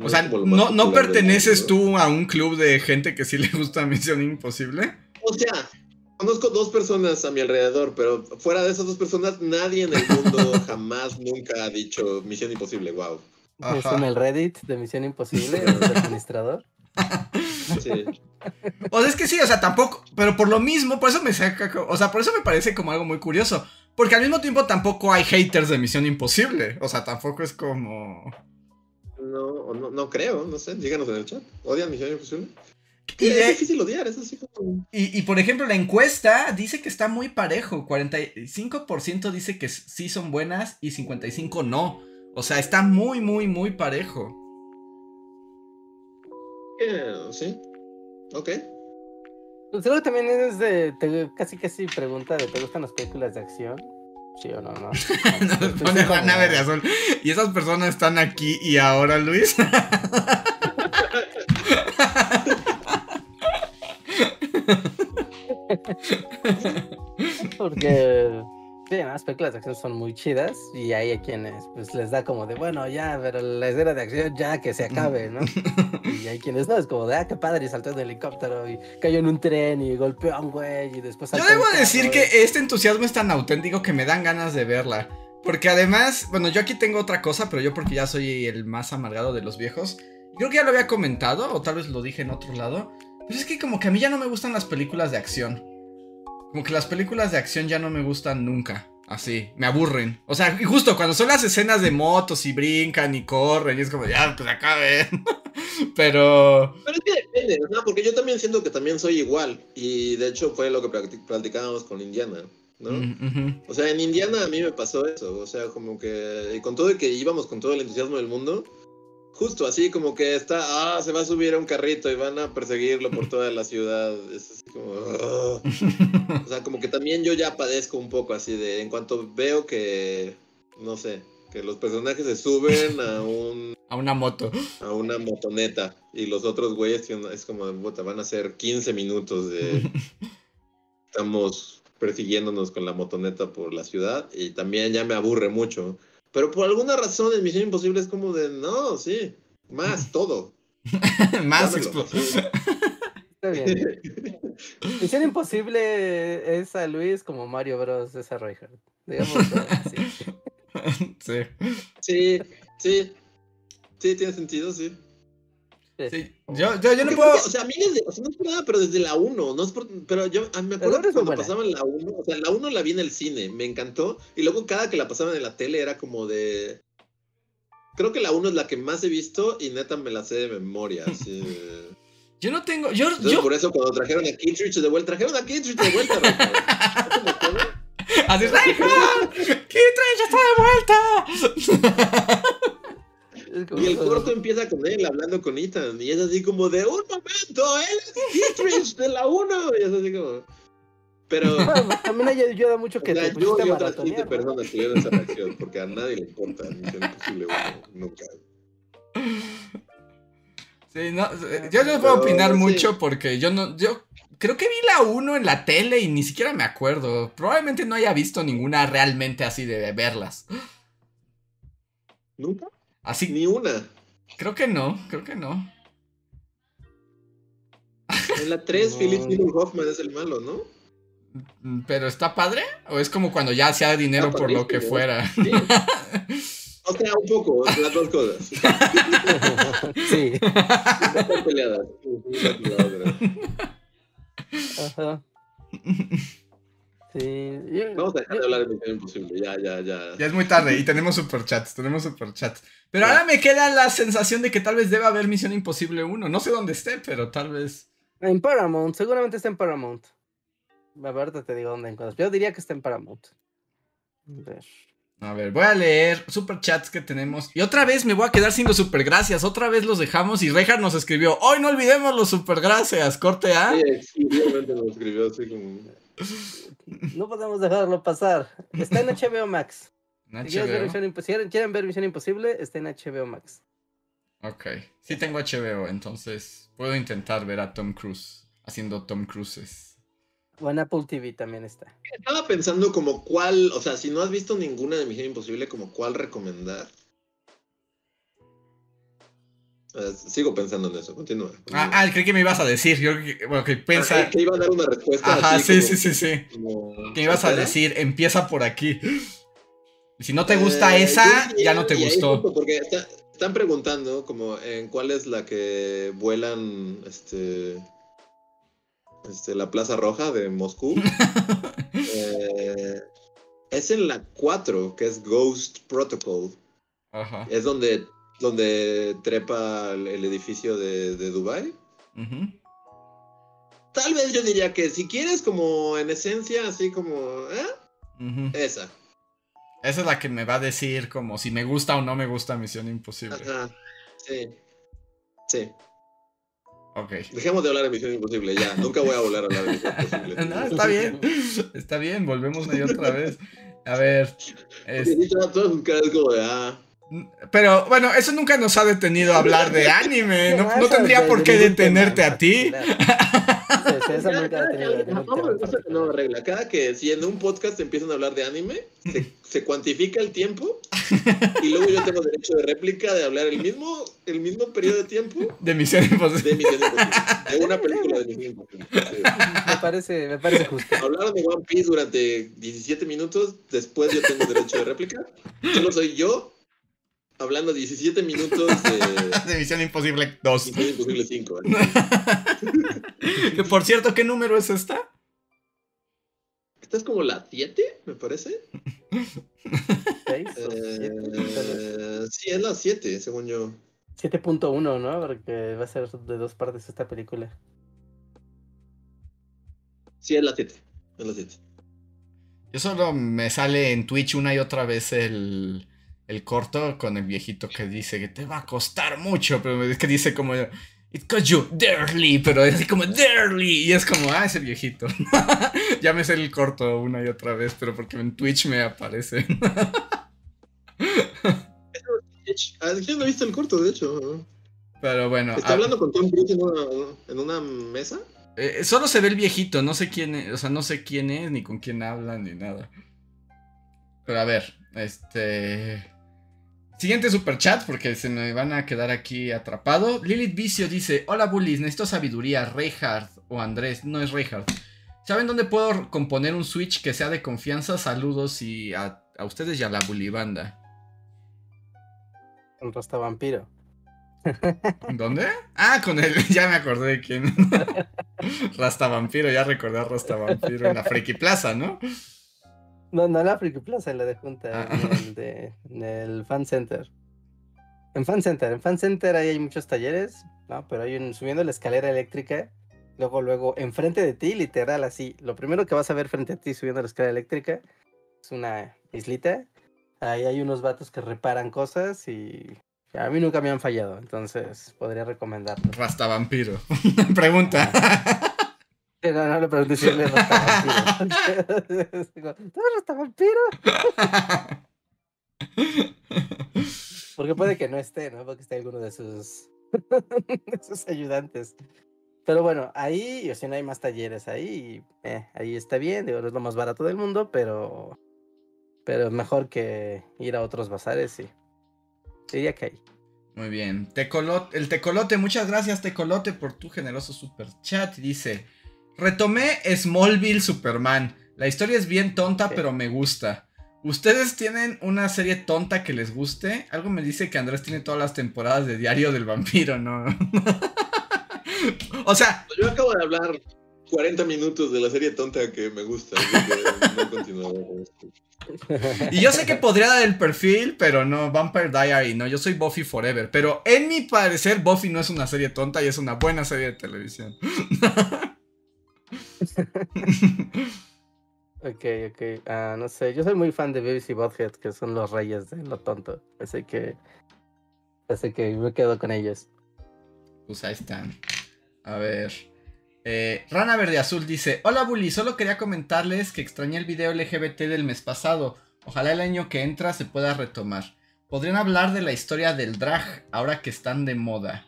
o sea, ¿no, ¿no perteneces tú a un club de gente que sí le gusta Misión Imposible? O sea, conozco dos personas a mi alrededor, pero fuera de esas dos personas, nadie en el mundo jamás, nunca ha dicho Misión Imposible, wow. ¿Es en el Reddit de Misión Imposible, el administrador? Sí. O sea, es que sí, o sea, tampoco, pero por lo mismo, por eso me saca, o sea, por eso me parece como algo muy curioso, porque al mismo tiempo tampoco hay haters de Misión Imposible, o sea, tampoco es como... No, no, no creo, no sé, díganos en el chat, ¿odian Misión Imposible? Y es difícil odiar, es así como... Y, y, por ejemplo, la encuesta dice que está muy parejo. 45% dice que sí son buenas y 55% no. O sea, está muy, muy, muy parejo. Sí. Ok. Pues seguro también es de. casi, casi pregunta de: ¿te gustan las películas de acción? Sí o no, no. Nos pone la nave de azul. Y esas personas están aquí y ahora, Luis. Porque Sí, las películas de acción son muy chidas y hay a quienes pues les da como de, bueno, ya, pero la escena de acción ya que se acabe, ¿no? y hay quienes no, es como de, ah, qué padre, y saltó en el helicóptero y cayó en un tren y golpeó a un güey y después... Yo debo decir que este entusiasmo es tan auténtico que me dan ganas de verla. Porque además, bueno, yo aquí tengo otra cosa, pero yo porque ya soy el más amargado de los viejos. Creo que ya lo había comentado, o tal vez lo dije en otro lado. Pero es que como que a mí ya no me gustan las películas de acción. Como que las películas de acción ya no me gustan nunca. Así, me aburren. O sea, justo cuando son las escenas de motos y brincan y corren, y es como, ya, pues acaben. Pero. Pero es que depende, ¿no? Porque yo también siento que también soy igual. Y de hecho fue lo que practicábamos con Indiana, ¿no? Mm, o sea, en Indiana a mí me pasó eso. O sea, como que. Y con todo el que íbamos con todo el entusiasmo del mundo Justo así como que está, ah, se va a subir a un carrito y van a perseguirlo por toda la ciudad. Es así como... O sea, como que también yo ya padezco un poco así de, en cuanto veo que, no sé, que los personajes se suben a un... A una moto. A una motoneta. Y los otros güeyes es como, van a ser 15 minutos de... Estamos persiguiéndonos con la motoneta por la ciudad y también ya me aburre mucho. Pero por alguna razón en Misión Imposible es como de, no, sí, más, todo. más Está bien. Misión Imposible es a Luis como Mario Bros. es a Reinhardt. Digamos. Sí, sí. Sí, tiene sentido, sí. Sí. Yo, yo, yo no puedo. o sea, a mí desde, o sea, no es por nada, pero desde la 1, no es por, pero yo me acuerdo que cuando pasaban la 1, o sea, la 1 la vi en el cine, me encantó, y luego cada que la pasaban en la tele era como de. Creo que la 1 es la que más he visto y neta me la sé de memoria. Así. yo no tengo. Yo, yo... Por eso cuando trajeron a Kittredge de vuelta, trajeron a Kittredge de vuelta. Así es, ¡Kittredge está de vuelta! Y el corto empieza con él hablando con Ethan. Y es así como de un momento, él es Dietrich de la 1. Y es así como. Pero. también ayuda mucho que o sea, te yo y otras 15 personas tuvieron esa reacción. Porque a nadie le importa Misión Imposible 1. Nunca. Sí, no, yo no puedo opinar mucho porque yo no. Yo creo que vi la 1 en la tele y ni siquiera me acuerdo. Probablemente no haya visto ninguna realmente así de verlas. ¿Nunca? Así. Ni una. Creo que no, creo que no. En la 3, Philip Seymour Hoffman es el malo, ¿no? Mm, ¿Pero está padre? ¿O es como cuando ya hacía dinero por lo que fuera? o sea, un poco, las dos cosas. sí. Están peleadas. Ajá. Sí. Vamos a dejar de hablar de Misión Imposible, ya, ya, ya. Ya es muy tarde y tenemos superchats, tenemos superchats. Pero ahora me queda la sensación de que tal vez deba haber Misión Imposible 1. No sé dónde esté, pero tal vez. En Paramount, seguramente está en Paramount. A ver, te digo dónde encuentras. Yo diría que está en Paramount. A ver. A ver, voy a leer super chats que tenemos. Y otra vez me voy a quedar sin los super gracias. Otra vez los dejamos y Rejar nos escribió. Hoy no olvidemos los super gracias. Corte A. Sí, exclusivamente lo escribió así como. No podemos dejarlo pasar. Está en HBO Max. En Si ver. Misión quieren ver Misión Imposible, está en HBO Max. Ok. Sí tengo HBO, entonces puedo intentar ver a Tom Cruise haciendo Tom Cruises. O en Apple TV también está. Estaba pensando como cuál, o sea, si no has visto ninguna de Misión Imposible, como cuál recomendar. Sigo pensando en eso, continúa. Ah, ah, creí que me ibas a decir. Yo, que- que Ah, que iba a dar una respuesta. Ajá, sí, como- sí, sí, sí. como Que ibas a decir, empieza por aquí. Si no te gusta Eh, esa, yo diría- ya no te gustó. Porque está- están preguntando como en cuál es la que vuelan este, este la Plaza Roja de Moscú. Eh, es en la 4, que es Ghost Protocol. Ajá. Es donde, donde trepa el, edificio de, de Dubai. Tal vez yo diría que si quieres como en esencia, así como, ¿eh? Esa. Esa es la que me va a decir como si me gusta o no me gusta Misión Imposible. Ajá. Sí. Sí. Ok. Dejemos de hablar de Misión Imposible ya. Nunca voy a volver a hablar de Misión Imposible. No, está bien. Está bien, volvemos ahí otra vez. A ver. es- caras como de, ah. Pero bueno, eso nunca nos ha detenido a hablar de anime. No, no tendría de- por qué detenerte en a ti. nueva regla. Cada que si en un podcast empiezan a hablar de anime, se, se cuantifica el tiempo y luego yo tengo derecho de réplica de hablar el mismo, el mismo periodo de tiempo De Misión Imposible. de Misión Imposible. De una película de Misión Imposible. Sí. Me parece, me parece justo. Hablaron de One Piece durante 17 minutos, después yo tengo derecho de réplica. Solo soy yo hablando 17 minutos de De Misión Imposible 2. Misión Imposible 5. Que por cierto, ¿qué número es esta? Esta es como la 7, me parece. ¿Seis o? Eh, sí, es la 7, según yo. 7.1, ¿no? Porque va a ser de dos partes esta película. Sí, es la 7. Es la 7. Yo solo me sale en Twitch una y otra vez el, el corto con el viejito que dice que te va a costar mucho, pero es que dice como It cost you dearly, pero es así como dearly y es como, ah, ese viejito. ya me sé el corto una y otra vez, pero porque en Twitch me aparece. ¿Quién no ha visto el corto, de hecho? pero bueno, ¿Está ah, hablando con Tom Cruise en una, en una mesa? eh, solo se ve el viejito, no sé quién es, o sea, no sé quién es, ni con quién habla, ni nada. Pero a ver, este... Siguiente super chat porque se me van a quedar aquí atrapado. Lilith Vicio dice: Hola bullies, necesito sabiduría. Reinhardt o Andrés, no es Reinhardt. ¿Saben dónde puedo componer un switch que sea de confianza? Saludos y a, a ustedes y a la bully banda. Un Rasta Vampiro. ¿Dónde? Ah, con él, ya me acordé de quién. Rasta Vampiro, ya recordé a Rasta Vampiro en la Friki Plaza, ¿no? No, no en la Friki Plaza, en la de Junta, Ah. en, el de- en el Fan Center. En Fan Center, en Fan Center ahí hay muchos talleres, ¿no? Pero hay un, subiendo la escalera eléctrica, luego, luego, enfrente de ti, literal, así, lo primero que vas a ver frente a ti subiendo la escalera eléctrica es una islita. Ahí hay unos vatos que reparan cosas y a mí nunca me han fallado, entonces podría recomendarlo. Rasta Vampiro. Pregunta. Sí, No, no le pregunté si él Rasta Vampiro. ¿Tú eres Rasta Vampiro? Porque puede que no esté, ¿no? Porque esté alguno de sus, de sus ayudantes. Pero bueno, ahí, o sea, no hay más talleres ahí. eh, ahí está bien, digo, no es lo más barato del mundo, pero, pero es mejor que ir a otros bazares, sí. Diría que ahí. Muy bien. Tecolote, el Tecolote, muchas gracias Tecolote por tu generoso super chat. Dice, retomé Smallville Superman. La historia es bien tonta, pero me gusta. ¿Ustedes tienen una serie tonta que les guste? Algo me dice que Andrés tiene todas las temporadas de Diario del Vampiro, ¿no? o sea, Yo acabo de hablar 40 minutos de la serie tonta que me gusta. así que no y yo sé que podría dar el perfil, pero no, Vampire Diary, no, yo soy Buffy Forever. Pero en mi parecer, Buffy no es una serie tonta y es una buena serie de televisión. Ok, ok. Ah, no sé, yo soy muy fan de BBC Bothead, que son los reyes de lo tonto. Así que. Así que me quedo con ellos. Pues ahí están. A ver. Eh, Rana Verde Azul dice: Hola Bully, solo quería comentarles que extrañé el video LGBT del mes pasado. Ojalá el año que entra se pueda retomar. Podrían hablar de la historia del drag ahora que están de moda.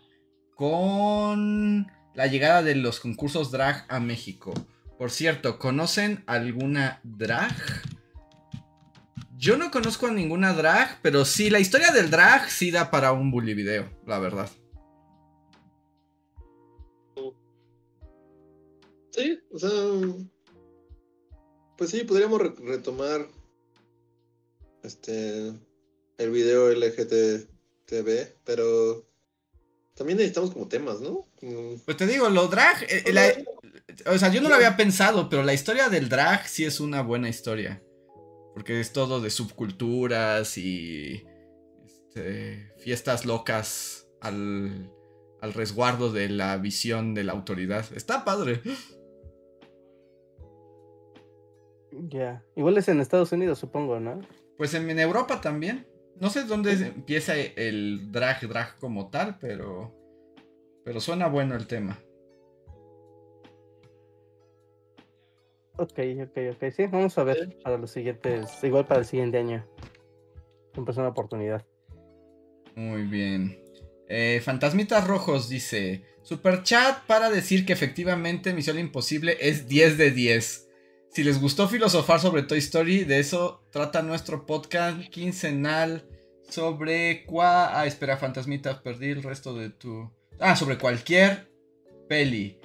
Con la llegada de los concursos drag a México. Por cierto, ¿conocen alguna drag? Yo no conozco a ninguna drag, pero sí, la historia del drag sí da para un bully video, la verdad. Sí, o sea. Pues sí, podríamos re- retomar. Este. El video LGTB, pero. También necesitamos como temas, ¿no? Como- Pues te digo, lo drag, eh, la- o sea, yo no lo había pensado, pero la historia del drag sí es una buena historia. Porque es todo de subculturas y este, fiestas locas al, al resguardo de la visión de la autoridad. Está padre. Ya. Igual es en Estados Unidos, supongo, ¿no? Pues en, en Europa también. No sé dónde empieza el drag drag como tal, pero pero suena bueno el tema. Ok, ok, ok. Sí, vamos a ver para los siguientes. Igual para el siguiente año. Siempre es una oportunidad. Muy bien. Eh, Fantasmitas Rojos dice: Super chat para decir que efectivamente Misión Imposible es 10 de 10. Si les gustó filosofar sobre Toy Story, de eso trata nuestro podcast quincenal sobre cuá. Ah, espera, Fantasmitas, perdí el resto de tu. Ah, sobre cualquier peli.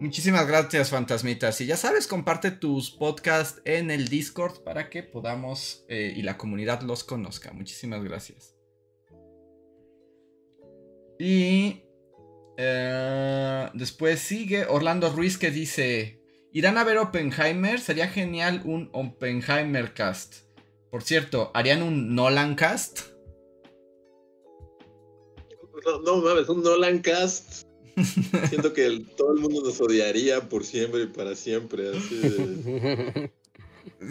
Muchísimas gracias, Fantasmitas. Y ya sabes, comparte tus podcasts en el Discord para que podamos eh, y la comunidad los conozca. Muchísimas gracias. Y eh, después sigue Orlando Ruiz que dice, ¿irán a ver Oppenheimer? Sería genial un Oppenheimer cast. Por cierto, ¿harían un Nolan cast? No, no mames, un Nolan cast. Siento que el- todo el mundo nos odiaría por siempre y para siempre. Así de-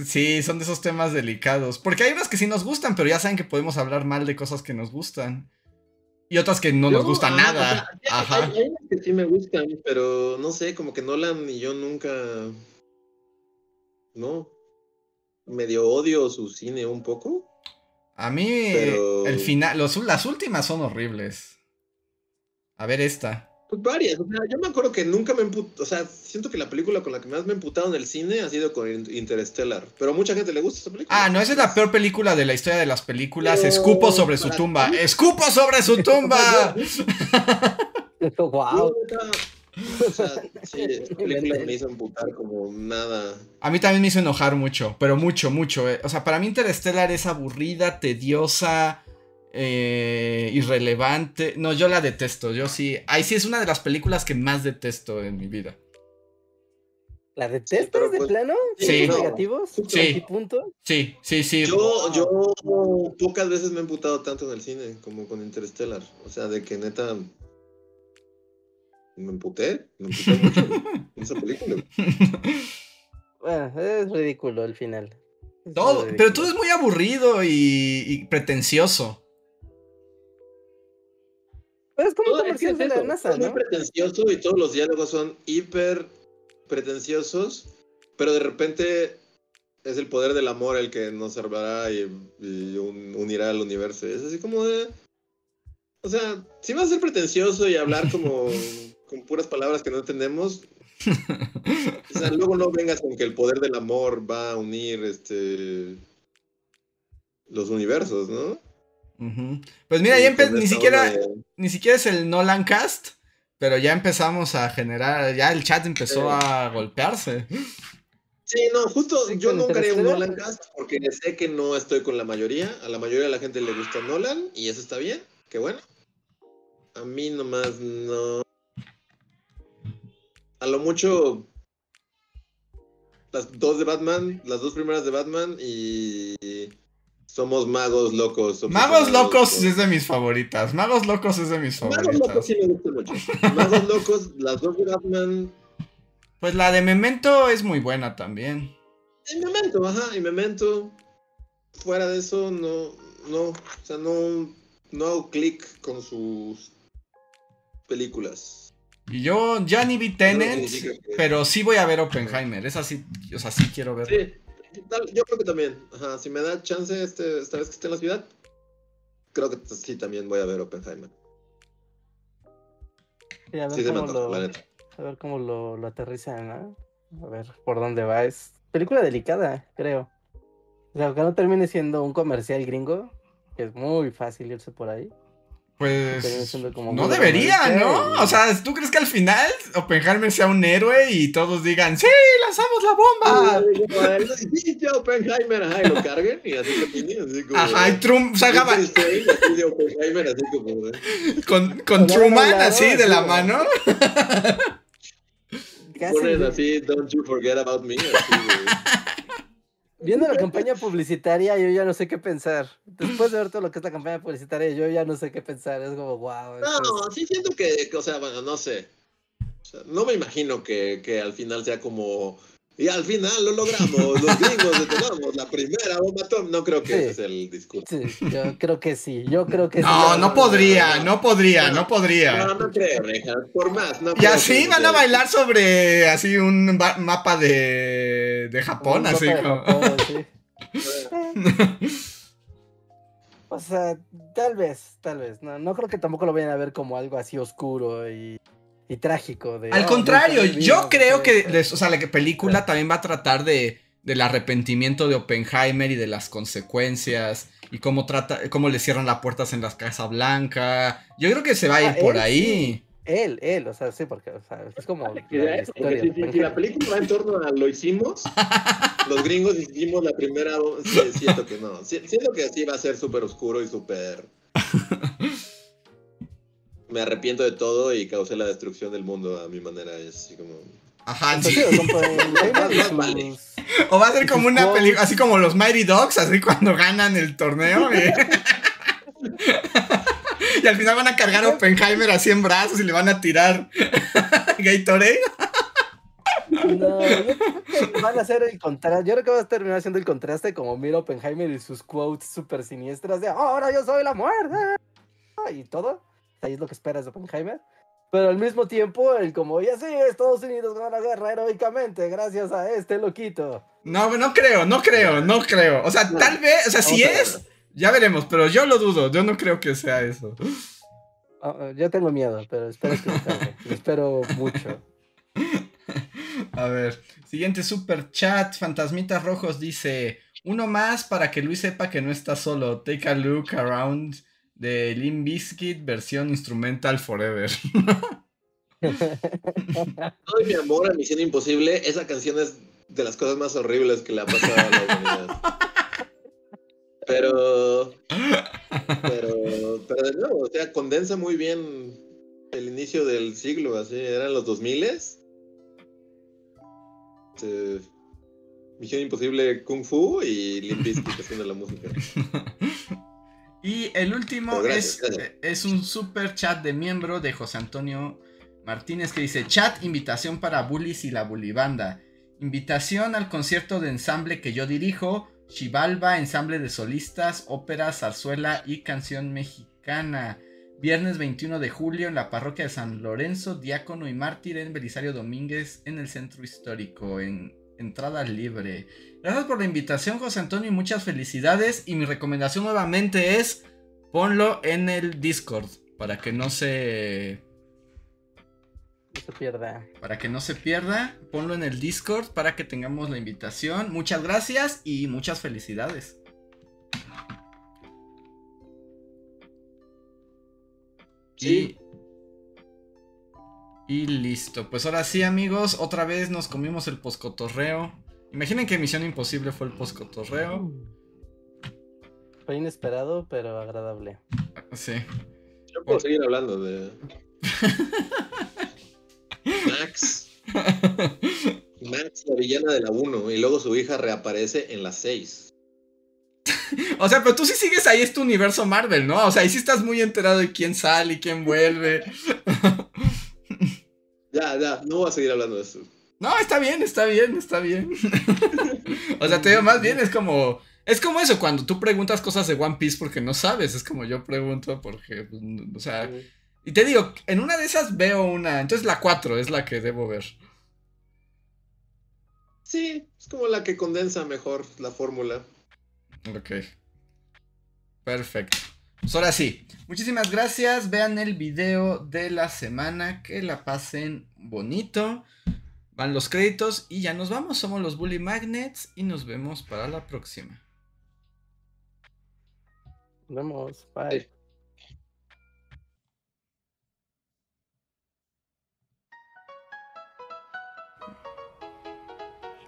Sí, son de esos temas delicados. Porque hay unas que sí nos gustan, pero ya saben que podemos hablar mal de cosas que nos gustan. Y otras que no nos gustan ah, nada. o sea, Ajá. Hay, hay unas que sí me gustan, pero no sé, como que Nolan y yo nunca. No. Medio odio su cine un poco. A mí, Pero- el final, los- las últimas son horribles. A ver esta. Pues varias, o sea, yo me acuerdo que nunca me emputado, o sea, siento que la película con la que más me he emputado en el cine ha sido con In- Interstellar, pero a mucha gente le gusta esa película. Ah, no, esa es la peor película de la historia de las películas. Pero, Escupo sobre su tumba. ti- ¡Escupo sobre su tumba! wow. O sea, sí, película me hizo emputar como nada. A mí también me hizo enojar mucho, pero mucho, mucho. eh. O sea, para mí Interstellar es aburrida, tediosa, eh, irrelevante. No, yo la detesto. Yo sí. Ahí sí es una de las películas que más detesto en mi vida. ¿La Sí, detestas de pues- plano? Sí. ¿Puntos negativos? Sí. ¿Antipuntos? Sí, sí, sí. Yo, yo pocas veces me he emputado tanto en el cine como con Interstellar. O sea, de que neta me emputé, me emputé mucho en esa película. Bueno, es ridículo el final. Es Todo, ridículo. pero todo es muy aburrido y, y pretencioso. Pero es como Todo- un es de la NASA, es muy ¿no? pretencioso y todos los diálogos son hiper pretenciosos, pero de repente es el poder del amor el que nos salvará y, y un- unirá al universo. Es así como de... O sea, si vas a ser pretencioso y hablar como con puras palabras que no entendemos, o sea, luego no vengas con que el poder del amor va a unir este los universos, ¿no? Pues mira, ya ni siquiera, de- ni siquiera es el Nolan Cast, pero ya empezamos a generar, ya el chat empezó Sí. a golpearse. Sí, no, justo Sí, yo no haré un. Nolan cast porque sé que no estoy con la mayoría. A la mayoría de la gente le gusta Nolan y eso está bien, qué bueno. A mí nomás no. A lo mucho las dos de Batman, las dos primeras de Batman y somos magos locos. Magos Locos es de mis favoritas. Magos Locos es de mis Magos locos favoritas. sí me gustan mucho. Magos locos, las dos de Batman. Pues la de Memento es muy buena también. Y Memento, ajá, y Memento. Fuera de eso, no, no, o sea, no, no hago clic con sus películas. Y yo ya ni vi Tenet, pero sí voy a ver Oppenheimer. Es así, o sea, sí quiero ver. Sí, tal- yo creo que también. Ajá, si me da chance este, esta vez que esté en la ciudad, creo que sí también voy a ver Oppenheimer. Y a ver Sí cómo lo, a ver cómo lo, lo aterrizan, ¿no? A ver por dónde va. Es película delicada, creo. O sea, que no termine siendo un comercial gringo, que es muy fácil irse por ahí. Termina Pues como no debería, ¿no? y- O sea, ¿tú crees que al final Oppenheimer sea un héroe y todos digan, sí, lanzamos la bomba? Ah, sí, ya Oppenheimer, ajá, y lo carguen y así termine, así como. Ajá, y Trump salga Oppenheimer, así como. con, con Truman así de la ¿no? mano. Ponen así, don't you forget about me. Así. Viendo la campaña publicitaria, yo ya no sé qué pensar. Después de ver todo lo que es la campaña publicitaria, yo ya no sé qué pensar. Es como, wow. No, sí siento que, que, o sea, bueno, no sé. O sea, no me imagino que, que al final sea como. Y al final lo logramos, los gringos detonamos la primera bomba atómica. No creo que Sí. ese es el discurso. Sí, yo creo que sí. Yo creo que sí. No, ya no lo- podría, no podría, no No, podría. no creo, Reja, por más. No Y así que van a bailar sobre así un mapa de, de Japón, Un así de como... Japón, sí. O sea, tal vez, tal vez. No, no creo que tampoco lo vayan a ver como algo así oscuro y, y trágico. De, Al "Oh, contrario, yo creo que, esto". les- o sea, la película también va a tratar de del arrepentimiento de Oppenheimer y de las consecuencias y cómo trata, cómo le cierran las puertas en la Casa Blanca. Yo creo que se va a ir Ah, por él ahí. sí. Él, él, o sea, sí, porque o sea, es como la, historia si, si- si la película va en torno a lo hicimos, los gringos hicimos la primera. sí, siento que no. Si- Siento que así va a ser súper oscuro y súper. Me arrepiento de todo y causé la destrucción del mundo a mi manera. Es así como. Ajá, Pues sí. sus- O va a ser como sus una película, así como los Mighty Dogs, así cuando ganan el torneo. Y, y al final van a cargar a Oppenheimer así en brazos y le van a tirar Gatorade. No, van a hacer el contraste. Yo creo que va a terminar siendo el contraste como mira Oppenheimer y sus quotes súper siniestras de ahora yo soy la muerte. Y todo. Ahí es lo que esperas de Oppenheimer. Pero al mismo tiempo, el como, y así Estados Unidos gana la guerra heroicamente gracias a este loquito. No, no creo, no creo, no creo. O sea, No. tal vez, o sea, si es, ya veremos, pero yo lo dudo, yo no creo que sea eso. Ah, ah, yo tengo miedo, pero espero que salga. Espero mucho. A ver, siguiente super chat, Fantasmitas Rojos dice, uno más para que Luis sepa que no está solo, take a look around de Limp Bizkit versión instrumental forever. Todo mi amor a Misión Imposible, esa canción es de las cosas más horribles que le ha pasado a la humanidad. Pero, pero, pero de nuevo, o sea, condensa muy bien el inicio del siglo, así, eran los 2000 este, Misión Imposible Kung Fu y Limp Bizkit haciendo la música. Y el último gracias, es, gracias. es un super chat de miembro de José Antonio Martínez que dice, chat, invitación para Bullies y la Bulibanda. Invitación al concierto de ensamble que yo dirijo, Chivalba, ensamble de solistas, ópera, zarzuela y canción mexicana. Viernes 21 de julio en la parroquia de San Lorenzo, diácono y mártir en Belisario Domínguez en el centro histórico, en entrada libre. Gracias por la invitación, José Antonio, y muchas felicidades. Y mi recomendación nuevamente es ponlo en el Discord para que no se No se pierda. para que no se pierda. Ponlo en el Discord para que tengamos la invitación. Muchas gracias y muchas felicidades. Sí. Y, y listo. Pues ahora sí, amigos. Otra vez nos comimos el poscotorreo. Imaginen que Misión Imposible fue el poscotorreo. Fue inesperado, pero agradable. Sí. Yo puedo seguir hablando de Max. Max, la villana de la 1, y luego su hija reaparece en la 6. O sea, pero tú sí sigues ahí, es tu universo Marvel, ¿no? O sea, ahí sí estás muy enterado de quién sale y quién vuelve. Ya, ya, no voy a seguir hablando de eso. No, está bien, está bien, está bien. o sea, te digo, más bien es como. Es como eso, cuando tú preguntas cosas de One Piece porque no sabes, es como yo pregunto porque, pues, o sea, y te digo, en una de esas veo una, entonces la 4 es la que debo ver. Sí, es como la que condensa mejor la fórmula. Ok. Perfecto. Pues ahora sí, muchísimas gracias. Vean el video de la semana. Que la pasen bonito. Van los créditos y ya nos vamos. Somos los Bully Magnets y nos vemos para la próxima. Nos vemos. Bye.